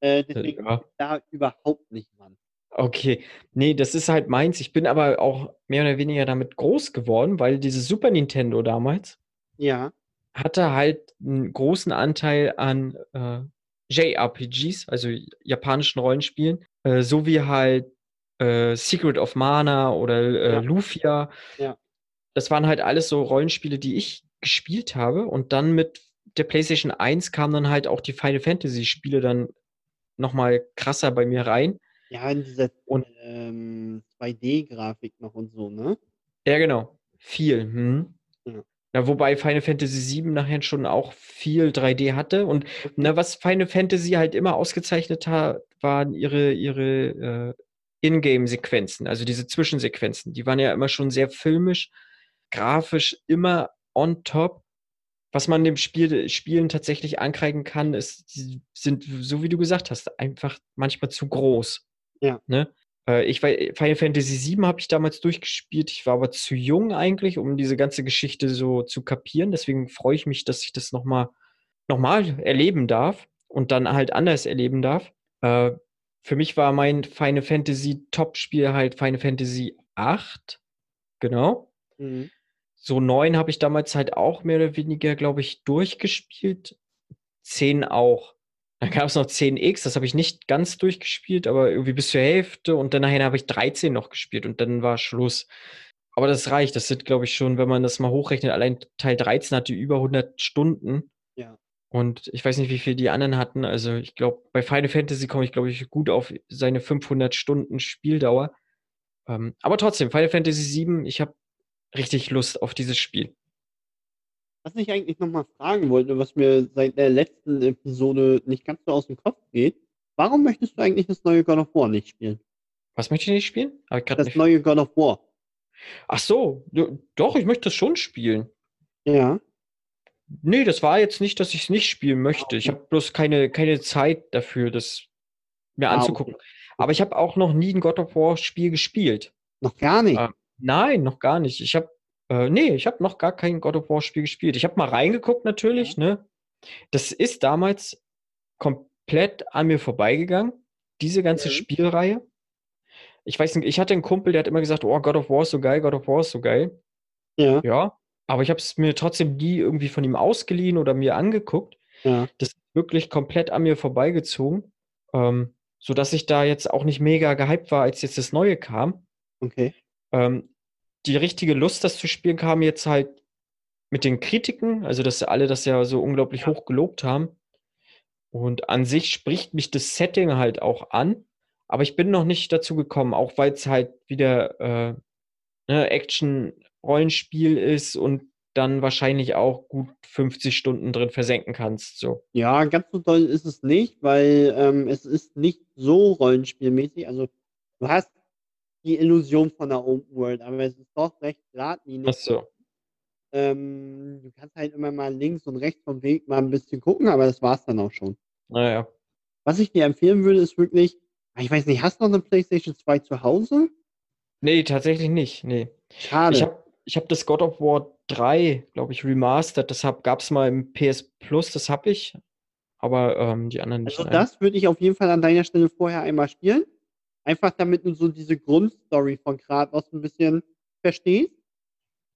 Äh, deswegen Ja. da überhaupt nicht dran. Okay. Nee, das ist halt meins. Ich bin aber auch mehr oder weniger damit groß geworden, weil dieses Super Nintendo damals Ja. hatte halt einen großen Anteil an äh, JRPGs, also japanischen Rollenspielen, äh, so wie halt äh, Secret of Mana oder äh, Ja. Lufia. Ja. Das waren halt alles so Rollenspiele, die ich gespielt habe. Und dann mit der PlayStation 1 kamen dann halt auch die Final Fantasy Spiele dann nochmal krasser bei mir rein. Ja, in dieser Und- ähm, 2D-Grafik noch und so, ne? Ja, genau. Viel. Hm. Ja. Ja, wobei Final Fantasy VII nachher schon auch viel 3D hatte. Und na, was Final Fantasy halt immer ausgezeichnet hat, waren ihre, ihre äh, Ingame-Sequenzen, also diese Zwischensequenzen. Die waren ja immer schon sehr filmisch, grafisch immer on top. Was man dem Spiel, Spielen tatsächlich ankreiden kann, ist, die sind, so wie du gesagt hast, einfach manchmal zu groß. Ja. Ne? Äh, Ich wei- Final Fantasy VII habe ich damals durchgespielt. Ich war aber zu jung eigentlich, um diese ganze Geschichte so zu kapieren. Deswegen freue ich mich, dass ich das nochmal noch mal erleben darf und dann halt anders erleben darf. Äh, für mich war mein Final Fantasy Top-Spiel halt Final Fantasy VIII. Genau. Mhm. So neun habe ich damals halt auch mehr oder weniger, glaube ich, durchgespielt. Zehn auch. Dann gab es noch 10x, das habe ich nicht ganz durchgespielt, aber irgendwie bis zur Hälfte und dann nachher habe ich 13 noch gespielt und dann war Schluss. Aber das reicht, das sind, glaube ich, schon, wenn man das mal hochrechnet, allein Teil 13 hatte über 100 Stunden. Ja. Und ich weiß nicht, wie viel die anderen hatten. Also ich glaube, bei Final Fantasy komme ich, glaube ich, gut auf seine 500 Stunden Spieldauer. Ähm, aber trotzdem, Final Fantasy VII, ich habe richtig Lust auf dieses Spiel. Was ich eigentlich nochmal fragen wollte, was mir seit der letzten Episode nicht ganz so aus dem Kopf geht, warum möchtest du eigentlich das neue God of War nicht spielen? Was möchte ich nicht spielen? Ich Das nicht... neue God of War. Ach so, doch, ich möchte das schon spielen. Ja. Nee, das war jetzt nicht, dass ich es nicht spielen möchte. Ich okay. habe bloß keine, keine Zeit dafür, das mir Ah, anzugucken. okay. Aber ich habe auch noch nie ein God of War Spiel gespielt. Noch gar nicht. Ah. Nein, noch gar nicht. Ich habe, äh, nee, ich habe noch gar kein God of War Spiel gespielt. Ich habe mal reingeguckt natürlich, ne? Das ist damals komplett an mir vorbeigegangen, diese ganze Mhm. Spielreihe. Ich weiß nicht, ich hatte einen Kumpel, der hat immer gesagt, oh, God of War ist so geil, God of War ist so geil. Ja. Ja, aber ich habe es mir trotzdem nie irgendwie von ihm ausgeliehen oder mir angeguckt. Ja. Das ist wirklich komplett an mir vorbeigezogen, ähm, sodass ich da jetzt auch nicht mega gehypt war, als jetzt das Neue kam. Okay. Ähm, die richtige Lust, das zu spielen, kam jetzt halt mit den Kritiken, also dass alle das ja so unglaublich Ja. hoch gelobt haben. Und an sich spricht mich das Setting halt auch an, aber ich bin noch nicht dazu gekommen, auch weil es halt wieder äh, ne, Action-Rollenspiel ist und dann wahrscheinlich auch gut 50 Stunden drin versenken kannst. So. Ja, ganz so doll ist es nicht, weil ähm, es ist nicht so rollenspielmäßig. Also du hast die Illusion von der Open World, aber es ist doch recht geradlinig. Ach so. Ähm, du kannst halt immer mal links und rechts vom Weg mal ein bisschen gucken, aber das war's dann auch schon. Naja. Was ich dir empfehlen würde, ist wirklich, ah, ich weiß nicht, hast du noch eine PlayStation 2 zu Hause? Nee, tatsächlich nicht. Nee. Schade. Ich habe ich hab das God of War 3, glaube ich, remastered. Das gab es mal im PS Plus, das habe ich. Aber ähm, die anderen nicht. Also nein. das würde ich auf jeden Fall an deiner Stelle vorher einmal spielen. Einfach damit du so diese Grundstory von Kratos ein bisschen verstehst.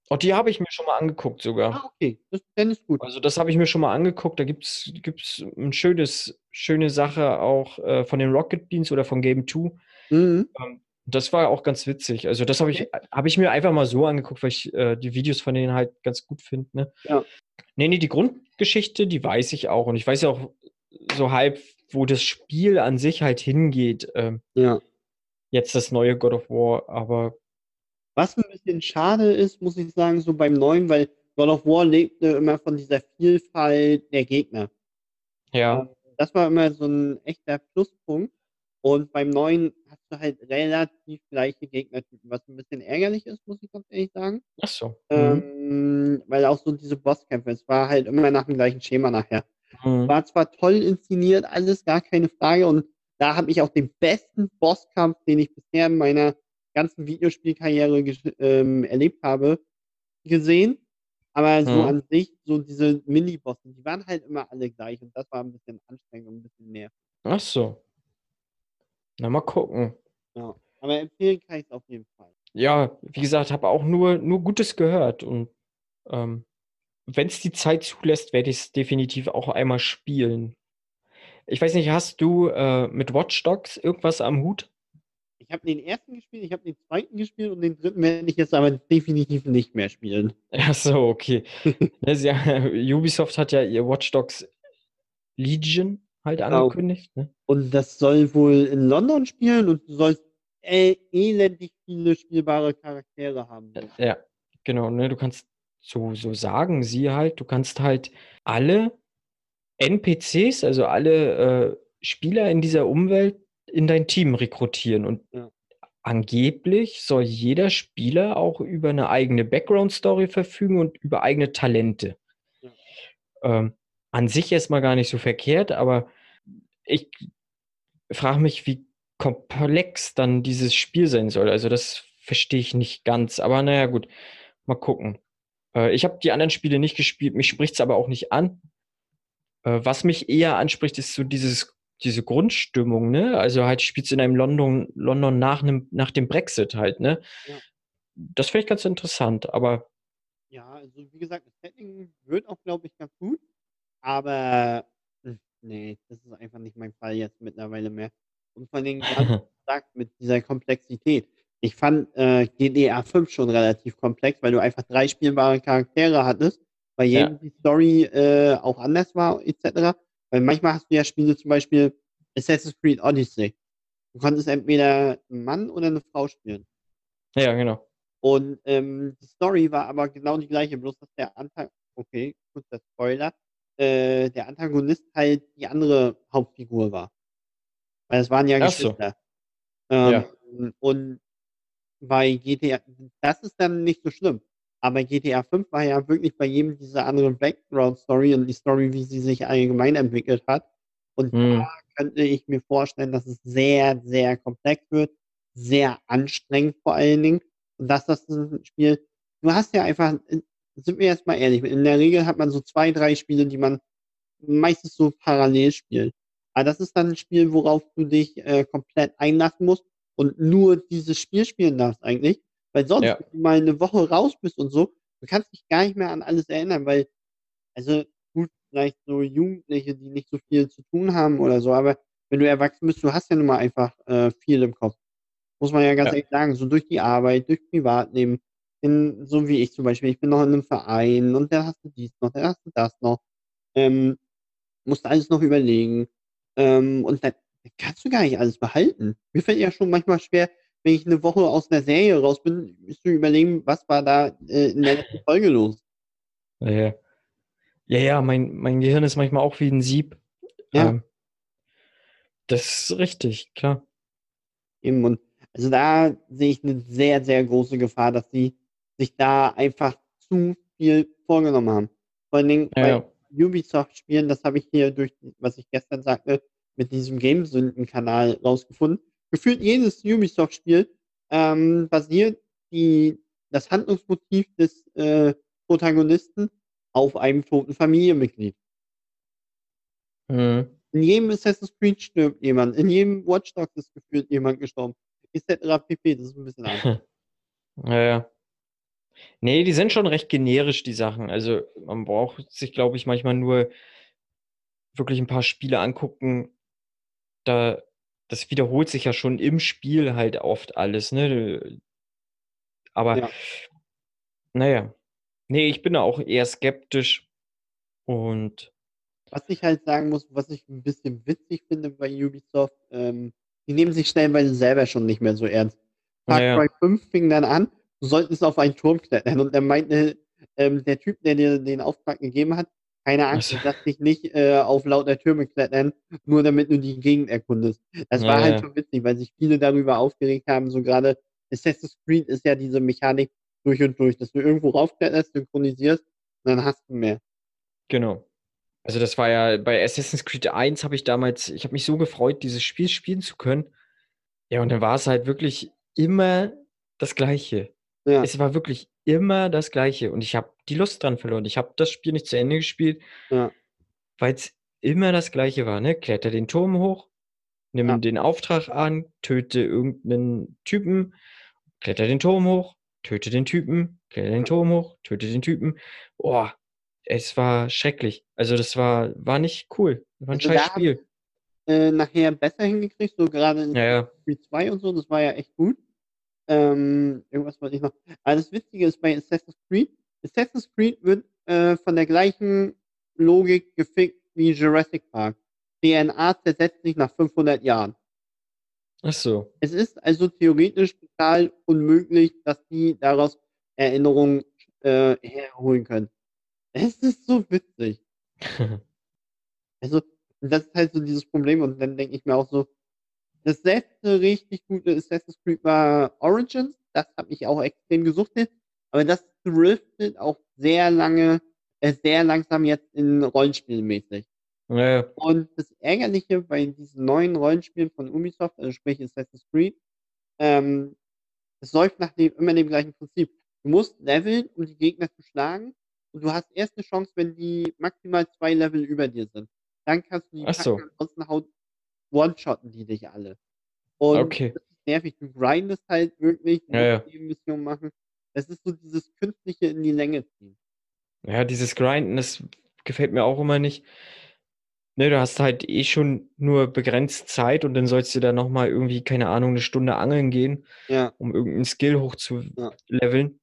Oh, die habe ich mir schon mal angeguckt sogar. Ah, okay. Das, dann ist gut. Also das habe ich mir schon mal angeguckt. Da gibt es gibt's ein schönes, schöne Sache auch äh, von den Rocket Beans oder von Game 2. Mhm. Ähm, Das war auch ganz witzig. Also das habe ich, hab ich mir einfach mal so angeguckt, weil ich äh, die Videos von denen halt ganz gut finde. Ne? Ja. Nee, nee, die Grundgeschichte, die weiß ich auch. Und ich weiß ja auch so halb, wo das Spiel an sich halt hingeht. Ähm, Ja. Jetzt das neue God of War, aber Was ein bisschen schade ist, muss ich sagen, so beim neuen, weil God of War lebte immer von dieser Vielfalt der Gegner. ja, Das war immer so ein echter Pluspunkt. Und beim neuen hast du halt relativ gleiche Gegnertypen, was ein bisschen ärgerlich ist, muss ich ganz ehrlich sagen. ach so. Mhm. Ähm, weil auch so diese Bosskämpfe, es war halt immer nach dem gleichen Schema nachher. Mhm. War zwar toll inszeniert, alles gar keine Frage. Und da habe ich auch den besten Bosskampf, den ich bisher in meiner ganzen Videospielkarriere ähm, erlebt habe, gesehen. Aber so Mhm. an sich, so diese Mini-Bosse, die waren halt immer alle gleich. Und das war ein bisschen anstrengend und ein bisschen nervig. Ach so. Na, mal gucken. Ja. Aber empfehlen kann ich es auf jeden Fall. Ja, wie gesagt, habe auch nur, nur Gutes gehört und ähm, wenn es die Zeit zulässt, werde ich es definitiv auch einmal spielen. Ich weiß nicht, hast du äh, mit Watch Dogs irgendwas am Hut? Ich habe den ersten gespielt, ich habe den zweiten gespielt und den dritten werde ich jetzt aber definitiv nicht mehr spielen. Ach so, okay. (laughs) Ne, sie, (laughs) Ubisoft hat ja ihr Watch Dogs Legion halt Genau. angekündigt. Ne? Und das soll wohl in London spielen und du sollst äh, elendig viele spielbare Charaktere haben. Ja, genau. Ne? Du kannst, so, so sagen sie halt, du kannst halt alle NPCs, also alle äh, Spieler in dieser Umwelt in dein Team rekrutieren. Und Ja. angeblich soll jeder Spieler auch über eine eigene Background-Story verfügen und über eigene Talente. Ja. Ähm, an sich erstmal gar nicht so verkehrt, aber ich frage mich, wie komplex dann dieses Spiel sein soll. Also das verstehe ich nicht ganz. Aber naja, gut, mal gucken. Äh, ich habe die anderen Spiele nicht gespielt, mich spricht es aber auch nicht an. Äh, was mich eher anspricht, ist so dieses, diese Grundstimmung, ne? Also halt spielst in einem London, London nach, nem, nach dem Brexit halt, ne? Ja. Das finde ich ganz interessant, aber Ja, also wie gesagt, das Setting wird auch, glaube ich, ganz gut. Aber hm, nee, das ist einfach nicht mein Fall jetzt mittlerweile mehr. Und vor allem, (laughs) gesagt, mit dieser Komplexität. Ich fand äh, GTA 5 schon relativ komplex, weil du einfach drei spielbare Charaktere hattest, Ja. jedem die Story äh, auch anders war, etc. Weil manchmal hast du ja Spiele, zum Beispiel Assassin's Creed Odyssey. Du konntest entweder einen Mann oder eine Frau spielen. ja, genau. Und ähm, die Story war aber genau die gleiche, bloß dass der Antagonist, okay, kurzer Spoiler, äh, der Antagonist halt die andere Hauptfigur war. Weil es waren ja Ach so. Geschwister. Ähm, Ja. Und bei GTA, das ist dann nicht so schlimm. Aber GTA 5 war ja wirklich bei jedem diese andere Background-Story und die Story, wie sie sich allgemein entwickelt hat. Und Hm. da könnte ich mir vorstellen, dass es sehr, sehr komplex wird, sehr anstrengend vor allen Dingen. Und dass das ein Spiel, du hast ja einfach, sind wir jetzt mal ehrlich, in der Regel hat man so zwei, drei Spiele, die man meistens so parallel spielt. Aber das ist dann ein Spiel, worauf du dich äh, komplett einlassen musst und nur dieses Spiel spielen darfst eigentlich. Weil sonst, Ja. wenn du mal eine Woche raus bist und so, du kannst dich gar nicht mehr an alles erinnern, weil, also gut, vielleicht so Jugendliche, die nicht so viel zu tun haben oder so, aber wenn du erwachsen bist, du hast ja nun mal einfach äh, viel im Kopf. Muss man ja ganz Ja. ehrlich sagen, so durch die Arbeit, durch Privatleben, in, so wie ich zum Beispiel, ich bin noch in einem Verein und dann hast du dies noch, dann hast du das noch. Ähm, musst alles noch überlegen. Ähm, und dann kannst du gar nicht alles behalten. Mir fällt ja schon manchmal schwer, wenn ich eine Woche aus einer Serie raus bin, musst du überlegen, was war da äh, in der letzten Folge los. Ja, ja. Ja, ja, mein, mein Gehirn ist manchmal auch wie ein Sieb. Ja. Ähm, das ist richtig, klar. Eben, und also da sehe ich eine sehr, sehr große Gefahr, dass sie sich da einfach zu viel vorgenommen haben. Vor allen Dingen Ja, bei ja. Ubisoft-Spielen, das habe ich hier durch, was ich gestern sagte, mit diesem Gamesünden-Kanal rausgefunden. Gefühlt jedes Ubisoft-Spiel ähm, basiert die, das Handlungsmotiv des äh, Protagonisten auf einem toten Familienmitglied. Mhm. In jedem Assassin's Creed stirbt jemand, in jedem Watch Dogs ist gefühlt jemand gestorben. Etc. pp. Das ist ein bisschen (laughs) anders. Ja, ja. Nee, die sind schon recht generisch, die Sachen. Also man braucht sich, glaube ich, manchmal nur wirklich ein paar Spiele angucken. Da das wiederholt sich ja schon im Spiel halt oft alles, ne? Aber Ja. naja. Nee, ich bin da auch eher skeptisch und Was ich halt sagen muss, was ich ein bisschen witzig finde bei Ubisoft, ähm, die nehmen sich stellenweise selber schon nicht mehr so ernst. Far naja. Cry 5 fing dann an, du solltest auf einen Turm klettern und dann meinte ähm, der Typ, der dir den Auftrag gegeben hat, keine (laughs) Angst, du darfst dich nicht äh, auf lauter Türme klettern, nur damit du die Gegend erkundest. Das war halt naja. schon witzig, weil sich viele darüber aufgeregt haben, so gerade Assassin's Creed ist ja diese Mechanik durch und durch, dass du irgendwo raufkletterst, synchronisierst und dann hast du mehr. Genau. Also das war ja bei Assassin's Creed 1 habe ich damals, ich habe mich so gefreut, dieses Spiel spielen zu können. Ja, und dann war es halt wirklich immer das Gleiche. Ja, Es war wirklich immer das Gleiche und ich habe die Lust dran verloren. Ich habe das Spiel nicht zu Ende gespielt, ja, weil es immer das Gleiche war, ne? Kletter den Turm hoch, nimm ja. den Auftrag an, töte irgendeinen Typen, kletter den Turm hoch, töte den Typen, kletter den. Turm hoch, töte den Typen. Boah, es war schrecklich. Also das war, war nicht cool. War ein Also scheiß Spiel. äh, nachher besser hingekriegt, so gerade in Ja, Creed 2 und so, das war ja echt gut. Ähm, irgendwas wollte ich noch. Aber das Witzige ist bei Assassin's Creed, Assassin's Creed wird äh, von der gleichen Logik gefickt wie Jurassic Park. DNA zersetzt sich nach 500 Jahren. Ach so. Es ist also theoretisch total unmöglich, dass die daraus Erinnerungen äh, herholen können. Es ist so witzig. (laughs) Also, das ist halt so dieses Problem und dann denke ich mir auch so, das letzte richtig gute Assassin's Creed war Origins. Das habe ich auch extrem gesuchtet. Aber das driftet auch sehr lange, äh, sehr langsam jetzt in Rollenspielmäßig. Ja, ja. Und das Ärgerliche bei diesen neuen Rollenspielen von Ubisoft, also sprich Assassin's Creed, ähm, es läuft nach dem, immer dem gleichen Prinzip. Du musst leveln, um die Gegner zu schlagen. Und du hast erst eine Chance, wenn die maximal zwei Level über dir sind. Dann kannst du die Ach so. packen, ansonsten haut One-shotten die dich alle. Und Okay. das ist nervig. Du grindest halt wirklich, Ja, ja. Mission machen. Das ist so dieses künstliche in die Länge ziehen. Ja, dieses Grinden, das gefällt mir auch immer nicht. Ne, du hast halt eh schon nur begrenzt Zeit und dann sollst du da nochmal irgendwie, keine Ahnung, eine Stunde angeln gehen, Ja. um irgendeinen Skill Ja. hochzuleveln.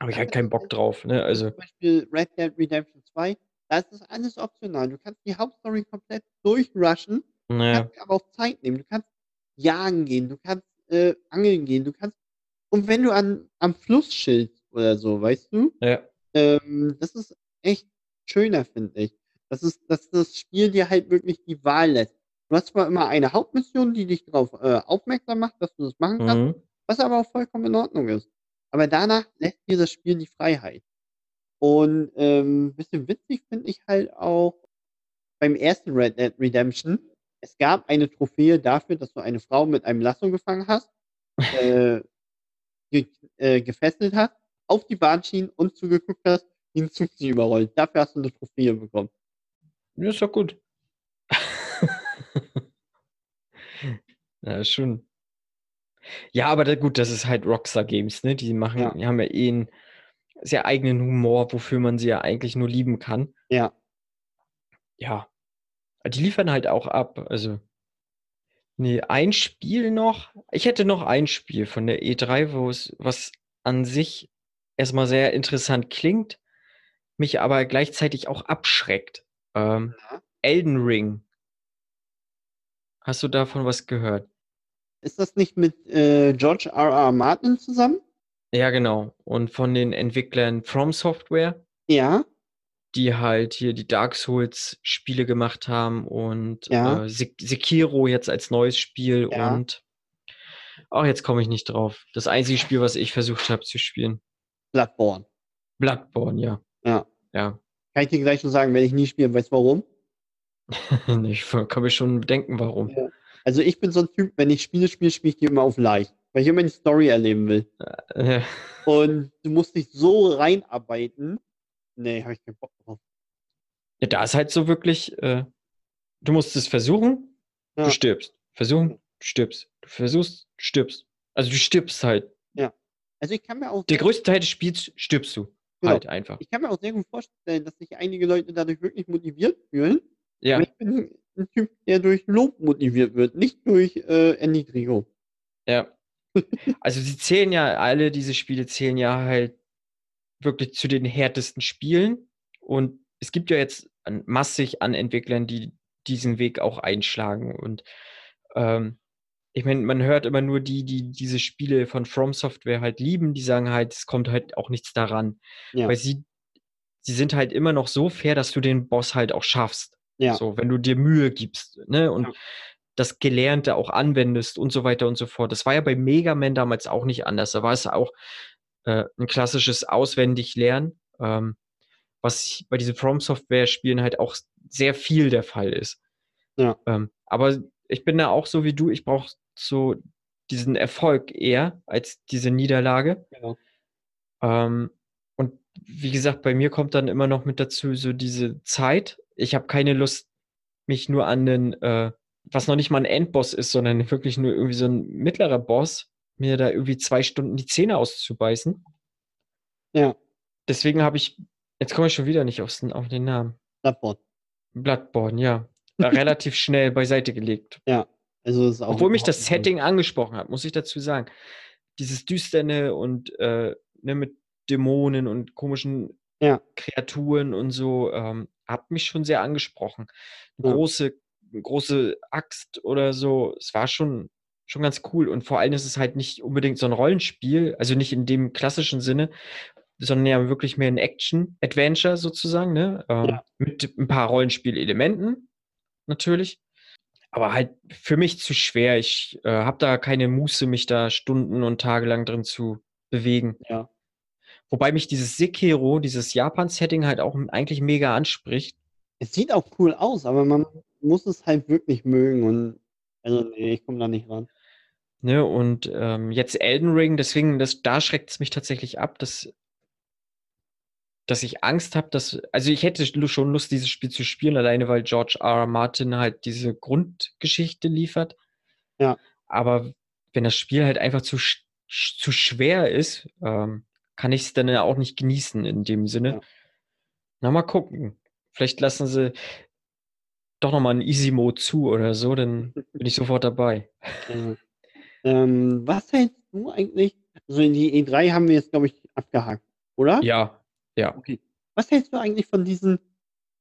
Habe ich Ja, halt das keinen Bock drauf, ne? Also, zum Beispiel Red Dead Redemption 2, da ist das alles optional. Du kannst die Hauptstory komplett durchrushen, du naja. kannst dir aber auch Zeit nehmen. Du kannst jagen gehen, du kannst äh, angeln gehen, du kannst. Und wenn du an, am Fluss chillst oder so, weißt du, Ja. ähm, das ist echt schöner, finde ich. Das ist, dass das Spiel dir halt wirklich die Wahl lässt. Du hast zwar immer eine Hauptmission, die dich darauf äh, aufmerksam macht, dass du das machen kannst, Mhm. was aber auch vollkommen in Ordnung ist. Aber danach lässt dir das Spiel die Freiheit. Und ähm, ein bisschen witzig finde ich halt auch beim ersten Red Dead Redemption, es gab eine Trophäe dafür, dass du eine Frau mit einem Lasso gefangen hast, (laughs) äh, ge äh, gefesselt hast, auf die Bahn schien und zugeguckt hast, wie ein Zug sie überrollt. Dafür hast du eine Trophäe bekommen. Ja, ist doch gut. (laughs) Ja, schon. Ja, aber da, gut, das ist halt Rockstar Games, ne? Die machen, Ja. die haben ja eh einen sehr eigenen Humor, wofür man sie ja eigentlich nur lieben kann. Ja. Ja. Die liefern halt auch ab. Also, nee, ein Spiel noch. Ich hätte noch ein Spiel von der E3, wo es, was an sich erstmal sehr interessant klingt, mich aber gleichzeitig auch abschreckt. Ähm, Ja. Elden Ring. Hast du davon was gehört? Ist das nicht mit äh, George R. R. Martin zusammen? Ja, genau. Und von den Entwicklern From Software, Ja. Die halt hier die Dark Souls Spiele gemacht haben und Ja. äh, Sek Sekiro jetzt als neues Spiel Ja. und auch jetzt komme ich nicht drauf. Das einzige Spiel, was ich versucht habe zu spielen. Bloodborne. Bloodborne, ja. Ja. Ja. Kann ich dir gleich schon sagen, werde ich nie spielen. Weißt du warum? (laughs) ich kann mir schon denken, warum. Ja. Also ich bin so ein Typ, wenn ich Spiele spiele, spiele ich die immer auf leicht. Weil ich immer die Story erleben will. Äh, Und du musst dich so reinarbeiten. Nee, habe ich keinen Bock drauf. ja, da ist halt so wirklich, äh, du musst es versuchen, Ja. du stirbst. Versuchen, du stirbst. Du versuchst, du stirbst. Also du stirbst halt. Also ich kann mir auch Der größte Teil des Spiels stirbst du. Genau. Halt einfach. ich kann mir auch sehr gut vorstellen, dass sich einige Leute dadurch wirklich motiviert fühlen. Ja. Aber ich bin ein Typ, der durch Lob motiviert wird, nicht durch äh, Erniedrigung. Ja. Also sie zählen ja, alle diese Spiele zählen ja halt wirklich zu den härtesten Spielen. Und es gibt ja jetzt massig an Entwicklern, die diesen Weg auch einschlagen. Und ähm, ich meine, man hört immer nur die, die diese Spiele von From Software halt lieben, die sagen halt, es kommt halt auch nichts daran. Ja. Weil sie, sie sind halt immer noch so fair, dass du den Boss halt auch schaffst. Ja. So, wenn du dir Mühe gibst, ne? Und Ja. das Gelernte auch anwendest und so weiter und so fort. Das war ja bei Mega Man damals auch nicht anders. Da war es auch äh, ein klassisches Auswendiglernen, ähm, was bei diesen From Software Spielen halt auch sehr viel der Fall ist. Ja. Ähm, aber ich bin da auch so wie du, ich brauche so diesen Erfolg eher als diese Niederlage. Genau. Ähm, und wie gesagt, bei mir kommt dann immer noch mit dazu so diese Zeit. Ich habe keine Lust, mich nur an den, äh, was noch nicht mal ein Endboss ist, sondern wirklich nur irgendwie so ein mittlerer Boss, mir da irgendwie zwei Stunden die Zähne auszubeißen. Ja, Deswegen habe ich, jetzt komme ich schon wieder nicht aufs, auf den Namen. Bloodborne. Bloodborne, ja. (laughs) Relativ schnell beiseite gelegt. Ja, also ist auch Obwohl mich das Setting angesprochen hat, muss ich dazu sagen. Dieses Düsterne und äh, ne, mit Dämonen und komischen Ja. Kreaturen und so, ähm, hat mich schon sehr angesprochen. Eine Ja. große, eine große Axt oder so, es war schon, schon ganz cool. Und vor allem ist es halt nicht unbedingt so ein Rollenspiel, also nicht in dem klassischen Sinne, sondern ja wirklich mehr ein Action-Adventure sozusagen, ne? Ähm, Ja. Mit ein paar Rollenspielelementen, natürlich. Aber halt für mich zu schwer. Ich äh, habe da keine Muße, mich da Stunden und Tage lang drin zu bewegen. Ja. Wobei mich dieses Sekiro, dieses Japan-Setting halt auch eigentlich mega anspricht. Es sieht auch cool aus, aber man muss es halt wirklich mögen und also nee, ich komme da nicht ran. Ne? Und ähm, jetzt Elden Ring, deswegen, das, da schreckt es mich tatsächlich ab, dass, dass ich Angst habe, dass. Also ich hätte schon Lust, dieses Spiel zu spielen, alleine weil George R. R. Martin halt diese Grundgeschichte liefert. Ja. Aber wenn das Spiel halt einfach zu, sch zu schwer ist, ähm, kann ich es dann ja auch nicht genießen in dem Sinne. Ja. Na, mal gucken. Vielleicht lassen sie doch nochmal einen Easy Mode zu oder so, dann bin ich sofort dabei. Äh, ähm, was hältst du eigentlich? Also die E3 haben wir jetzt, glaube ich, abgehakt, oder? Ja, ja. Okay. Was hältst du eigentlich von diesen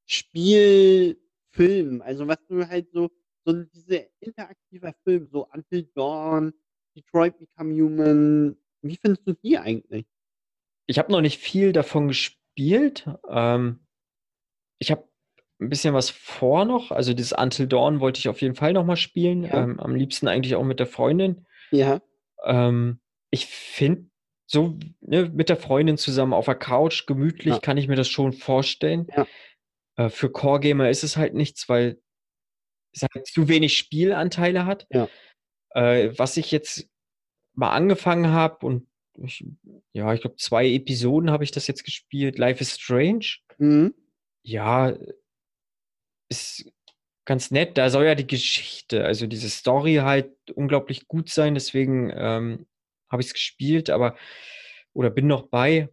Spielfilmen? Also was du halt so, so diese interaktiver Film, so Until Dawn, Detroit Become Human, wie findest du die eigentlich? Ich habe noch nicht viel davon gespielt. Ähm, ich habe ein bisschen was vor noch. Also das Until Dawn wollte ich auf jeden Fall noch mal spielen. Ja. Ähm, am liebsten eigentlich auch mit der Freundin. Ja, Ähm, ich finde, so ne, mit der Freundin zusammen auf der Couch, gemütlich, Ja. kann ich mir das schon vorstellen. Ja. Äh, für Core-Gamer ist es halt nichts, weil es halt zu wenig Spielanteile hat. Ja. Äh, was ich jetzt mal angefangen habe und ich, ja, ich glaube, zwei Episoden habe ich das jetzt gespielt. Life is Strange. mhm. Ja, ist ganz nett. Da soll ja die Geschichte, also diese Story halt unglaublich gut sein. Deswegen ähm, habe ich es gespielt, aber oder bin noch bei.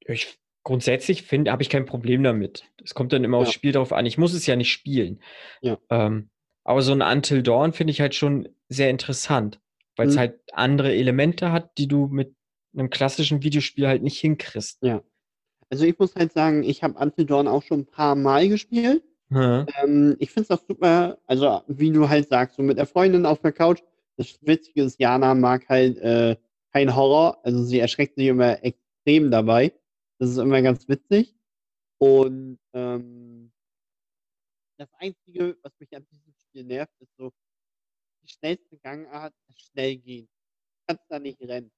Ich, grundsätzlich finde, habe ich kein Problem damit. Es kommt dann immer aufs Ja. Spiel drauf an. Ich muss es ja nicht spielen. Ja. Ähm, aber so ein Until Dawn finde ich halt schon sehr interessant, weil es Mhm. halt andere Elemente hat, die du mit einem klassischen Videospiel halt nicht hinkriegst. Ja. Also ich muss halt sagen, ich habe Until Dawn auch schon ein paar Mal gespielt. Hm. Ähm, ich finde es auch super, also wie du halt sagst, so mit der Freundin auf der Couch. Das Witzige ist, Jana mag halt äh, kein Horror, also sie erschreckt sich immer extrem dabei. Das ist immer ganz witzig. Und ähm, das Einzige, was mich an diesem Spiel nervt, ist so, die schnellste Gangart ist schnell gehen. Du kannst da nicht rennen.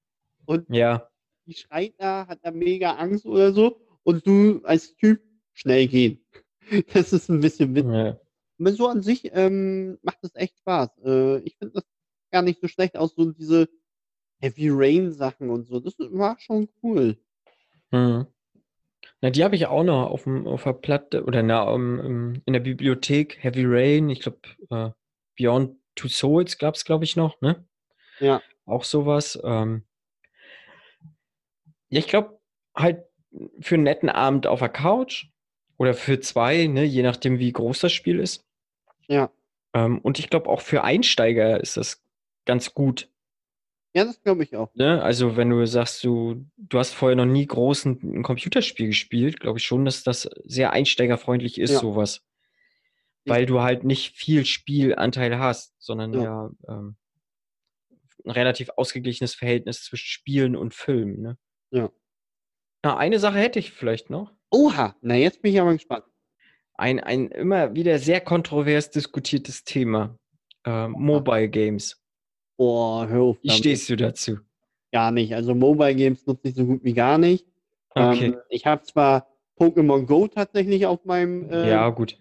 Und Ja. die schreit da, hat da mega Angst oder so. Und du als Typ schnell gehen. (laughs) Das ist ein bisschen witzig. ja. Aber so an sich ähm, macht es echt Spaß. Äh, ich finde das gar nicht so schlecht aus, so diese Heavy Rain Sachen und so. Das war schon cool. Hm. Na, die habe ich auch noch auf, dem, auf der Platte oder na, um, in der Bibliothek. Heavy Rain, ich glaube, äh, Beyond Two Souls gab es, glaube ich, noch, ne? Ja. Auch sowas. Ähm, ja, ich glaube, halt für einen netten Abend auf der Couch oder für zwei, ne, je nachdem, wie groß das Spiel ist, Ja. Ähm, und ich glaube, auch für Einsteiger ist das ganz gut. Ja, das glaube ich auch. Ne? Also, wenn du sagst, du, du hast vorher noch nie groß ein, ein Computerspiel gespielt, glaube ich schon, dass das sehr einsteigerfreundlich ist, Ja. sowas. Weil du halt nicht viel Spielanteil hast, sondern Ja. ja, ähm, ein relativ ausgeglichenes Verhältnis zwischen Spielen und Filmen. Ne? Ja. Na, eine Sache hätte ich vielleicht noch. Oha, na jetzt bin ich aber gespannt. Ein, ein immer wieder sehr kontrovers diskutiertes Thema. Äh, Mobile Games. Boah, hör auf. Wie stehst du dazu? Gar nicht. Also Mobile Games nutze ich so gut wie gar nicht. Okay. Ähm, ich habe zwar Pokémon Go tatsächlich auf meinem äh, ja, gut.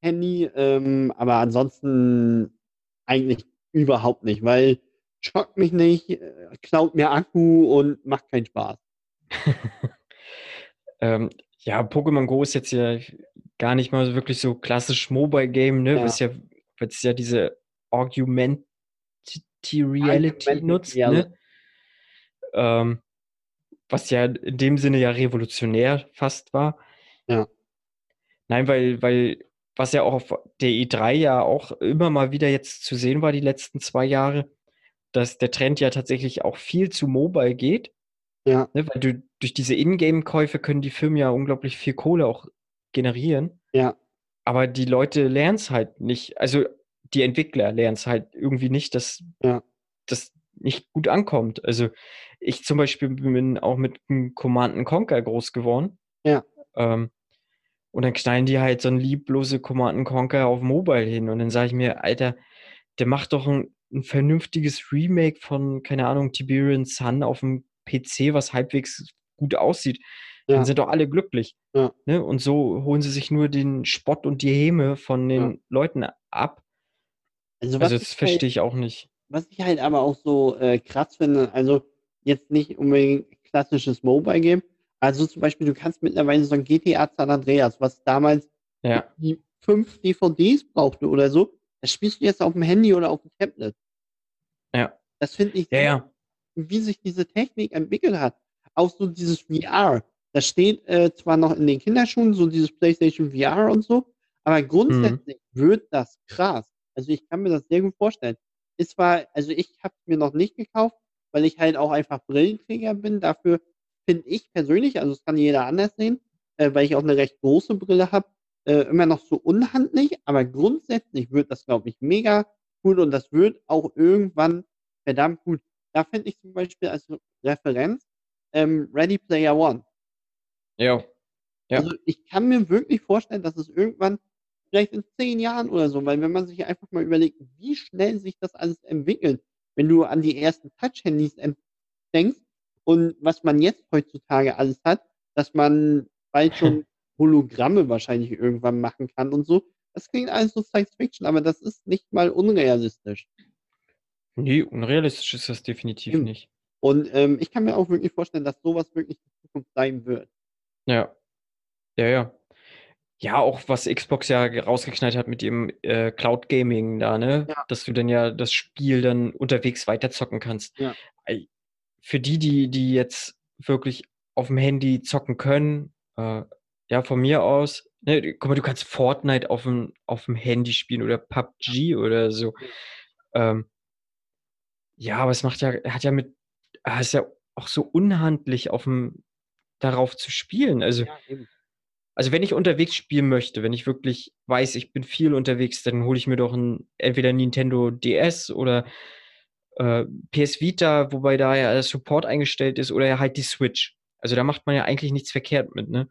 Handy, ähm, aber ansonsten eigentlich überhaupt nicht, weil schockt mich nicht, äh, klaut mir Akku und macht keinen Spaß. (laughs) Ähm, ja, Pokémon Go ist jetzt ja gar nicht mal so wirklich so klassisch Mobile Game, ne? Ja. Was ja, was ja diese Augmented Reality Augmented nutzt, ne? Ähm, was ja in dem Sinne ja revolutionär fast war. Ja. Nein, weil, weil, was ja auch auf der E3 ja auch immer mal wieder jetzt zu sehen war, die letzten zwei Jahre, dass der Trend ja tatsächlich auch viel zu Mobile geht. Ja, Ne, weil du, durch diese Ingame-Käufe können die Firmen ja unglaublich viel Kohle auch generieren. ja, Aber die Leute lernen es halt nicht. Also die Entwickler lernen es halt irgendwie nicht, dass Ja. das nicht gut ankommt. Also ich zum Beispiel bin auch mit einem Command Conquer groß geworden. Ja. Ähm, und dann knallen die halt so ein lieblose Command Conquer auf Mobile hin. Und dann sage ich mir, Alter, der macht doch ein, ein vernünftiges Remake von, keine Ahnung, Tiberian Sun auf dem PC, was halbwegs gut aussieht. Ja. Dann sind doch alle glücklich. Ja. Ne? Und so holen sie sich nur den Spott und die Häme von den Ja. Leuten ab. Also, Also das halt- verstehe ich auch nicht. Was ich halt aber auch so äh, krass finde, also jetzt nicht unbedingt klassisches Mobile Game, also zum Beispiel, du kannst mittlerweile so ein GTA San Andreas, was damals Ja. die fünf DVDs brauchte oder so, das spielst du jetzt auf dem Handy oder auf dem Tablet. Ja. Das finde ich, Ja, ja. wie sich diese Technik entwickelt hat. Auch so dieses VR. Das steht äh, zwar noch in den Kinderschuhen, so dieses PlayStation VR und so, aber grundsätzlich wird das krass. Also ich kann mir das sehr gut vorstellen. Ist zwar, also ich habe es mir noch nicht gekauft, weil ich halt auch einfach Brillenträger bin. Dafür finde ich persönlich, also das kann jeder anders sehen, äh, weil ich auch eine recht große Brille habe, äh, immer noch so unhandlich. Aber grundsätzlich wird das, glaube ich, mega gut und das wird auch irgendwann verdammt gut. Da finde ich zum Beispiel als Referenz ähm, Ready Player One. Ja. Ja. Also ich kann mir wirklich vorstellen, dass es irgendwann vielleicht in zehn Jahren oder so, weil wenn man sich einfach mal überlegt, wie schnell sich das alles entwickelt, wenn du an die ersten Touch-Handys en- denkst und was man jetzt heutzutage alles hat, dass man bald (laughs) schon Hologramme wahrscheinlich irgendwann machen kann und so. Das klingt alles so Science Fiction, aber das ist nicht mal unrealistisch. Nee, unrealistisch ist das definitiv Eben. nicht. Und ähm, ich kann mir auch wirklich vorstellen, dass sowas wirklich die Zukunft sein wird. Ja. Ja, ja. Ja, auch was Xbox ja ge- rausgeknallt hat mit dem äh, Cloud Gaming da, ne? Ja. Dass du dann ja das Spiel dann unterwegs weiterzocken kannst. Ja. Für die, die, die jetzt wirklich auf dem Handy zocken können, äh, ja, von mir aus, ne, guck mal, du kannst Fortnite auf dem, auf dem Handy spielen oder PUBG oder so. Ähm, ja, aber es macht ja, hat ja mit, ah, ist ja auch so unhandlich auf dem, darauf zu spielen. Also, Ja, also wenn ich unterwegs spielen möchte, wenn ich wirklich weiß, ich bin viel unterwegs, dann hole ich mir doch ein, entweder Nintendo DS oder äh, PS Vita, wobei da ja der Support eingestellt ist, oder ja halt die Switch. Also da macht man ja eigentlich nichts verkehrt mit, ne?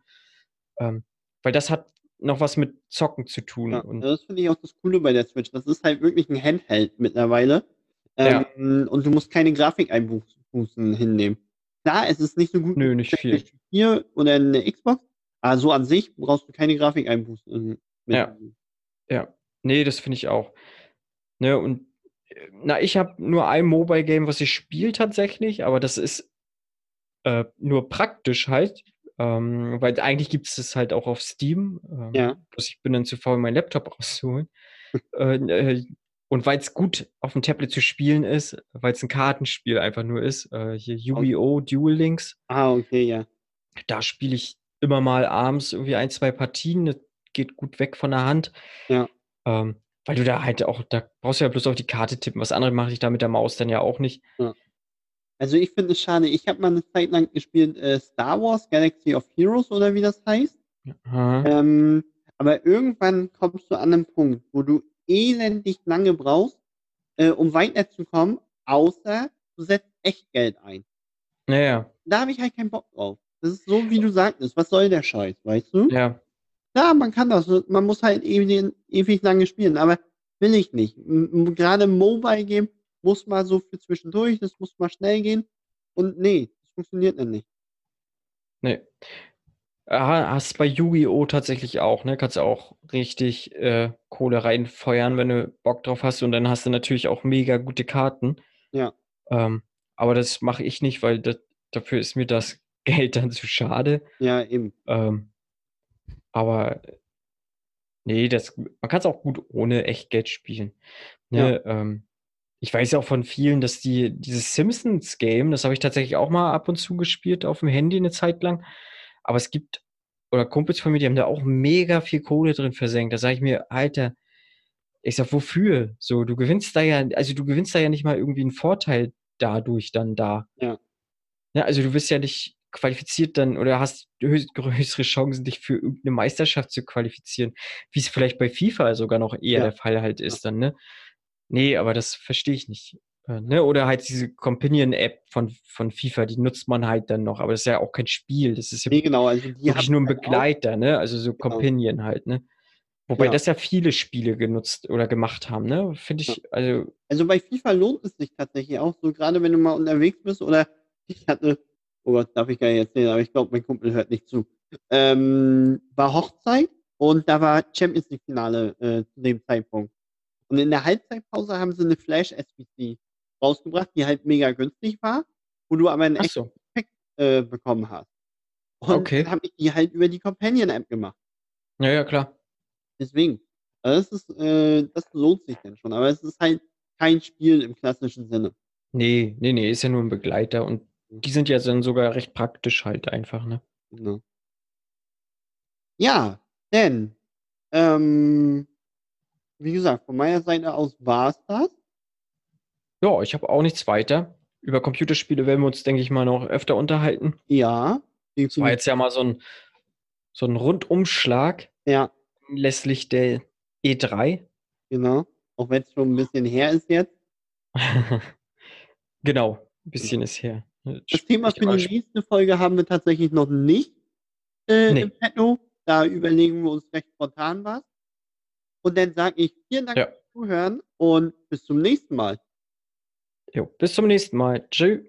Ähm, weil das hat noch was mit Zocken zu tun. Ja, das finde ich auch das Coole bei der Switch. Das ist halt wirklich ein Handheld mittlerweile. Ja. Ähm, Und du musst keine Grafikeinbußen hinnehmen. Klar, es ist nicht so gut Nö, nicht viel. 4 oder eine Xbox, aber so an sich brauchst du keine Grafikeinbußen. Mit. Ja. Ja, nee, das finde ich auch. Ne, und äh, na, ich habe nur ein Mobile Game, was ich spiele tatsächlich, aber das ist äh, nur praktisch halt, ähm, weil eigentlich gibt es das halt auch auf Steam. Ähm, Ja. bloß ich bin dann zu faul, meinen Laptop rauszuholen. (laughs) äh, äh, und weil es gut auf dem Tablet zu spielen ist, weil es ein Kartenspiel einfach nur ist, äh, hier Yu-Gi-Oh! Duel Links, Ah, okay, ja. da spiele ich immer mal abends irgendwie ein, zwei Partien. Das geht gut weg von der Hand. Ja. Ähm, Weil du da halt auch, da brauchst du ja bloß auf die Karte tippen. Was andere mache ich da mit der Maus dann ja auch nicht. Also ich finde es schade. Ich habe mal eine Zeit lang gespielt äh, Star Wars Galaxy of Heroes oder wie das heißt. Ähm, aber irgendwann kommst du an einen Punkt, wo du elendig lange brauchst, äh, um weiterzukommen, außer du setzt echt Geld ein. Naja, Da habe ich halt keinen Bock drauf. Das ist so, wie du sagtest. Was soll der Scheiß, weißt du? ja. Ja, man kann das. Man muss halt ewig, ewig lange spielen, aber will ich nicht. Gerade Mobile Game muss mal so für zwischendurch, das muss mal schnell gehen. Und nee, das funktioniert dann nicht. Nee. Hast bei Yu-Gi-Oh! tatsächlich auch, ne? Kannst auch richtig äh, Kohle reinfeuern, wenn du Bock drauf hast. Und dann hast du natürlich auch mega gute Karten. Ja. Ähm, aber das mache ich nicht, weil das, dafür ist mir das (laughs) Geld dann zu schade. Ja, eben. Ähm, aber nee, das, man kann es auch gut ohne Echtgeld spielen. Ne? Ähm, ich weiß ja auch von vielen, dass die dieses Simpsons-Game, das habe ich tatsächlich auch mal ab und zu gespielt auf dem Handy eine Zeit lang. Aber es gibt, oder Kumpels von mir, die haben da auch mega viel Kohle drin versenkt. Da sage ich mir, Alter, ich sag, wofür? So, du gewinnst da ja, also du gewinnst da ja nicht mal irgendwie einen Vorteil dadurch dann da. Ja. Ja, also du bist ja nicht qualifiziert dann oder hast höchst, größere Chancen, dich für irgendeine Meisterschaft zu qualifizieren, wie es vielleicht bei FIFA sogar noch eher Ja. der Fall halt ist dann, ne? Nee, aber das verstehe ich nicht. Äh, ne? Oder halt diese Companion-App von, von FIFA, die nutzt man halt dann noch, aber das ist ja auch kein Spiel, das ist ja Nee, genau. Also wirklich nur ein halt auch. Begleiter, ne? Also so Genau. Companion halt, ne? Wobei Ja. das ja viele Spiele genutzt oder gemacht haben, ne? Finde ich, also, Also bei FIFA lohnt es sich tatsächlich auch so, gerade wenn du mal unterwegs bist oder (laughs) ich hatte, oh Gott, darf ich gar nicht erzählen, aber ich glaube, mein Kumpel hört nicht zu. Ähm, war Hochzeit und da war Champions League Finale äh, zu dem Zeitpunkt. Und in der Halbzeitpause haben sie eine Flash SBC rausgebracht, die halt mega günstig war, wo du aber einen ach echt so. äh, bekommen hast. Und Okay. dann habe ich die halt über die Companion App gemacht. Ja, ja, klar. Deswegen. Also das ist, äh, das lohnt sich dann schon, aber es ist halt kein Spiel im klassischen Sinne. Nee, nee, nee, ist ja nur ein Begleiter und die sind ja dann sogar recht praktisch halt einfach, ne? Genau. Ja, denn, ähm, wie gesagt, von meiner Seite aus war es das. Ja, ich habe auch nichts weiter. Über Computerspiele werden wir uns, denke ich mal, noch öfter unterhalten. Ja, war jetzt ja mal so ein, so ein Rundumschlag ja, anlässlich der E E3. genau. Auch wenn es schon ein bisschen her ist jetzt. (laughs) genau, ein bisschen ist her. Das Thema für die nächste Folge haben wir tatsächlich noch nicht äh, Nee. im Petto. Da überlegen wir uns recht spontan was. Und dann sage ich vielen Dank Ja. fürs Zuhören und bis zum nächsten Mal. Jo, bis zum nächsten Mal. Tschüss.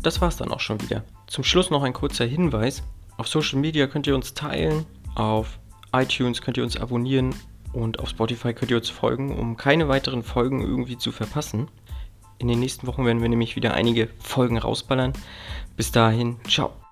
Das war's dann auch schon wieder. Zum Schluss noch ein kurzer Hinweis. Auf Social Media könnt ihr uns teilen, auf iTunes könnt ihr uns abonnieren und auf Spotify könnt ihr uns folgen, um keine weiteren Folgen irgendwie zu verpassen. In den nächsten Wochen werden wir nämlich wieder einige Folgen rausballern. Bis dahin, ciao.